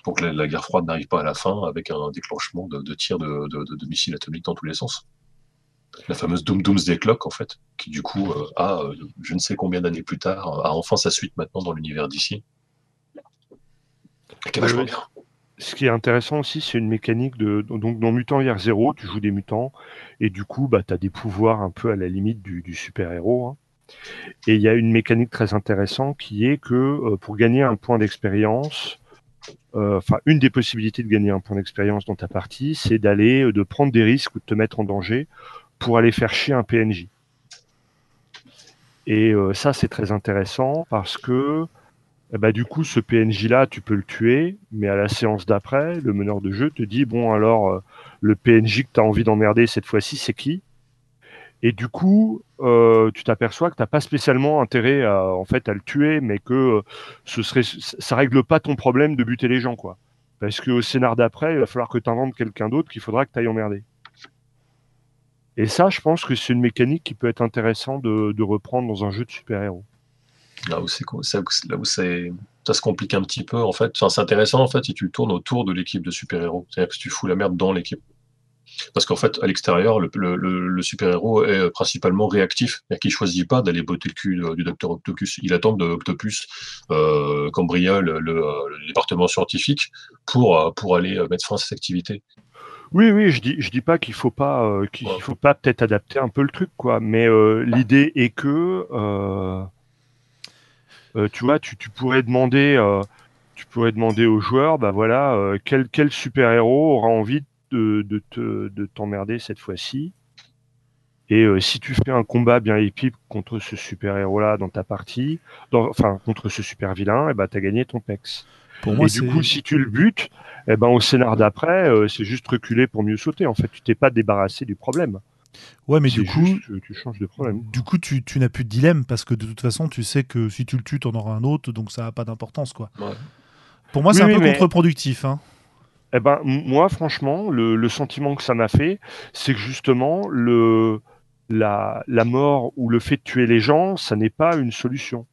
S2: pour que la, guerre froide n'arrive pas à la fin avec un déclenchement de, de tirs de, de, de, missiles atomiques dans tous les sens. La fameuse Doom Doomsday Clock, en fait, qui du coup a, je ne sais combien d'années plus tard, a enfin sa suite maintenant dans l'univers d'ici. Qui est vachement bien
S3: ce qui est intéressant aussi, c'est une mécanique de. Donc, dans Mutant Year Zero, tu joues des mutants, et du coup, bah, tu as des pouvoirs un peu à la limite du, super-héros. Hein. Et il y a une mécanique très intéressante qui est que euh, pour gagner un point d'expérience, euh, enfin, une des possibilités de gagner un point d'expérience dans ta partie, c'est d'aller, euh, de prendre des risques ou de te mettre en danger pour aller faire chier un PNJ. Et ça, c'est très intéressant parce que eh ben, du coup, ce PNJ-là, tu peux le tuer, mais à la séance d'après, le meneur de jeu te dit bon, alors, euh, le PNJ que tu as envie d'emmerder cette fois-ci, c'est qui? Et du coup, euh, tu t'aperçois que tu n'as pas spécialement intérêt à, en fait, à le tuer, mais que euh, ce ça règle pas ton problème de buter les gens, quoi. Parce qu'au scénar d'après, il va falloir que tu inventes quelqu'un d'autre qu'il faudra que tu ailles emmerder. Et ça, je pense que c'est une mécanique qui peut être intéressante de reprendre dans un jeu de super-héros.
S2: Là où, c'est, là où c'est, ça se complique un petit peu, en fait. Enfin, c'est intéressant, en fait, si tu tournes autour de l'équipe de super-héros. C'est-à-dire que tu fous la merde dans l'équipe. Parce qu'en fait, à l'extérieur, le, le, le, super-héros est principalement réactif. C'est-à-dire qu'il choisit pas d'aller botter le cul du docteur Octopus. Il attend que Octopus euh, cambriole le, le, département scientifique pour, euh, pour aller euh, mettre fin à cette activité.
S3: Oui, oui, je dis, je dis pas qu'il faut pas, euh, qu'il faut pas peut-être adapter un peu le truc, quoi. Mais euh, l'idée est que euh, euh, tu vois, tu, pourrais demander, euh, tu pourrais demander aux joueurs, bah voilà, euh, quel, quel super héros aura envie de, de, te, de t'emmerder cette fois-ci. Et si tu fais un combat bien épique contre ce super héros là dans ta partie, enfin contre ce super vilain, et eh ben t'as gagné ton pex. Pour moi, et du coup, si tu le butes, eh ben au scénar d'après, c'est juste reculer pour mieux sauter. En fait, tu t'es pas débarrassé du problème.
S1: Ouais, mais du coup,
S3: tu changes de problème.
S1: Du coup, tu, tu n'as plus de dilemme parce que de toute façon, tu sais que si tu le tues, tu en auras un autre, donc ça n'a pas d'importance, quoi. Pour moi, c'est un peu contre-productif. Hein.
S3: Eh ben, moi, franchement, le, le sentiment que ça m'a fait, c'est que justement, le, la, la mort ou le fait de tuer les gens, ça n'est pas une solution.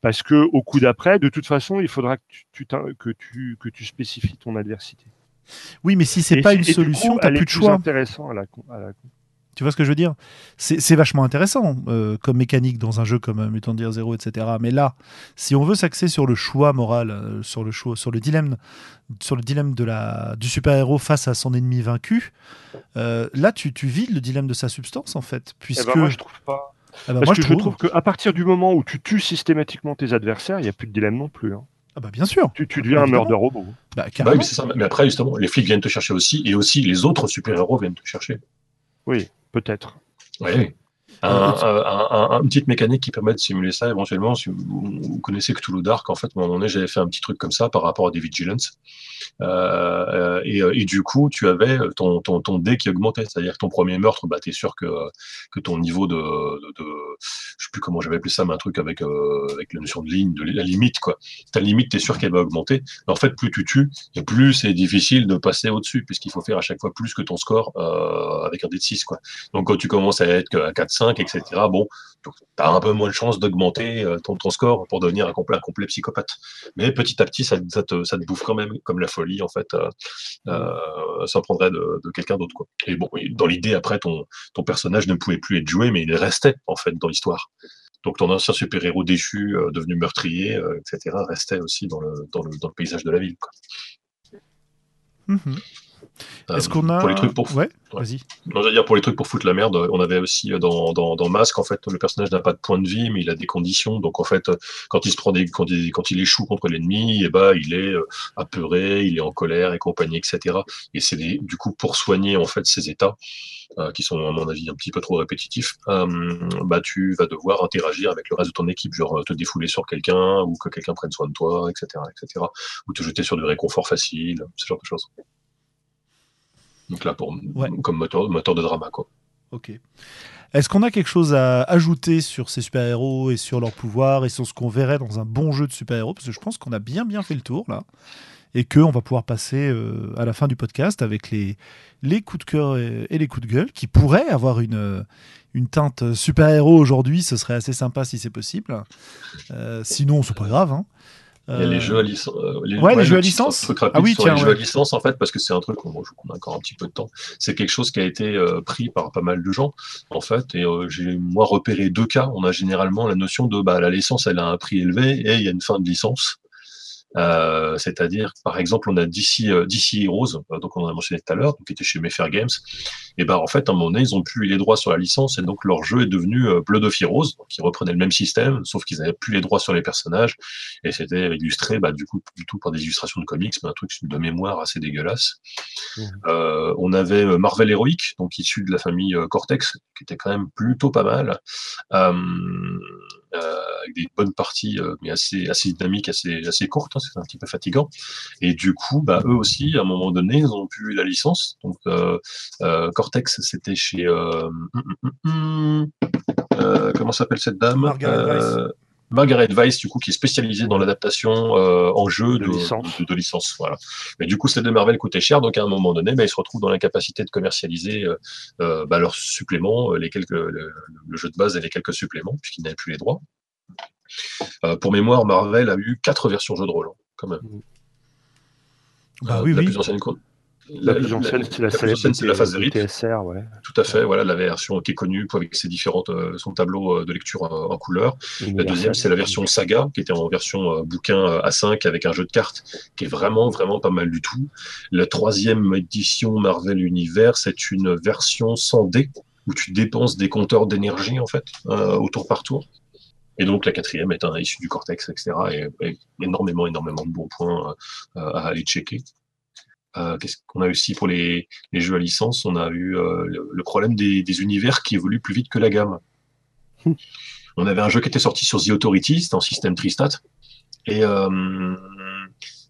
S3: Parce que au coup d'après, de toute façon, il faudra que tu, que tu, que tu spécifies ton adversité.
S1: Oui, mais si c'est pas une solution, tu n'as plus de choix.
S3: intéressant à la, à la
S1: tu vois ce que je veux dire? C'est vachement intéressant euh, comme mécanique dans un jeu comme euh, Mutant Year Zero, etc. Mais là, si on veut s'axer sur le choix moral, euh, sur le choix, sur le dilemme, sur le dilemme de la, du super-héros face à son ennemi vaincu, là, tu, tu vides le dilemme de sa substance, en fait. Puisque... Eh
S3: ben, moi, je trouve pas. Ah bah, Parce que je trouve, qu'à partir du moment où tu tues systématiquement tes adversaires, il n'y a plus de dilemme non plus. Hein.
S1: Ah bah bien sûr.
S3: Tu, tu deviens un murder robot.
S2: Bah, bah mais, ça. mais après, justement, les flics viennent te chercher aussi, et aussi les autres super-héros viennent te chercher.
S3: Oui peut-être.
S2: Oui. Un, une petite mécanique qui permet de simuler ça éventuellement. Si vous, connaissez Cthulhu Dark, en fait, à un moment donné, j'avais fait un petit truc comme ça par rapport à des Vigilance. Euh, et, euh, et, du coup, tu avais ton, ton, ton dé qui augmentait. C'est-à-dire que ton premier meurtre, bah, tu es sûr que, que ton niveau de, de, Je sais plus comment j'avais appelé ça, mais un truc avec, euh, avec la notion de ligne, de la limite. quoi. Ta limite, tu es sûr qu'elle va augmenter. Mais en fait, plus tu tues, et plus c'est difficile de passer au-dessus, puisqu'il faut faire à chaque fois plus que ton score avec un dé de 6. Quoi. Donc, quand tu commences à être à 4-5, etc., bon, tu as un peu moins de chances d'augmenter ton, ton score pour devenir un complet, psychopathe. Mais petit à petit, ça, te, bouffe quand même comme la folie en fait, euh, euh, ça prendrait de, quelqu'un d'autre. Et bon, dans l'idée, après, ton, personnage ne pouvait plus être joué, mais il restait en fait dans l'histoire. Donc ton ancien super-héros déchu, euh, devenu meurtrier, etc., restait aussi dans le, paysage de la ville.
S1: Mhm. Est-ce qu'on a
S2: pour les trucs pour
S1: ouais, vas-y.
S2: dire pour les trucs pour foutre la merde, on avait aussi dans, dans, dans Masque en fait le personnage n'a pas de point de vie mais il a des conditions donc en fait quand il se prend des quand il, quand il échoue contre l'ennemi et eh ben il est euh, apeuré, il est en colère et compagnie etc. Et c'est du coup pour soigner en fait ces états euh, qui sont à mon avis un petit peu trop répétitifs, euh, bah tu vas devoir interagir avec le reste de ton équipe, genre te défouler sur quelqu'un ou que quelqu'un prenne soin de toi, etc., etc. Ou te jeter sur du réconfort facile, ce genre de choses. Donc là, pour, comme moteur, moteur de drama. Quoi.
S1: Ok. Est-ce qu'on a quelque chose à ajouter sur ces super-héros et sur leurs pouvoirs et sur ce qu'on verrait dans un bon jeu de super-héros? Parce que je pense qu'on a bien bien fait le tour là. Et qu'on va pouvoir passer euh, à la fin du podcast avec les, les coups de cœur et, et les coups de gueule qui pourraient avoir une, euh, une teinte super-héros aujourd'hui. Ce serait assez sympa si c'est possible. Euh, sinon, c'est pas grave. Hein.
S2: Il y a
S1: Euh,
S2: les jeux à licence.
S1: ouais, les jeux à licence Ah oui, tiens,
S2: les jeux à licence, en fait, parce que c'est un truc qu'on qu'on a encore un petit peu de temps. C'est quelque chose qui a été euh, pris par pas mal de gens, en fait. Et euh, j'ai, moi, repéré deux cas. On a généralement la notion de bah, la licence, elle a un prix élevé et il y a une fin de licence. Euh, c'est-à-dire, par exemple, on a DC, euh, DC Heroes, euh, donc on en a mentionné tout à l'heure, donc qui était chez Mayfair Games. Et ben en fait, à un moment donné, ils ont plus eu les droits sur la licence et donc leur jeu est devenu euh, Blood of Heroes, donc ils reprenaient le même système, sauf qu'ils avaient plus les droits sur les personnages et c'était illustré, bah, du coup, plutôt par des illustrations de comics, mais un truc de mémoire assez dégueulasse.
S3: Mhm.
S2: Euh, on avait Marvel Heroic, donc issu de la famille Cortex, qui était quand même plutôt pas mal. Euh, avec des bonnes parties, euh, mais assez, assez dynamiques, assez, assez courtes, hein, c'est un petit peu fatigant. Et du coup, bah, eux aussi, à un moment donné, ils ont pu la licence. Donc, euh, euh, Cortex, c'était chez... Euh, hum, hum, hum, euh, comment s'appelle cette dame?
S1: Margaret Weiss.
S2: Margaret Weiss, du coup, qui est spécialisée dans l'adaptation euh, en jeu
S3: De
S2: de,
S3: licence.
S2: de, de licence. Voilà. Mais du coup, celle de Marvel coûtait cher, donc à un moment donné, bah, ils se retrouvent dans l'incapacité de commercialiser euh, euh, bah, leurs suppléments, les quelques, le, le jeu de base et les quelques suppléments, puisqu'ils n'avaient plus les droits. Euh, pour mémoire, Marvel a eu quatre versions jeu de rôle, hein, quand même.
S1: Bah oui,
S2: la
S1: oui.
S2: plus ancienne,
S3: La plus ancienne, c'est la,
S2: ancienne, c'est la phase de rite.
S3: TSR, ouais.
S2: Tout à fait, voilà la version qui est connue avec ses différentes euh, son tableau euh, de lecture euh, en couleur. La deuxième, c'est la version Saga, qui était en version bouquin euh, A5 avec un jeu de cartes, qui est vraiment, vraiment pas mal du tout. La troisième édition Marvel Univers, c'est une version sans dés, où tu dépenses des compteurs d'énergie, en fait, euh, au tour par tour. Et donc, la quatrième est un issu du Cortex, etc. Et, et énormément, énormément de bons points euh, à aller checker. Euh, Qu'est-ce qu'on a aussi pour les, les jeux à licence? On a eu euh, le, le problème des, des univers qui évoluent plus vite que la gamme. *laughs* On avait un jeu qui était sorti sur The Authority, c'était en système Tristat. Et, euh,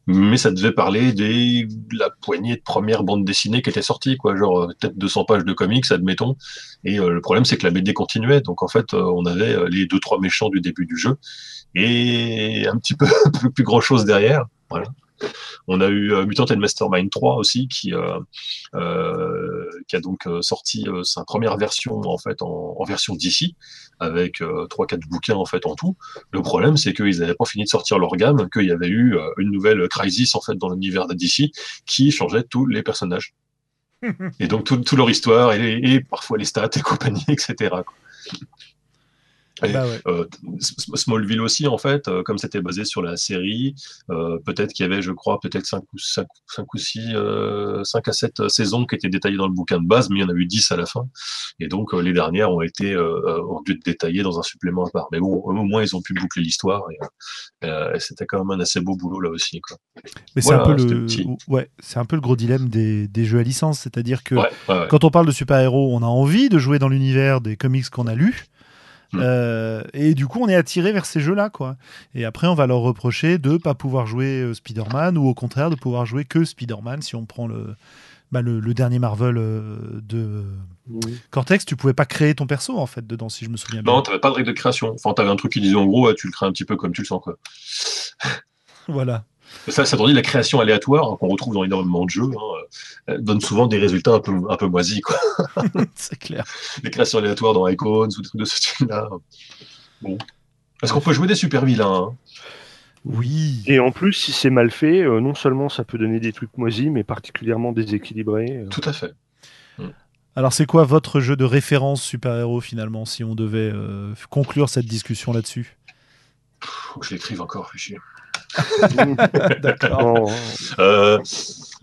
S2: mais ça devait parler des, de la poignée de premières bandes dessinées qui étaient sorties, quoi, genre peut-être 200 pages de comics, admettons. Et euh, le problème, c'est que la BD continuait. Donc en fait, euh, on avait les deux trois méchants du début du jeu et un petit peu *laughs* plus, plus grand chose derrière. Voilà. On a eu euh, Mutant and Mastermind 3 aussi, qui, euh, euh, qui a donc sorti sa première version en fait en, en version DC, avec euh, trois quatre bouquins en fait en tout. Le problème, c'est qu'ils n'avaient pas fini de sortir leur gamme, qu'il y avait eu une nouvelle crisis en fait dans l'univers de DC qui changeait tous les personnages. *laughs* et donc tout, tout leur histoire et, et parfois les stats et compagnie, etc. quoi.
S1: Bah ouais.
S2: euh, Smallville aussi, en fait, euh, comme c'était basé sur la série, euh, peut-être qu'il y avait, je crois, peut-être 5 ou, 5, ou 6, euh, 5 à 7 saisons qui étaient détaillées dans le bouquin de base, mais il y en a eu 10 à la fin. Et donc, les dernières ont été, ont dû être détaillées dans un supplément à part. Mais bon, au moins, ils ont pu boucler l'histoire et, et c'était quand même un assez beau boulot là aussi, quoi.
S1: Mais c'est un peu le,
S2: petit.
S1: ouais, c'est un peu le gros dilemme des, des jeux à licence, c'est-à-dire que
S2: Ouais, ouais, ouais.
S1: quand on parle de super-héros, on a envie de jouer dans l'univers des comics qu'on a lus.
S2: Mm.
S1: Euh, et du coup, on est attiré vers ces jeux-là, quoi. Et après, on va leur reprocher de pas pouvoir jouer euh, Spider-Man ou au contraire de pouvoir jouer que Spider-Man. Si on prend le, bah, le, le dernier Marvel euh, de
S3: Oui.
S1: Cortex, tu pouvais pas créer ton perso en fait dedans, si je me souviens bien.
S2: Non, t'avais pas de règle de création. Enfin, t'avais un truc qui disait en gros, tu le crées un petit peu comme tu le sens, quoi.
S1: Voilà.
S2: Ça, ça dit la création aléatoire hein, qu'on retrouve dans énormément de jeux, hein, euh, donne souvent des résultats un peu, un peu moisis, quoi. *laughs*
S1: c'est clair.
S2: Les créations aléatoires dans Icons ou des trucs de ce style-là. Bon. Est-ce qu'on peut jouer des super vilains hein
S1: Oui.
S3: Et en plus, si c'est mal fait, euh, non seulement ça peut donner des trucs moisis, mais particulièrement déséquilibrés. euh.
S2: Tout à fait.
S1: Alors, c'est quoi votre jeu de référence super-héros finalement, si on devait euh, conclure cette discussion là-dessus?
S2: Faut que je l'écrive encore, fais chier. *laughs*
S1: D'accord.
S2: Euh,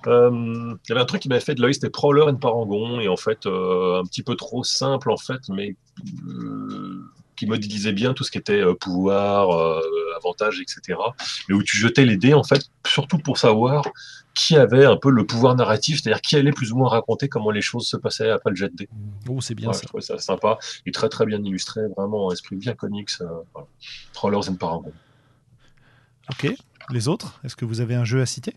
S2: euh, il y avait un truc qui m'avait fait de l'œil, c'était Prowler and Parangon, et en fait, euh, un petit peu trop simple, en fait, mais euh, qui modélisait bien tout ce qui était euh, pouvoir, euh, avantages, etc. Mais où tu jetais les dés, en fait, surtout pour savoir qui avait un peu le pouvoir narratif, c'est-à-dire qui allait plus ou moins raconter comment les choses se passaient après le jet de dés.
S1: Oh, c'est bien
S2: Ouais,
S1: ça.
S2: je trouvais ça sympa et très très bien illustré, vraiment un esprit bien comics. Euh, voilà. Prowlers and Parangon.
S1: Ok. Les autres Est-ce que vous avez un jeu à citer?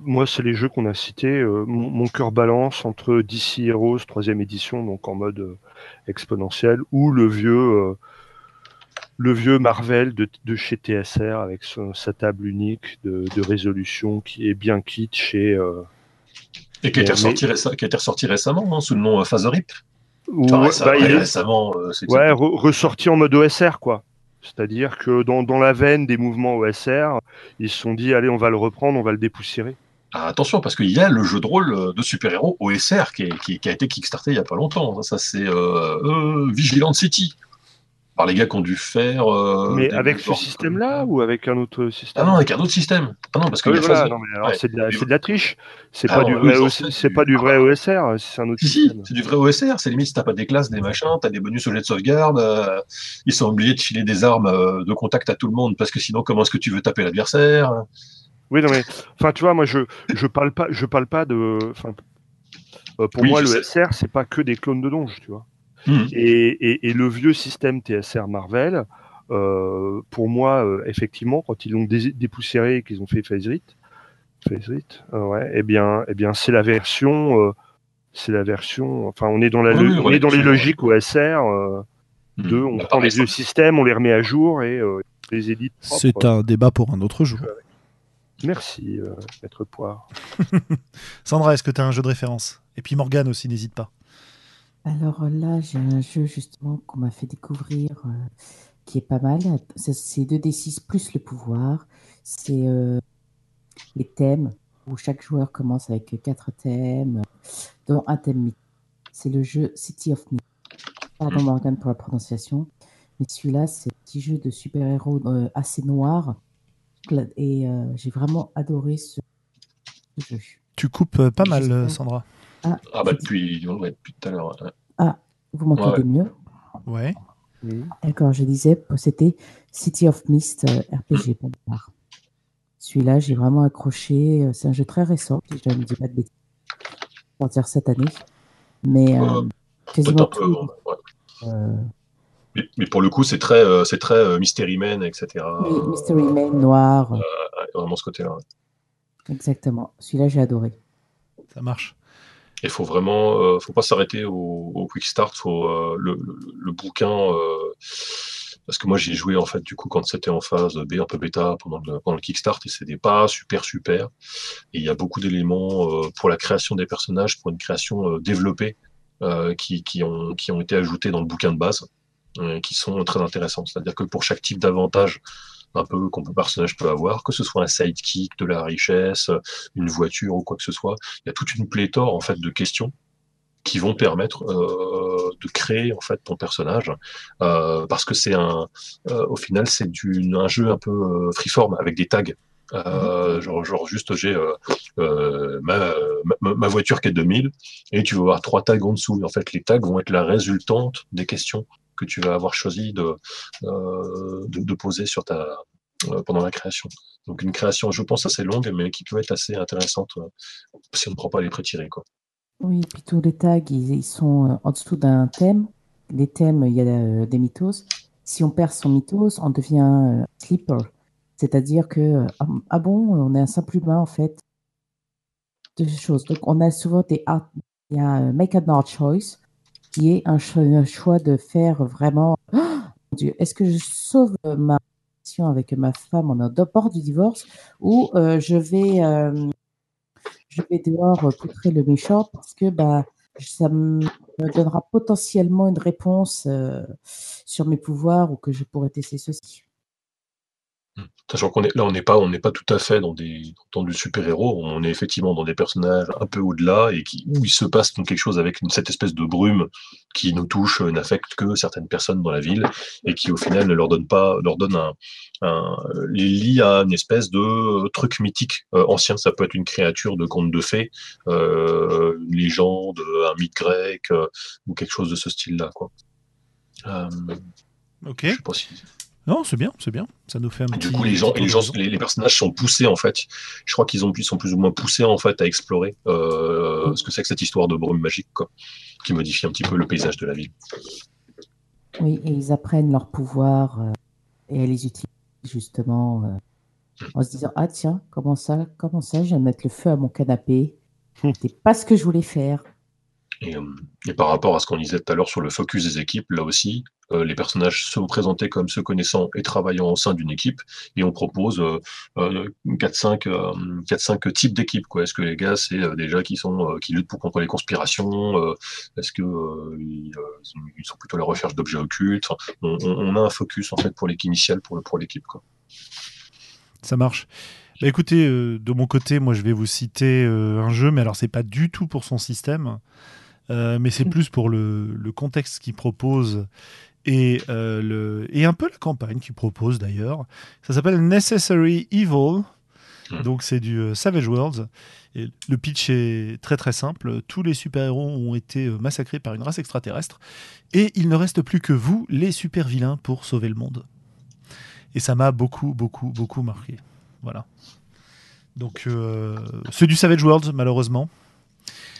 S3: Moi, c'est les jeux qu'on a cités. Euh, mon, mon cœur balance entre DC Heroes, troisième édition, donc en mode euh, exponentiel, ou le vieux, euh, le vieux Marvel de, de chez TSR avec son- sa table unique de, de résolution qui est bien kitsch et euh,
S2: Et qui a été ressorti, réce- qui a été ressorti récemment, hein, sous le nom euh, Phase Rip.
S3: ou-
S2: Enfin, récem-
S3: bah, il est-
S2: récemment, euh,
S3: ouais, re- ressorti en mode OSR, quoi. C'est-à-dire que dans, la veine des mouvements OSR, ils se sont dit, allez, on va le reprendre, on va le dépoussiérer.
S2: Ah, attention, parce qu'il y a le jeu de rôle euh, de super-héros OSR qui a été kickstarté il n'y a pas longtemps. Ça, c'est euh, euh, Vigilant City. Par les gars qui ont dû faire. euh,
S3: Mais avec ce système-là ou avec un autre système?
S2: Ah non, avec un autre système. Ah non, parce que
S3: Ah oui,
S2: il y a
S3: voilà,
S2: Phase-
S3: non, mais alors
S2: Ouais.
S3: c'est de, la- c'est de la triche. C'est
S2: Ah
S3: pas, du vrai c'est
S2: du-
S3: pas du vrai. OSR, c'est un autre
S2: Si, si,
S3: système.
S2: c'est du vrai OSR. C'est limite si t'as pas des classes, des machins, t'as des bonus au jet de sauvegarde. euh, ils sont obligés de filer des armes euh, de contact à tout le monde parce que sinon, comment est-ce que tu veux taper l'adversaire?
S3: Oui, non, mais enfin, tu vois, moi, je je parle pas, je parle pas de. Enfin, euh, pour
S2: Oui,
S3: moi, le SR, c'est pas que des clones de donge, tu vois.
S2: Mhm.
S3: Et, et, et le vieux système TSR Marvel, euh, pour moi, euh, effectivement, quand ils l'ont dé- dépoussiéré et qu'ils ont fait Phase Rip, Phase euh, ouais, eh bien, eh bien, c'est la version. euh, c'est la version. Enfin, on est dans la,
S2: Oui,
S3: lo-
S2: oui,
S3: on est dans les logiques OSR. Euh,
S2: Mhm.
S3: de, on
S2: Bah,
S3: prend les vieux systèmes, on les remet à jour et euh, on les édite.
S1: C'est un débat pour un autre jour.
S3: Merci, euh, Maître Poire. *laughs*
S1: Sandra, est-ce que tu as un jeu de référence? Et puis Morgane aussi, n'hésite pas.
S4: Alors euh, là, j'ai un jeu justement qu'on m'a fait découvrir euh, qui est pas mal. C'est- C'est 2d6 plus le pouvoir. C'est euh, les thèmes où chaque joueur commence avec quatre thèmes, dont un thème mythique. C'est le jeu City of Myth. Pardon Morgane pour la prononciation. Mais celui-là, c'est un petit jeu de super-héros euh, assez noir. Et j'ai vraiment adoré ce, jeu.
S1: Tu coupes pas mal, Sandra.
S4: Ah,
S2: Ah bah depuis, ouais, depuis tout à l'heure. ouais.
S4: vous m'entendez
S2: Ouais.
S4: mieux
S1: Ouais.
S4: D'accord, je disais, c'était City of Mist euh, RPG pour ma part. Celui-là, j'ai vraiment accroché. euh, C'est un jeu très récent, si je ne dis pas de bêtises. Sortir cette année. Mais euh, quasiment
S2: Peut-être un peu,
S4: tout.
S2: ouais.
S4: euh,
S2: Mais, mais pour le coup, c'est très, euh, c'est très euh, Mystery Man, etc.
S4: oui, Mystery Man, noir, euh,
S2: vraiment ce côté-là.
S4: exactement. Celui-là, j'ai adoré.
S1: Ça marche.
S2: Il faut vraiment, euh, faut pas s'arrêter au, au quick start. Faut euh, le, le, le bouquin, euh, parce que moi j'ai joué en fait du coup quand c'était en phase B, un peu bêta pendant le, pendant le kickstart et c'était pas super super. Et il y a beaucoup d'éléments euh, pour la création des personnages, pour une création euh, développée euh, qui, qui ont qui ont été ajoutés dans le bouquin de base, qui sont très intéressants. C'est-à-dire que pour chaque type d'avantage un peu peut personnage peut avoir, que ce soit un sidekick, de la richesse, une voiture ou quoi que ce soit, il y a toute une pléthore en fait de questions qui vont permettre euh, de créer en fait ton personnage euh, parce que c'est un euh, au final c'est un jeu un peu euh, freeform avec des tags. Euh, genre, juste j'ai euh, euh, ma, voiture qui est 2000 et tu vas avoir trois tags en dessous en fait les tags vont être la résultante des questions que tu vas avoir choisi de, euh, de, poser sur ta euh, pendant la création donc une création je pense assez longue mais qui peut être assez intéressante euh, si on ne prend pas les prétirés
S4: Oui, puis tous les tags, ils, sont en dessous d'un thème. Les thèmes, il y a des mythos. Si on perd son mythos, on devient sleeper. C'est-à-dire que, ah, ah bon, on est un simple humain en fait. Deux choses. Donc, on a souvent des art- il y a Make an Hard Choice, qui est un, cho- un choix de faire vraiment. Mon Dieu, est-ce que je sauve euh, ma relation avec ma femme en bord du divorce ou euh, je vais. euh, je vais dehors euh, poutrer le méchant parce que bah, ça me donnera potentiellement une réponse euh, sur mes pouvoirs ou que je pourrais tester ceci?
S2: Sachant qu'on est là, on n'est pas, on n'est pas tout à fait dans des dans du super-héros. On est effectivement dans des personnages un peu au-delà et qui où il se passe donc quelque chose avec une- cette espèce de brume qui nous touche, euh, n'affecte que certaines personnes dans la ville et qui au final ne leur donne pas, leur donne un, un les lie à une espèce de truc mythique euh, ancien. Ça peut être une créature de conte de fées, euh, une légende, un mythe grec euh, ou quelque chose de ce style-là, quoi.
S1: Ok.
S2: je sais pas si
S1: Non, c'est bien, c'est bien. Ça nous fait un
S2: et
S1: petit.
S2: du coup, les gens, les,
S1: tour
S2: gens
S1: d'horizon.
S2: les, les personnages sont poussés en fait. Je crois qu'ils ont, ils sont plus ou moins poussés en fait à explorer euh, ce que c'est que cette histoire de brume magique, quoi, qui modifie un petit peu le paysage de la ville.
S4: Oui, et ils apprennent leurs pouvoirs euh, et à les utiliser justement euh, en se disant Ah, tiens, comment ça, comment ça, je viens de mettre le feu à mon canapé? *laughs* C'est pas ce que je voulais faire.
S2: Et, euh, et par rapport à ce qu'on disait tout à l'heure sur le focus des équipes, là aussi, euh, les personnages sont présentés comme se connaissant et travaillant au sein d'une équipe, et on propose euh, euh, 4-5 euh, 4-5 types d'équipes. Est-ce que les gars, c'est euh, déjà qui sont qui luttent pour contre les conspirations Est-ce euh, ils, sont plutôt à la recherche d'objets occultes? On, on- a un focus en fait pour l'équipe initiale pour le pour l'équipe.
S1: Ça marche. Bah, écoutez, de mon côté, moi je vais vous citer un jeu, mais alors c'est pas du tout pour son système, euh, mais c'est plus pour le, le contexte qu'il propose et, euh, le, et un peu la campagne qu'il propose d'ailleurs. Ça s'appelle Necessary Evil,
S2: Mhm.
S1: donc c'est du euh, Savage Worlds. Et le pitch est très très simple. Tous les super-héros ont été massacrés par une race extraterrestre et il ne reste plus que vous, les super-vilains, pour sauver le monde. Et ça m'a beaucoup, beaucoup, beaucoup marqué. Voilà. Donc, c'est du Savage Worlds, malheureusement.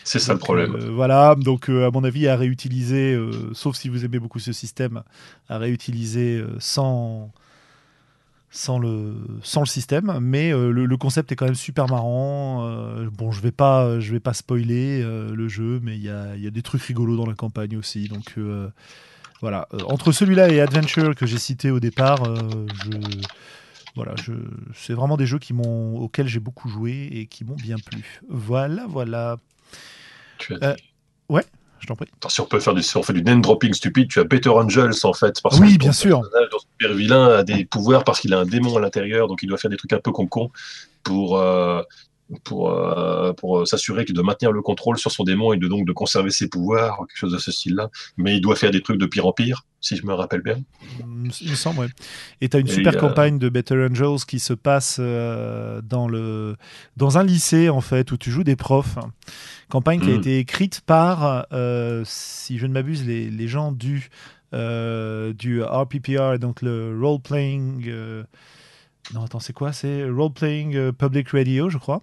S2: C'est ça le problème.
S1: euh, voilà, donc euh, à mon avis, à réutiliser, euh, sauf si vous aimez beaucoup ce système, à réutiliser sans, sans, le, sans le système. Mais le, le concept est quand même super marrant. Bon, je vais pas, je vais pas spoiler le jeu, mais il y a, y a des trucs rigolos dans la campagne aussi. Donc voilà, entre celui-là et Adventure que j'ai cité au départ, je, voilà, je, c'est vraiment des jeux qui m'ont, auxquels j'ai beaucoup joué et qui m'ont bien plu. Voilà, voilà.
S2: Tu as
S1: euh, Je t'en prie.
S2: Attends, si on peut faire du, si on fait du name dropping stupide, tu as Better Angels en fait. Parce
S1: Oui,
S2: que
S1: bien sûr.
S2: personnage, super vilain a des pouvoirs parce qu'il a un démon à l'intérieur, donc il doit faire des trucs un peu con-con pour, euh, pour, euh, pour euh, s'assurer qu'il doit maintenir le contrôle sur son démon et de, donc de conserver ses pouvoirs, quelque chose de ce style-là. Mais il doit faire des trucs de pire en pire, si je me rappelle bien.
S1: Il me semble, ouais. Et tu as une
S2: Et
S1: super
S2: a-
S1: campagne de Better Angels qui se passe euh, dans, le, dans un lycée, en fait, où tu joues des profs. Campagne qui a
S2: Mm.
S1: été écrite par, euh, si je ne m'abuse, les, les gens du, euh, du RPPR, donc le Role Playing. Non, attends, c'est quoi? C'est Role Playing euh, Public Radio, je crois.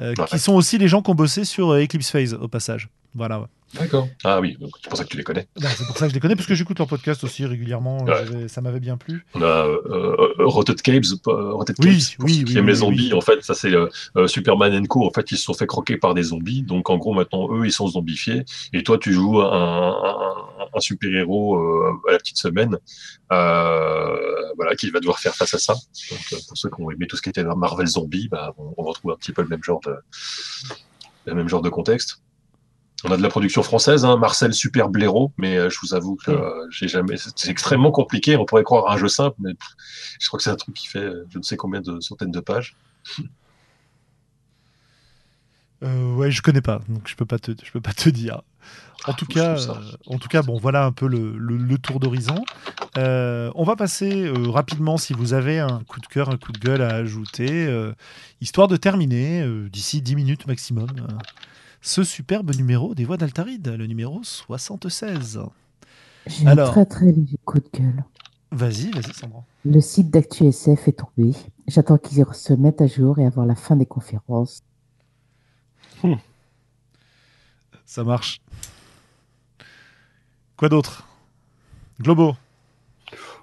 S1: euh,
S2: Ouais.
S1: Qui sont aussi les gens qui ont bossé sur euh, Eclipse Phase, au passage. Voilà, ouais.
S2: D'accord. Ah oui, c'est pour ça que tu les connais.
S1: Ben, c'est pour ça que je les connais, parce que j'écoute leur podcast aussi régulièrement.
S2: Ouais.
S1: Ça m'avait bien plu.
S2: On a euh, Rotted Caves, euh, Rotted
S1: Oui,
S2: Caves, pour
S1: oui,
S2: ceux
S1: oui,
S2: qui aiment
S1: oui,
S2: les zombies.
S1: oui.
S2: En fait, ça c'est euh, euh, Superman Co. En fait, ils se sont fait croquer par des zombies. Donc en gros, maintenant eux, ils sont zombifiés. Et toi, tu joues un, un, super-héros euh, à la petite semaine, euh, voilà, qui va devoir faire face à ça. Donc, euh, pour ceux qui ont aimé tout ce qui était Marvel Zombie, bah, on, on retrouve un petit peu le même genre de, le même genre de contexte. On a de la production française, hein, Marcel Super Blaireau, mais euh, je vous avoue que euh, j'ai jamais. C'est extrêmement compliqué. On pourrait croire à un jeu simple, mais je crois que c'est un truc qui fait euh, je ne sais combien de centaines de pages.
S1: Euh, ouais, je connais pas, donc je peux pas te, je peux pas te dire. En
S2: Ah,
S1: tout cas, euh, en tout cas, bon, voilà un peu le, le- le tour d'horizon. Euh, on va passer euh, rapidement, si vous avez un coup de cœur, un coup de gueule à ajouter, euh, histoire de terminer euh, d'ici 10 minutes maximum. euh, ce superbe numéro des voix d'Altaride, le numéro 76.
S4: J'ai
S1: Alors.
S4: un très très léger coup de gueule.
S1: Vas-y, vas-y, Sandra.
S4: Le site d'ActuSF est tombé. J'attends qu'ils se mettent à jour et avoir la fin des conférences. *laughs*
S1: Ça marche. Quoi d'autre? Globo.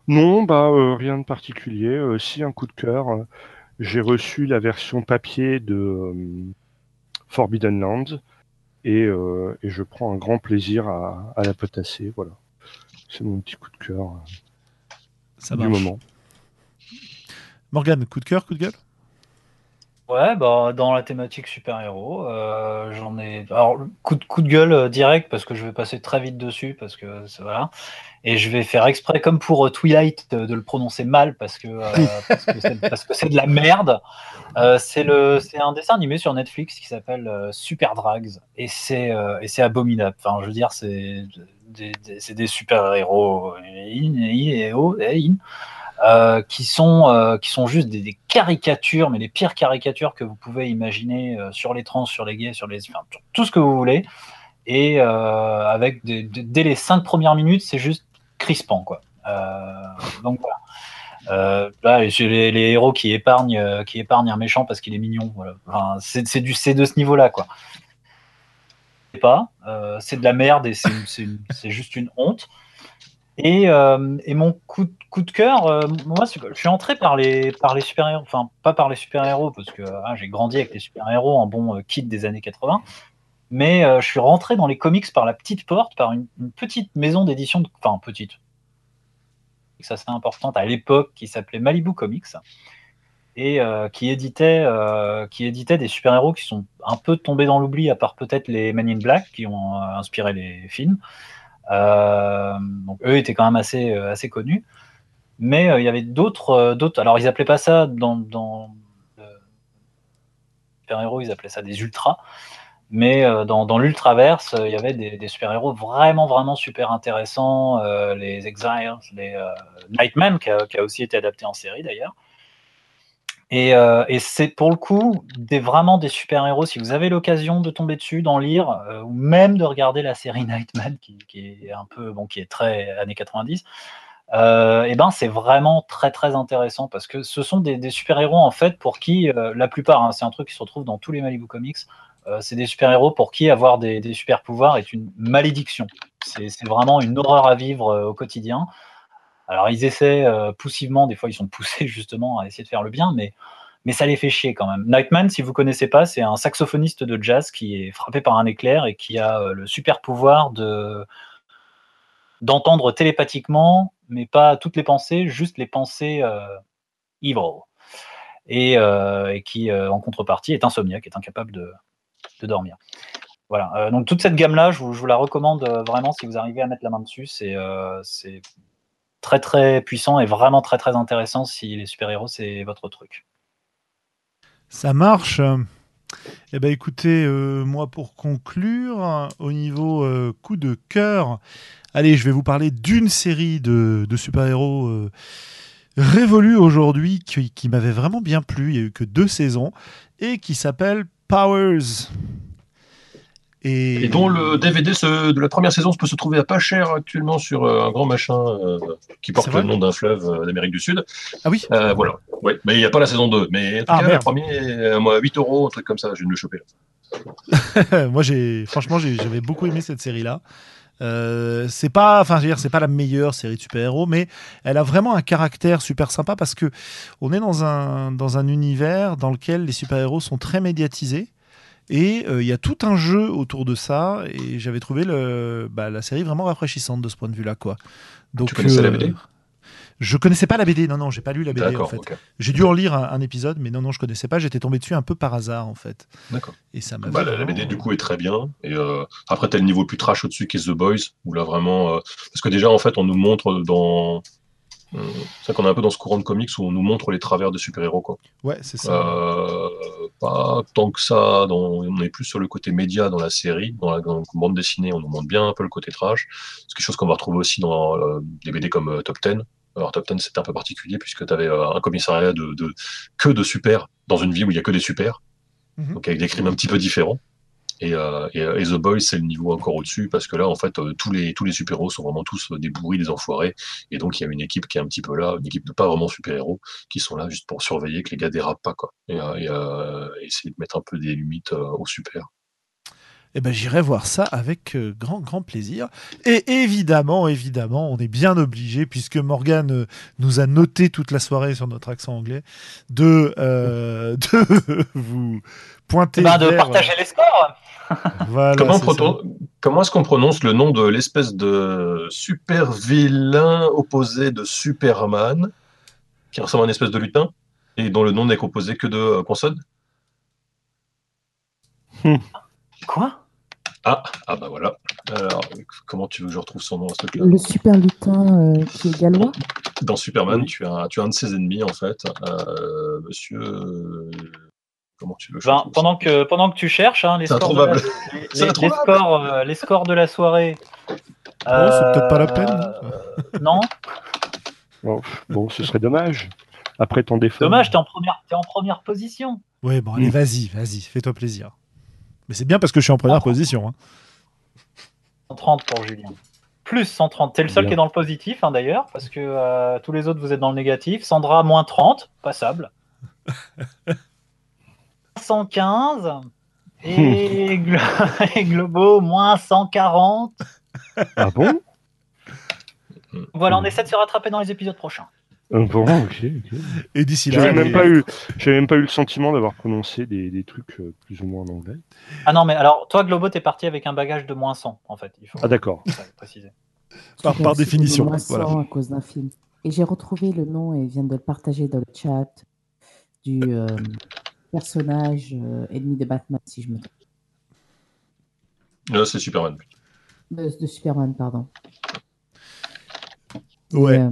S3: Non, bah euh, rien de particulier. Euh, si un coup de cœur, euh, j'ai reçu la version papier de Forbidden Lands et, et je prends un grand plaisir à, à la potasser. Voilà, c'est mon petit coup de cœur
S1: Ça
S3: du
S1: marche.
S3: moment.
S1: Morgane, coup de cœur, coup de gueule?
S5: Ouais, bah, dans la thématique super-héros, euh, j'en ai. Alors, coup de, coup de gueule euh, direct, parce que je vais passer très vite dessus, parce que c'est- voilà. Et je vais faire exprès, comme pour euh, Twilight, de, de le prononcer mal, parce que euh, *laughs* parce que c'est- de la merde. Euh, c'est le, c'est un dessin animé sur Netflix qui s'appelle euh, Super Drags, et c'est euh, abominable. Enfin, je veux dire, c'est des, des- c'est des super-héros, euh, et et euh, qui sont euh, qui sont juste des, caricatures, mais les pires caricatures que vous pouvez imaginer euh, sur les trans, sur les gays, sur les enfin, tout- ce que vous voulez. Et avec dès les cinq premières minutes, c'est juste crispant quoi. Donc voilà. Là, j'ai les, héros qui épargnent, qui épargnent un méchant parce qu'il est mignon. Voilà. Enfin, c'est du, c'est de ce niveau-là quoi. Pas, c'est de la merde et c'est juste une honte. Et, euh, et mon coup, de- cœur, euh, moi, je suis entré par les, par les super-héros, enfin, pas par les super-héros, parce que ah, j'ai grandi avec les super-héros en bon euh, kit des années 80, mais je suis rentré dans les comics par la petite porte, par une, petite maison d'édition, enfin, petite, ça c'est importante à l'époque, qui s'appelait Malibu Comics, et qui, éditait, qui éditait des super-héros qui sont un peu tombés dans l'oubli, à part peut-être les Men in Black, qui ont inspiré les films. Euh, donc eux étaient quand même assez, euh, assez connus. Mais euh, il y avait d'autres, d'autres. Alors ils appelaient pas ça dans, dans super-héros, ils appelaient ça des ultras. Mais dans, l'ultraverse, il y avait des, super-héros vraiment, vraiment super intéressants. les Exiles, les Nightman, qui a aussi été adapté en série d'ailleurs. Et, euh, et c'est pour le coup vraiment des super-héros. Si vous avez l'occasion de tomber dessus, d'en lire, euh, ou même de regarder la série *laughs* Nightman, qui, est un peu, bon, qui est très années 90, euh, et ben c'est vraiment très très intéressant parce que ce sont des, super-héros en fait pour qui la plupart, hein, c'est un truc qui se retrouve dans tous les Malibu Comics, c'est des super-héros pour qui avoir des, super-pouvoirs est une malédiction. C'est vraiment une horreur à vivre au quotidien. Alors ils essaient euh, poussivement, des fois ils sont poussés *laughs* justement à essayer de faire le bien, mais, mais ça les fait chier quand même. Nightman, si vous connaissez pas, c'est un saxophoniste de jazz qui est frappé par un éclair et qui a euh, le super pouvoir de d'entendre télépathiquement, mais pas toutes les pensées, juste les pensées euh, evil. Et, euh, qui, en contrepartie, est insomniaque, est incapable de, de dormir. Voilà. Donc toute cette gamme-là, je vous, je vous la recommande vraiment si vous arrivez à mettre la main dessus. C'est très très puissant et vraiment très très intéressant si les super-héros c'est votre truc.
S1: Ça marche. Eh ben écoutez, euh, moi pour conclure, au niveau euh, coup de cœur, allez, je vais vous parler d'une série de, super-héros euh, révolus aujourd'hui qui, qui m'avait vraiment bien plu. Il n'y a eu que deux saisons et qui s'appelle Powers. Et,
S2: Et dont le DVD se- de la première saison peut se trouver à pas cher actuellement sur euh, un grand machin euh, qui porte le nom d'un fleuve euh, d'Amérique du Sud.
S1: Ah oui
S2: voilà. Ouais. Mais il n'y a pas la saison 2. Mais en tout
S1: Ah,
S2: cas, première, euh, moi, 8 euros, un truc comme ça, je viens de le choper. Là. *laughs*
S1: Moi, j'ai franchement, j'ai- j'avais beaucoup aimé cette série-là. Euh, c'est pas, enfin, c'est pas la meilleure série de super-héros, mais elle a vraiment un caractère super sympa parce que on est dans un dans un univers dans lequel les super-héros sont très médiatisés et euh, il y a tout un jeu autour de ça et j'avais trouvé le, bah, la série vraiment rafraîchissante de ce point de vue-là, quoi. Donc,
S2: Tu connaissais la
S1: euh,
S2: BD
S1: Je connaissais pas la BD, non, non, j'ai pas lu la BD en fait. J'ai dû en lire un, un épisode, mais non, non, je connaissais pas. J'étais tombé dessus un peu par hasard en fait.
S2: D'accord.
S1: Et ça m'a.
S2: Bah, la, la BD du coup est très bien. Et euh, après, t'as le niveau plus trash au-dessus qui est The Boys, où là vraiment. euh, parce que déjà, en fait, on nous montre dans. C'est vrai qu'on est un peu dans ce courant de comics où on nous montre les travers des super-héros. Quoi.
S1: Ouais, c'est ça.
S2: Euh, pas tant que ça. Dans... On est plus sur le côté média dans la série. Dans la, dans la bande dessinée, on nous montre bien un peu le côté trash. C'est quelque chose qu'on va retrouver aussi dans euh, des BD comme euh, Top Ten. Alors Top Ten, c'était un peu particulier puisque tu avais un commissariat de, de que de super dans une vie où il y a que des super.
S1: Mhm.
S2: Donc avec des crimes un petit peu différents. Et, euh, et, The Boys, c'est le niveau encore au-dessus, parce que là, en fait, euh, tous les, tous les super-héros sont vraiment tous euh, des bourris, des enfoirés. Et donc, il y a une équipe qui est un petit peu là, une équipe de pas vraiment super-héros, qui sont là juste pour surveiller que les gars dérapent pas, quoi. Et, euh, et, euh, essayer de mettre un peu des limites euh, aux super.
S1: Eh ben, j'irai voir ça avec euh, grand, grand plaisir. Et évidemment, évidemment, on est bien obligé, puisque Morgane euh, nous a noté toute la soirée sur notre accent anglais, de, euh, *laughs* de vous pointer.
S5: Eh ben, de
S1: vers,
S5: partager les scores. *laughs*
S1: voilà,
S2: Comment, comment est-ce qu'on prononce le nom de l'espèce de super vilain opposé de Superman, qui ressemble à une espèce de lutin, et dont le nom n'est composé que de euh, consonnes?
S5: Quoi?
S2: Ah, ah bah voilà. Alors, comment tu veux que je retrouve son nom à ce truc-là?
S4: Le super lutin euh, qui est gallois.
S2: Dans Superman,
S3: Oui.
S2: tu, as, tu as un de ses ennemis, en fait, euh, monsieur. euh, Comment tu veux que je
S5: Ben, pendant, que, pendant que tu cherches, hein, les, scores de la, *laughs*
S2: introuvable.
S5: les- scores, euh, les scores de la soirée.
S1: Oh, c'est peut-être pas la peine.
S5: euh, non,
S3: Bon, bon, ce serait dommage. Après tant d'efforts.
S5: dommage, t'es en première, t'es en première position.
S1: Ouais, bon, allez,
S3: Mm.
S1: vas-y, vas-y, fais-toi plaisir. Mais c'est bien parce que je suis en première position. hein.
S5: 130 pour Julien. Plus 130. T'es le seul
S3: Bien.
S5: qui est dans le positif, hein, d'ailleurs, parce que euh, tous les autres, vous êtes dans le négatif. Sandra, moins 30, passable. *laughs* 115. Et, Glo- *laughs* et Globo, moins 140.
S3: Ah bon?
S5: Voilà, on essaie de se rattraper dans les épisodes prochains.
S3: Euh, bon, ok, ok.
S1: Et d'ici là,
S3: J'avais même même pas eu le sentiment d'avoir prononcé des, des trucs euh, plus ou moins en anglais.
S5: Ah non, mais alors, toi, Globo, t'es parti avec un bagage de moins 100, en fait. Il faut
S3: Ah d'accord.
S5: ouais, préciser.
S1: Par- par définition,
S4: le moins
S1: voilà.
S4: 100 à cause d'un film. Et j'ai retrouvé le nom et vient de le partager dans le chat du euh, personnage euh, ennemi de Batman, si je me trompe.
S2: Là, c'est Superman.
S4: De, de Superman, pardon.
S1: Ouais,
S4: Et, euh,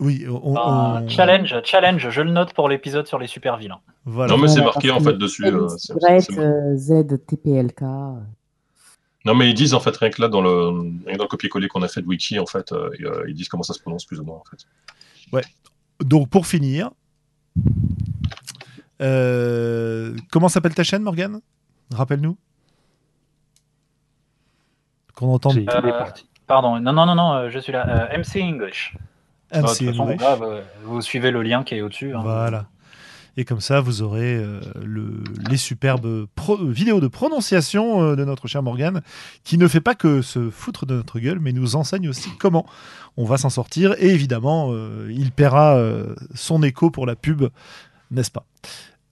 S1: oui, on,
S5: Ah,
S1: on-
S5: Challenge, challenge, je le note pour l'épisode sur les super vilains.
S1: Voilà.
S2: Non, mais c'est marqué en fait dessus. Euh,
S4: euh, ZTPLK.
S2: Non, mais ils disent en fait rien que là dans le, rien que dans le copier-coller qu'on a fait de Wiki, en fait, euh, ils, disent comment ça se prononce plus ou moins en fait.
S1: Donc pour finir, euh, comment s'appelle ta chaîne, Morgane? Rappelle-nous. Qu'on entende
S5: Euh. Pardon, non, non, non, non, je suis là. Euh, MC English.
S1: MC
S5: Bah, de toute façon,
S1: English.
S5: là, vous, suivez le lien qui est au-dessus. hein.
S1: Voilà. Et comme ça, vous aurez euh, le- les superbes pro- vidéos de prononciation euh, de notre cher Morgane, qui ne fait pas que se foutre de notre gueule, mais nous enseigne aussi comment on va s'en sortir. Et évidemment, euh, il paiera euh, son écho pour la pub, n'est-ce pas?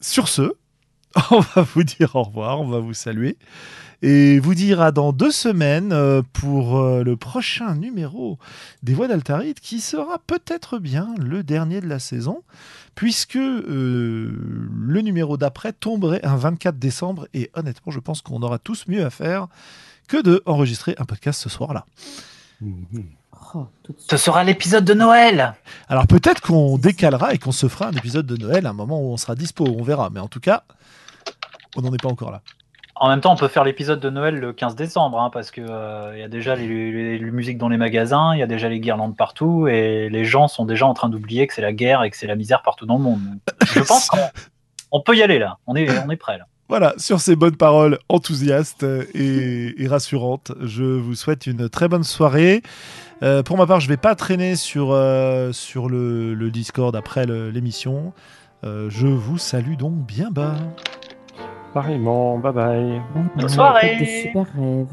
S1: Sur ce, *laughs* on va vous dire au revoir, on va vous saluer. Et vous dire à dans deux semaines euh, pour euh, le prochain numéro des Voix d'Altaride, qui sera peut-être bien le dernier de la saison puisque euh, le numéro d'après tomberait un 24 décembre et honnêtement je pense qu'on aura tous mieux à faire que de enregistrer un podcast ce soir-là.
S4: Oh,
S5: Ce sera l'épisode de Noël.
S1: Alors peut-être qu'on décalera et qu'on se fera un épisode de Noël à un moment où on sera dispo, on verra, mais en tout cas, on n'en est pas encore là.
S5: En même temps, on peut faire l'épisode de Noël le 15 décembre, hein, parce que euh, il y a déjà les, les- les musiques dans les magasins, il y a déjà les guirlandes partout, et les gens sont déjà en train d'oublier que c'est la guerre et que c'est la misère partout dans le monde. Je pense qu'on on peut y aller là. On est, on prêt là.
S1: Voilà, sur ces bonnes paroles enthousiastes et, rassurantes, je vous souhaite une très bonne soirée. Euh, pour ma part, je vais pas traîner sur, euh, le, Discord après l'émission. Euh, je vous salue donc bien bas.
S3: Pareillement. Bye bye.
S4: Bye
S5: Bonne soirée.
S4: super rêves.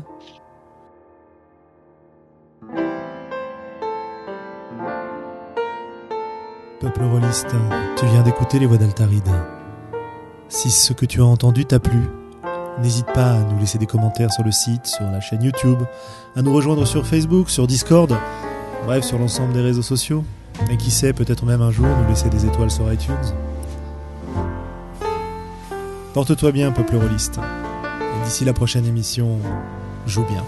S1: Peuple rôliste, tu viens d'écouter les voix d'Altaride. Si ce que tu as entendu t'a plu, n'hésite pas à nous laisser des commentaires sur le site, sur la chaîne YouTube, à nous rejoindre sur Facebook, sur Discord, bref, sur l'ensemble des réseaux sociaux. Et qui sait, peut-être même un jour nous laisser des étoiles sur iTunes. Porte-toi bien, peuple rôliste. Et d'ici la prochaine émission, joue bien.